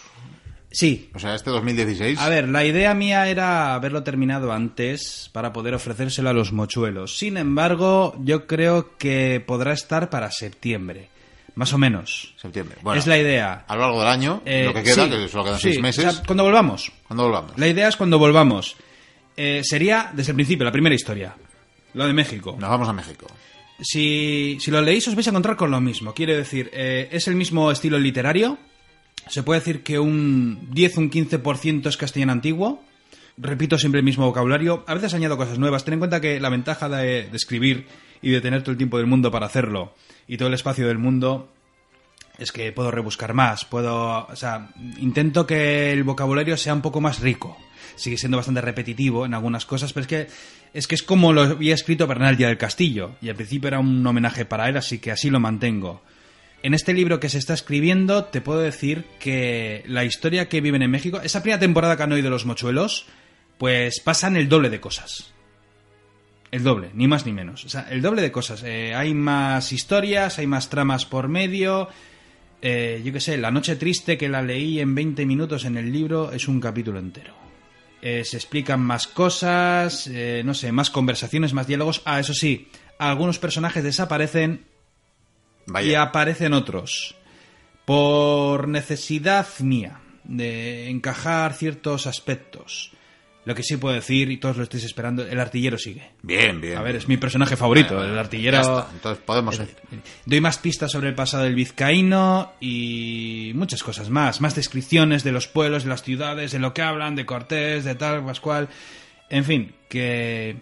Sí. o sea, este 2016. A ver, la idea mía era haberlo terminado antes para poder ofrecérselo a los mochuelos. Sin embargo, yo creo que podrá estar para septiembre. Más o menos. Septiembre. Bueno, es la idea. a lo largo del año, Eh, lo que queda, sí, que solo quedan sí, seis meses. o sea, cuando volvamos. cuando volvamos? La idea es cuando volvamos. Eh, sería desde el principio, la primera historia. La de México. Nos vamos a México. Si, si lo leéis os vais a encontrar con lo mismo. Quiere decir, eh, es el mismo estilo literario. Se puede decir que un 10, un 15% es castellano antiguo. Repito siempre el mismo vocabulario. A veces añado cosas nuevas. Ten en cuenta que la ventaja de, de escribir y de tener todo el tiempo del mundo para hacerlo y todo el espacio del mundo es que puedo rebuscar más, puedo, o sea, intento que el vocabulario sea un poco más rico. Sigue siendo bastante repetitivo en algunas cosas, pero es que es que es como lo había escrito Bernal ya del Castillo y al principio era un homenaje para él, así que así lo mantengo. En este libro que se está escribiendo, te puedo decir que la historia que viven en México, esa primera temporada que han oído los mochuelos, pues pasan el doble de cosas. El doble, ni más ni menos. O sea, el doble de cosas. Eh, hay más historias, hay más tramas por medio. Eh, yo qué sé, La Noche Triste, que la leí en 20 minutos en el libro, es un capítulo entero. Eh, se explican más cosas, eh, no sé, más conversaciones, más diálogos. Ah, eso sí, algunos personajes desaparecen y aparecen otros. Por necesidad mía de encajar ciertos aspectos. Lo que sí puedo decir, y todos lo estáis esperando, el artillero sigue. Bien, bien. A ver, es mi personaje favorito, el artillero. ya está, Entonces podemos. Doy más pistas sobre el pasado del vizcaíno y muchas cosas más. Más descripciones de los pueblos, de las ciudades, de lo que hablan, de Cortés, de tal, Pascual. En fin, que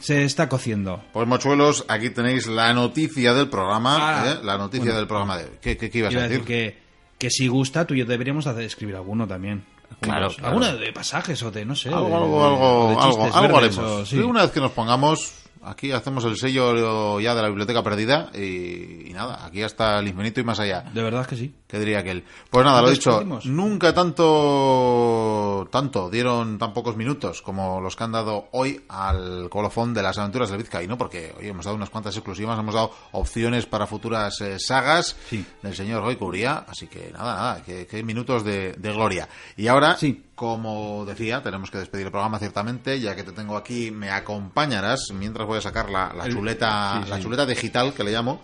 se está cociendo. Pues mochuelos, aquí tenéis la noticia del programa, Ah, ¿eh? la noticia bueno. del programa de hoy. ¿Qué, qué, qué ibas Iba a decir? decir que, que si gusta, tú y yo deberíamos hacer, escribir alguno también. Claro, claro. Alguno de pasajes o de, no sé. algo, de- algo, de- algo, de algo, chistes algo verdes haremos. o-. Sí, Una vez que nos pongamos, aquí hacemos el sello ya de la biblioteca perdida y, y nada, aquí hasta el infinito y más allá. De verdad que sí. ¿Qué diría aquel? Pues nada, lo ¿Nos dicho, nunca tanto tanto dieron tan pocos minutos como los que han dado hoy al colofón de las aventuras del Vizcaíno, porque hoy hemos dado unas cuantas exclusivas, hemos dado opciones para futuras eh, sagas Sí. del señor Roy Curia, así que nada, nada, que, que minutos de, de gloria. Y ahora, Sí. Como decía, tenemos que despedir el programa ciertamente, ya que te tengo aquí, me acompañarás mientras voy a sacar la, chuleta, sí, la chuleta digital que le llamo.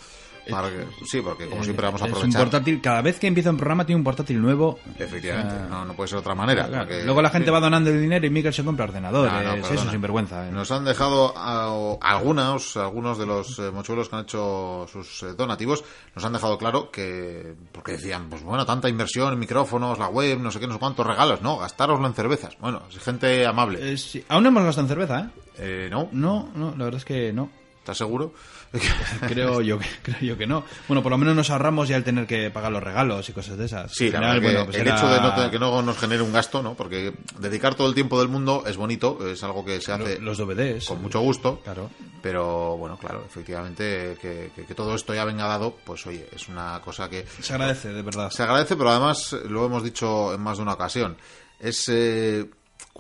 Para que- sí, porque como siempre vamos a Es un aprovechar. portátil, cada vez que empieza un programa tiene un portátil nuevo. Efectivamente, Ah. no, no puede ser de otra manera. Claro, porque- Luego la gente sí. va donando el dinero y Miguel se compra ordenadores. No, no, es perdona. un sinvergüenza. eh. Nos han dejado a- algunos, algunos de los eh, mochuelos que han hecho sus eh, donativos, nos han dejado claro que, porque decían, pues bueno, tanta inversión en micrófonos, la web, no sé qué, no sé cuántos regalos, no, gastároslo en cervezas. Bueno, es gente amable. Eh, sí. Aún no hemos gastado en cerveza, ¿eh? Eh, ¿No? No, no, la verdad es que no. ¿Estás seguro? Creo yo, que, creo yo que no. Bueno, por lo menos nos ahorramos ya el tener que pagar los regalos y cosas de esas. Sí, Al la bueno, pues el era- hecho de no tener- que no nos genere un gasto, ¿no? Porque dedicar todo el tiempo del mundo es bonito, es algo que se hace Los DVDs. con mucho gusto. Claro. Pero bueno, claro, efectivamente que, que- que todo esto ya venga dado, pues oye, es una cosa que Se agradece, de verdad. se agradece, pero además eh, lo hemos dicho en más de una ocasión. Es eh,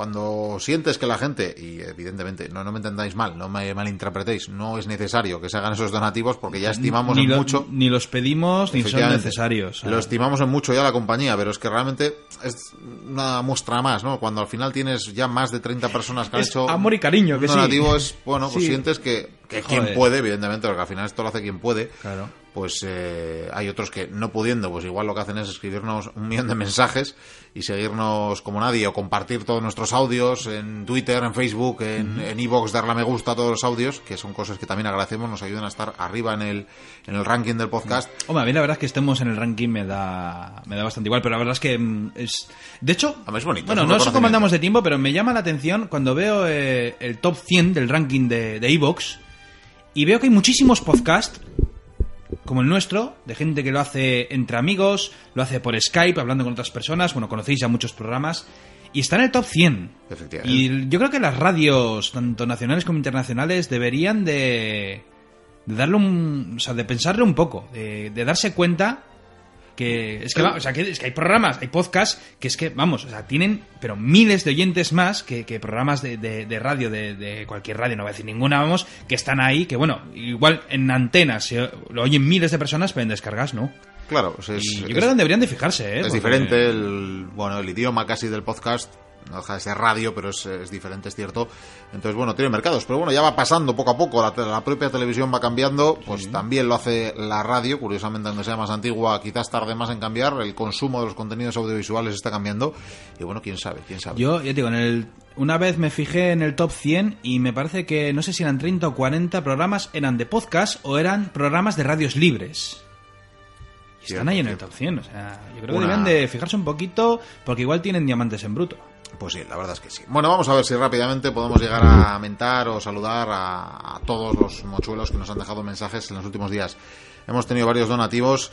cuando sientes que la gente, y evidentemente no, no me entendáis mal, no me malinterpretéis, no es necesario que se hagan esos donativos porque ya estimamos ni en lo- mucho. Ni los pedimos ni son necesarios. Lo estimamos en mucho ya la compañía, pero es que realmente es una muestra más, ¿no? Cuando al final tienes ya más de 30 personas que han Es hecho amor y cariño, un que sí. donativo es, bueno, pues Sí. sientes que, que Joder. quien puede, evidentemente, porque al final esto lo hace quien puede, Claro. pues eh, hay otros que no pudiendo, pues igual lo que hacen es escribirnos un millón de mensajes y seguirnos como nadie o compartir todos nuestros audios en Twitter, en Facebook, en en iVoox, darle a me gusta a todos los audios, que son cosas que también agradecemos, nos ayudan a estar arriba en el, en el ranking del podcast. Hombre, a mí la verdad es que estemos en el ranking me da, me da bastante igual, pero la verdad es que mm, es... De hecho, A ver, es bonito, bueno, es no sé cómo reconocimiento. andamos de tiempo, pero me llama la atención cuando veo eh, el top 100 del ranking de de Evox y veo que hay muchísimos podcasts como el nuestro, de gente que lo hace entre amigos, lo hace por Skype, hablando con otras personas, bueno, conocéis ya muchos programas, y está en el top 100. Efectivamente. Y yo creo que las radios, tanto nacionales como internacionales, deberían de, de darle un... O sea, de pensarle un poco, de, de darse cuenta que es que, o sea, que, es que hay programas, hay podcasts que es que, vamos, o sea, tienen, pero miles de oyentes más que, que programas de, de- de radio, de, de cualquier radio, no voy a decir ninguna, vamos, que están ahí, que bueno, igual en antenas lo oyen miles de personas, pero en descargas no. Claro, es, Y yo es- creo que deberían de fijarse, ¿eh? es Porque- diferente el, bueno, el idioma casi del podcast. No deja de ser radio, pero es, es diferente, es cierto. Entonces, bueno, tiene mercados. Pero bueno, ya va pasando poco a poco. La, propia televisión va cambiando. Pues también lo hace la radio. Curiosamente, aunque sea más antigua, quizás tarde más en cambiar. El consumo de los contenidos audiovisuales está cambiando. Y bueno, quién sabe, quién sabe. Yo, ya digo, en el, una vez me fijé en el top 100 y me parece que no sé si eran 30 o 40 programas eran de podcast o eran programas de radios libres. Y están ahí en el top 100. O sea, yo creo Una- que deben de fijarse un poquito porque igual tienen diamantes en bruto. Pues sí, la verdad es que sí. Bueno, vamos a ver si rápidamente podemos llegar a mentar o saludar a, a todos los mochuelos que nos han dejado mensajes en los últimos días. Hemos tenido varios donativos,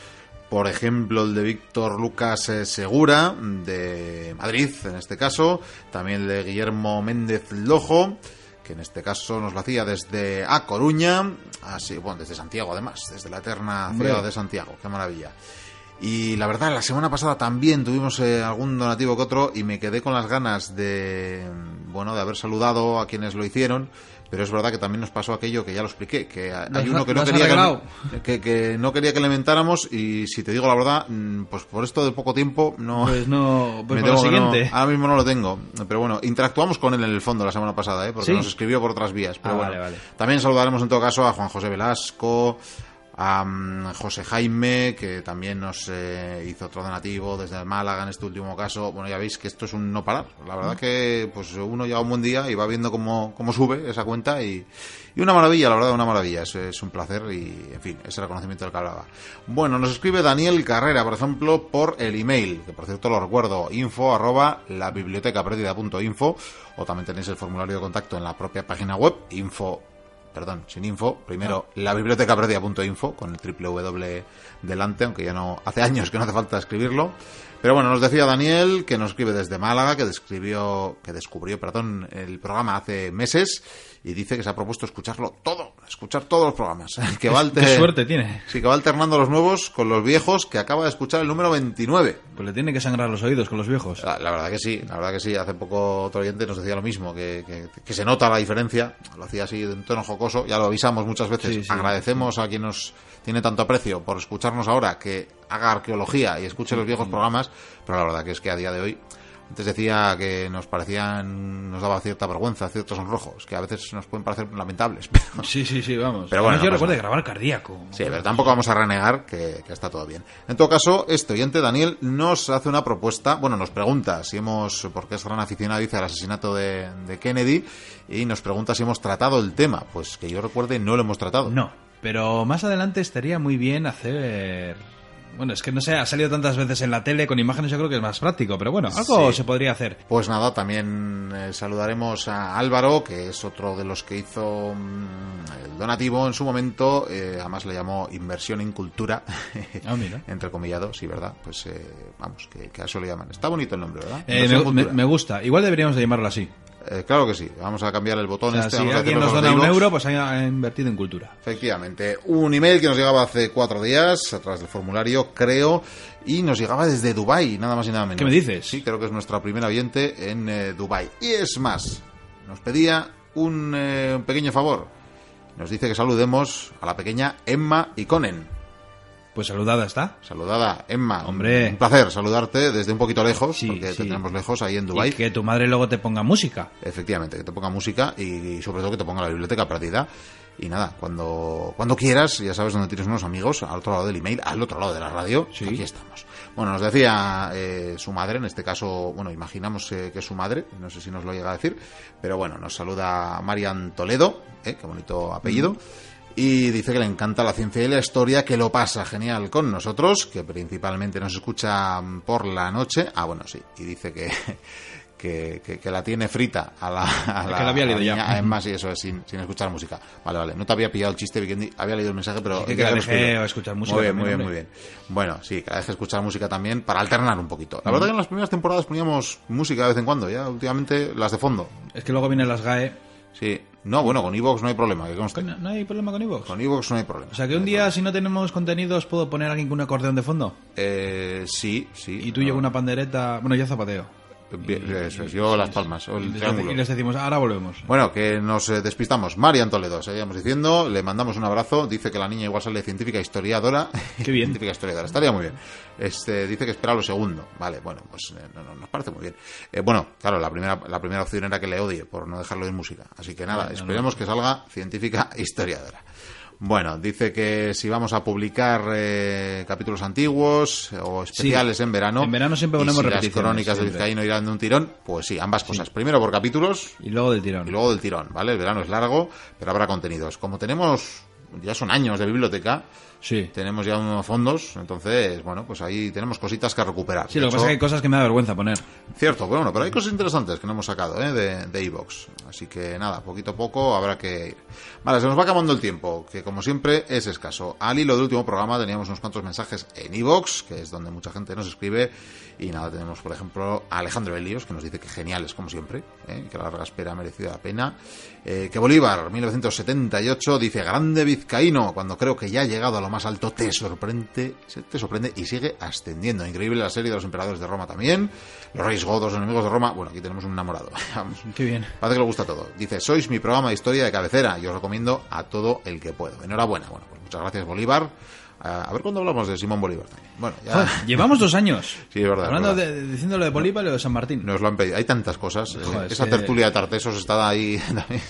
por ejemplo el de Víctor Lucas eh, Segura, de Madrid en este caso, también el de Guillermo Méndez Lojo, que en este caso nos lo hacía desde A Coruña, así, bueno, desde Santiago además, desde la eterna ciudad de Santiago, qué maravilla. Y la verdad, la semana pasada también tuvimos eh, algún donativo que otro y me quedé con las ganas de, bueno, de haber saludado a quienes lo hicieron, pero es verdad que también nos pasó aquello que ya lo expliqué, que hay ¿Lo has- uno que no quería que, que- que no quería que le mentáramos y si te digo la verdad, mm, pues por esto de poco tiempo no... Pues no, pues me no. siguiente. ahora mismo no lo tengo, pero bueno, interactuamos con él en el fondo la semana pasada, ¿eh? porque ¿Sí? nos escribió por otras vías. Pero Ah, bueno, vale, vale. también saludaremos en todo caso a Juan José Velasco, a mm, José Jaime, que también nos eh, hizo otro donativo desde Málaga en este último caso. Bueno, ya veis que esto es un no parar. La verdad que pues uno llega un buen día y va viendo cómo, cómo sube esa cuenta y, y una maravilla, la verdad, una maravilla. Es, es un placer y, en fin, ese reconocimiento del que hablaba. Bueno, nos escribe Daniel Carrera, por ejemplo, por el email, que por cierto lo recuerdo, info arroba la biblioteca o también tenéis el formulario de contacto en la propia página web, info perdón, sin info, primero la biblioteca info con el triple W delante, aunque ya no hace años que no hace falta escribirlo. Pero bueno, nos decía Daniel que nos escribe desde Málaga, que describió, que descubrió, perdón, el programa hace meses y dice que se ha propuesto escucharlo todo, escuchar todos los programas. Que va alter- Qué suerte tiene. Sí, que va alternando los nuevos con los viejos, que acaba de escuchar el número 29. Pues le tiene que sangrar los oídos con los viejos. La, la verdad que sí, la verdad que sí. Hace poco otro oyente nos decía lo mismo, que, que- que se nota la diferencia. Lo hacía así de un tono jocoso, ya lo avisamos muchas veces. Sí, sí. Agradecemos a quien nos tiene tanto aprecio por escucharnos ahora, que haga arqueología y escuche los viejos programas, pero la verdad que es que a día de hoy, antes decía que nos parecían, nos daba cierta vergüenza, ciertos sonrojos, que a veces nos pueden parecer lamentables. Pero, Sí, sí, sí, vamos. Pero bueno, yo no recuerdo nada. grabar cardíaco. Sí, pero tampoco vamos a renegar que, que está todo bien. En todo caso, este oyente, Daniel, nos hace una propuesta, bueno, nos pregunta si hemos, porque es gran aficionado, dice, al asesinato de, de Kennedy, y nos pregunta si hemos tratado el tema. Pues que yo recuerde, no lo hemos tratado. No, pero más adelante estaría muy bien hacer... Bueno, es que no sé, ha salido tantas veces en la tele con imágenes, yo creo que es más práctico, pero bueno, algo Sí. se podría hacer. Pues nada, también eh, saludaremos a Álvaro, que es otro de los que hizo mm, el donativo en su momento, eh, además le llamó inversión en cultura, Ah, mira. entrecomillado, sí, ¿verdad? Pues eh, vamos, que, que a eso le llaman. Está bonito el nombre, ¿verdad? Eh, me, me- me gusta. Igual deberíamos de llamarlo así. Eh, claro que sí, vamos a cambiar el botón O sea, este. si vamos a alguien decirlo nos dona un euro, pues haya invertido en cultura. Efectivamente, un email que nos llegaba hace cuatro días a través del formulario, creo, y nos llegaba desde Dubai, nada más y nada menos. ¿Qué me dices? Sí, creo que es nuestra primera oyente en eh, Dubai. Y es más, nos pedía un, eh, un pequeño favor. Nos dice que saludemos a la pequeña Emma Iconen. Pues saludada está. Saludada, Emma. Hombre. Un placer saludarte desde un poquito lejos, Sí, porque sí. te tenemos lejos ahí en Dubai. Y que tu madre luego te ponga música. Efectivamente, que te ponga música y, y sobre todo que te ponga la biblioteca perdida. Y nada, cuando, cuando quieras, ya sabes dónde tienes unos amigos, al otro lado del email, al otro lado de la radio, Sí. aquí estamos. Bueno, nos decía eh, su madre, en este caso, bueno, imaginamos eh, que es su madre, no sé si nos lo llega a decir, pero bueno, nos saluda Marian Toledo, eh, qué bonito apellido. Y dice que le encanta la ciencia y la historia, que lo pasa genial con nosotros, que principalmente nos escucha mm, por la noche. Ah, bueno, sí. Y dice que, que, que- que la tiene frita a la, a Que la había leído ya. niña. Además, y eso es sin, sin escuchar música. Vale, vale. No te había pillado el chiste, Vikendi. Había leído el mensaje, pero... Que- que la dejé escuchar música Muy bien, muy bien, muy bien. Bueno, sí, que la deje escuchar música también para alternar un poquito. La verdad que en las primeras temporadas poníamos música de vez en cuando, ya últimamente las de fondo. Es que luego vienen las GAE. Sí. No, bueno, con Evox no hay problema, que conste. No, no hay problema con iVoox. Con Evox no hay problema. O sea que un día, si no tenemos contenidos, puedo poner a alguien con un acordeón de fondo. Eh, sí, sí. Y tú llevas una pandereta. Bueno, yo zapateo. Bien, Eso es, yo las palmas, o Y el les, triángulo. y les decimos, ahora volvemos. Bueno, que nos eh, despistamos. Marian Toledo, seguíamos diciendo, le mandamos un abrazo. Dice que la niña igual sale científica historiadora. Qué bien. científica historiadora, estaría muy bien. Este, dice que espera lo segundo. Vale, bueno, pues eh, no, no, nos parece muy bien. Eh, bueno, claro, la primera, la primera opción era que le odie por no dejarlo en música. Así que nada, No, no, esperemos que salga científica historiadora. Bueno, dice que si vamos a publicar eh, capítulos antiguos o especiales en verano. En verano siempre y ponemos si las crónicas siempre. Vizcaíno irán de un tirón, pues sí, ambas cosas. Primero por capítulos Y luego del tirón. y luego del tirón, ¿vale? El verano es largo, pero habrá contenidos. Como tenemos ya son años de biblioteca. Sí. Tenemos ya unos fondos, entonces, bueno, pues ahí tenemos cositas que recuperar. Sí, De lo que pasa es que hay cosas que me da vergüenza poner. Cierto, pero bueno, pero hay cosas interesantes que no hemos sacado ¿eh? de, de iVoox. Así que nada, poquito a poco habrá que ir. Vale, se nos va acabando el tiempo, que como siempre es escaso. Al hilo del último programa teníamos unos cuantos mensajes en iVoox, que es donde mucha gente nos escribe. Y nada, tenemos por ejemplo a Alejandro Belíos, que nos dice que geniales como siempre, ¿eh? que la larga espera ha merecido la pena. Eh, que Bolívar, 1978, dice grande vizcaíno, cuando creo que ya ha llegado a lo más alto, te sorprende, te sorprende y sigue ascendiendo. Increíble la serie de los emperadores de Roma también. Los reyes godos, los enemigos de Roma. Bueno, aquí tenemos un enamorado. Qué bien. Parece que le gusta todo. Dice, sois mi programa de historia de cabecera y os recomiendo a todo el que puedo. Enhorabuena. Bueno, pues muchas gracias, Bolívar. Ah, a ver cuándo hablamos de Simón Bolívar. Bueno, ya Joder, llevamos dos años. Sí, es verdad, Hablando verdad. de, diciéndolo de Bolívar y lo de San Martín. nos lo han pedido. Hay tantas cosas. Eh, Joder, Esa tertulia de Tartesos está ahí también.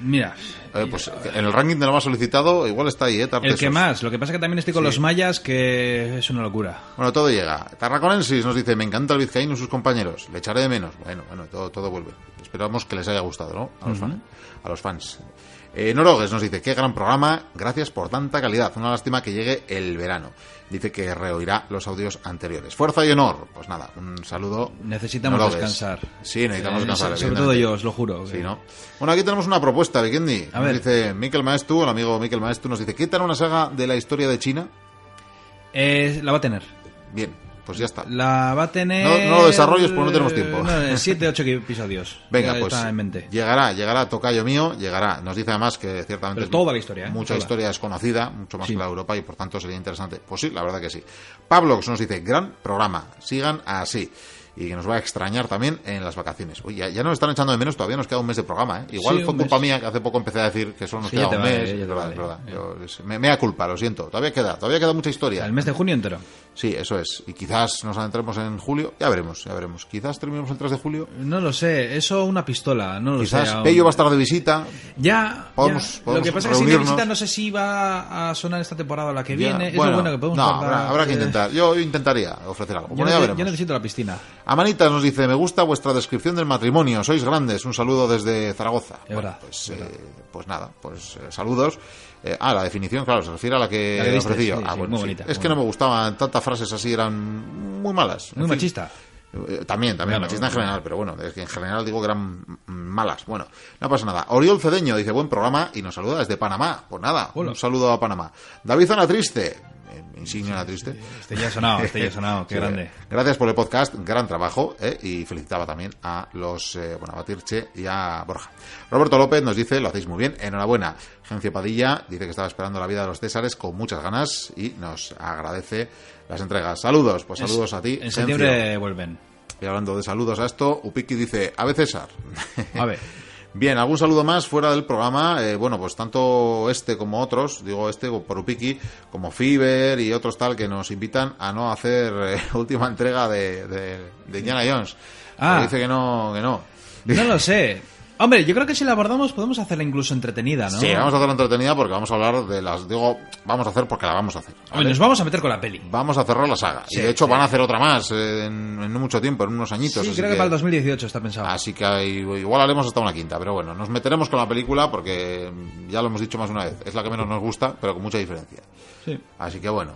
Mira, Eh, pues en el ranking de lo más solicitado, igual está ahí, ¿eh? Tartesos. el que más. Lo que pasa es que también estoy con Sí. los mayas, que es una locura. Bueno, todo llega. Tarraconensis nos dice, me encanta el vizcaíno y sus compañeros. Le echaré de menos. Bueno, bueno, todo, todo vuelve. Esperamos que les haya gustado, ¿no? A los, fan- a los fans. Eh, Norogues nos dice, qué gran programa, gracias por tanta calidad. Una lástima que llegue el verano. Dice que reoirá los audios anteriores. Fuerza y honor. Pues nada, un saludo. Necesitamos Norogues. descansar. Sí, necesitamos Eh, descansar. Sobre todo yo, os lo juro. Sí, ¿no? Bueno, aquí tenemos una propuesta, Vikendi. A ver. dice Miquel Maestu, el amigo Miquel Maestu, nos dice, ¿qué tal una saga de la historia de China? Eh, la va a tener. Bien, pues ya está. La va a tener. No- no lo desarrolles porque no tenemos tiempo. No, siete, ocho episodios. Venga, Ya pues está en mente. llegará, llegará, tocayo mío, llegará. Nos dice además que ciertamente Pero toda la historia, ¿eh? mucha Toda. historia es conocida, mucho más Sí. que la de Europa y por tanto sería interesante. Pues sí, la verdad que sí. Pablox nos dice, gran programa, sigan así. Y que nos va a extrañar también en las vacaciones. Oye, ya, ya nos están echando de menos, todavía nos queda un mes de programa, ¿eh? Igual Sí, fue culpa mes. mía que hace poco empecé a decir que solo nos Sí, queda un vale, mes. ya es verdad, vale. es verdad. Yo- me, me da culpa, lo siento. Todavía queda, todavía queda mucha historia. El mes de junio entero. Sí, eso es. Y quizás nos adentremos en julio. Ya veremos, ya veremos. Quizás terminemos el 3 de julio. No lo sé, eso una pistola, no lo Quizás sé. aún. Pello va a estar de visita. Ya, Podemos- ya. podemos lo que pasa es que si reunirnos. visita no sé si va a sonar esta temporada o la que Ya, viene. bueno, eso bueno que podemos no, guardar, habrá, habrá que intentar. Yo intentaría ofrecer algo. Yo, Bueno, ya veremos. yo necesito la piscina. Amanitas nos dice, me gusta vuestra descripción del matrimonio, sois grandes, un saludo desde Zaragoza. Es verdad, pues, eh, pues nada, pues eh, saludos. Eh, ah, la definición, claro, se refiere a la que, La ofrecí yo. sí, Ah, sí, bueno, muy sí. bonita, Es muy que no me gustaban, tantas frases así eran muy malas. En Muy fin. machista. Eh, También, también, machista en general, pero bueno, es que en general digo que eran malas. Bueno, no pasa nada. Oriol Cedeño dice, buen programa y nos saluda desde Panamá. Pues nada, Hola. un saludo a Panamá. David Zona Triste, eh, insignia Ana Triste. Este ya ha sonado, este ya ha sonado, qué Sí, grande. Gracias por el podcast, gran trabajo, eh, y felicitaba también a los, eh, bueno, a Batirche y a Borja. Roberto López nos dice, lo hacéis muy bien, enhorabuena. Gencio Padilla dice que estaba esperando la vida de los Césares con muchas ganas y nos agradece las entregas. Saludos, pues saludos a ti. En Gencio. septiembre vuelven. Y hablando de saludos a esto, Upiki dice, Ave César. A ver. Bien, algún saludo más fuera del programa. Eh, bueno, pues tanto este como otros, digo este por Upiki, como Fiber y otros tal, que nos invitan a no hacer eh, última entrega de, de, de Indiana Jones. Ah. Dice que no, que no. No lo sé. Hombre, yo creo que si la abordamos podemos hacerla incluso entretenida, ¿no? Sí, vamos a hacerla entretenida porque vamos a hablar de las. Digo, vamos a hacer porque la vamos a hacer. ¿vale? Hombre, nos vamos a meter con la peli. Vamos a cerrar la saga. Sí, y de hecho sí. van a hacer otra más eh, en, en no mucho tiempo, en unos añitos. Sí, así creo que, para el 2018 está pensado. Así que igual haremos hasta una quinta, pero bueno, nos meteremos con la película porque ya lo hemos dicho más una vez, es la que menos nos gusta, pero con mucha diferencia. Sí. Así que bueno.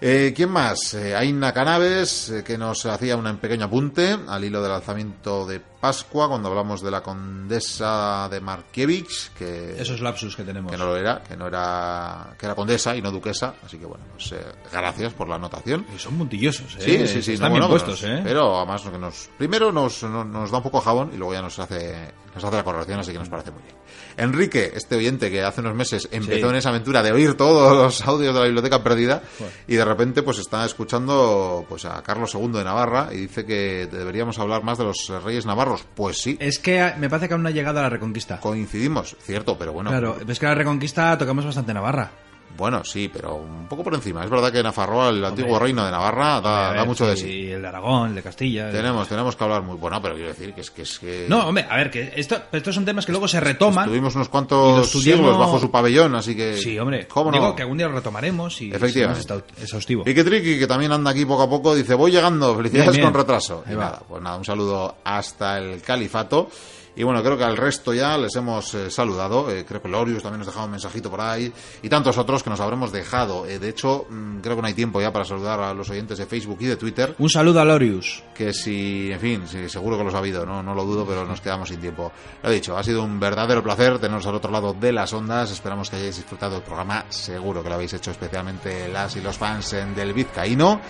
Eh, ¿Quién más? Eh, Aina Canaves, eh, que nos hacía un pequeño apunte al hilo del lanzamiento de Pascua, cuando hablamos de la condesa de Markiewicz, que, Esos lapsus que tenemos. que no lo era, que no era, que era condesa y no duquesa. Así que bueno, pues eh, gracias por la anotación. Y son puntillosos, ¿eh? Sí, sí, sí. Están no, bien bueno, puestos, pero nos- ¿eh? Pero además que nos, primero nos, nos, nos da un poco jabón y luego ya nos hace, nos hace la corrección, así que nos parece muy bien. Enrique, este oyente que hace unos meses empezó Sí. en esa aventura de oír todos los audios de la biblioteca perdida y de repente pues está escuchando pues a Carlos II de Navarra y dice que deberíamos hablar más de los reyes navarros. Pues sí, Es que me parece que aún no ha llegado a la Reconquista. coincidimos, cierto, pero bueno. Claro, ves que a la Reconquista tocamos bastante Navarra. Bueno, sí, pero un poco por encima. Es verdad que Nafarroa, el antiguo reino de Navarra, da, da mucho de sí, sí. el de Aragón, el de Castilla. el- Tenemos, tenemos que hablar muy bueno, pero quiero decir que es que es que No, hombre, a ver, que esto, estos son temas que luego se retoman. Tuvimos unos y cuantos estudiamos- siglos bajo su pabellón, así que. Sí, hombre. ¿Cómo no? Digo que algún día lo retomaremos y Efectivamente. exhaustivo. Pique Triqui, que también anda aquí poco a poco, dice: Voy llegando, felicidades Bien, bien. con retraso. Y nada, pues nada, un saludo hasta el califato. Y bueno, creo que al resto ya les hemos eh, saludado. Eh, creo que Lorius también nos dejado un mensajito por ahí. Y tantos otros que nos habremos dejado. Eh, de hecho, mm, creo que no hay tiempo ya para saludar a los oyentes de Facebook y de Twitter. Un saludo a Lorius. Que si, en fin, si, seguro que los ha habido, ¿no? no lo dudo, pero nos quedamos sin tiempo. Lo he dicho, ha sido un verdadero placer teneros al otro lado de las ondas. Esperamos que hayáis disfrutado del programa. Seguro que lo habéis hecho especialmente las y los fans del Vizcaíno.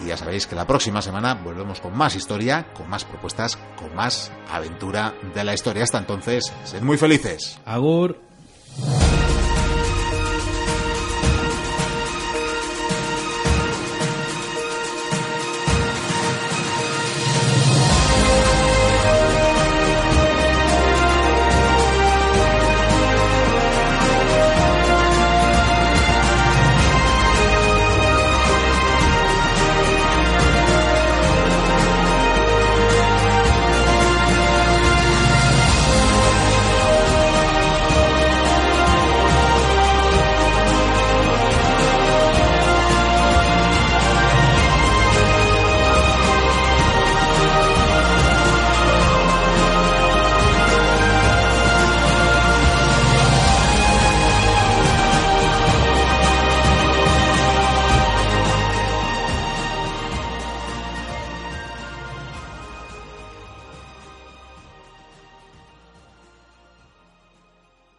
Y ya sabéis que la próxima semana volvemos con más historia, con más propuestas, con más aventura de la historia. Hasta entonces, sed muy felices. Agur.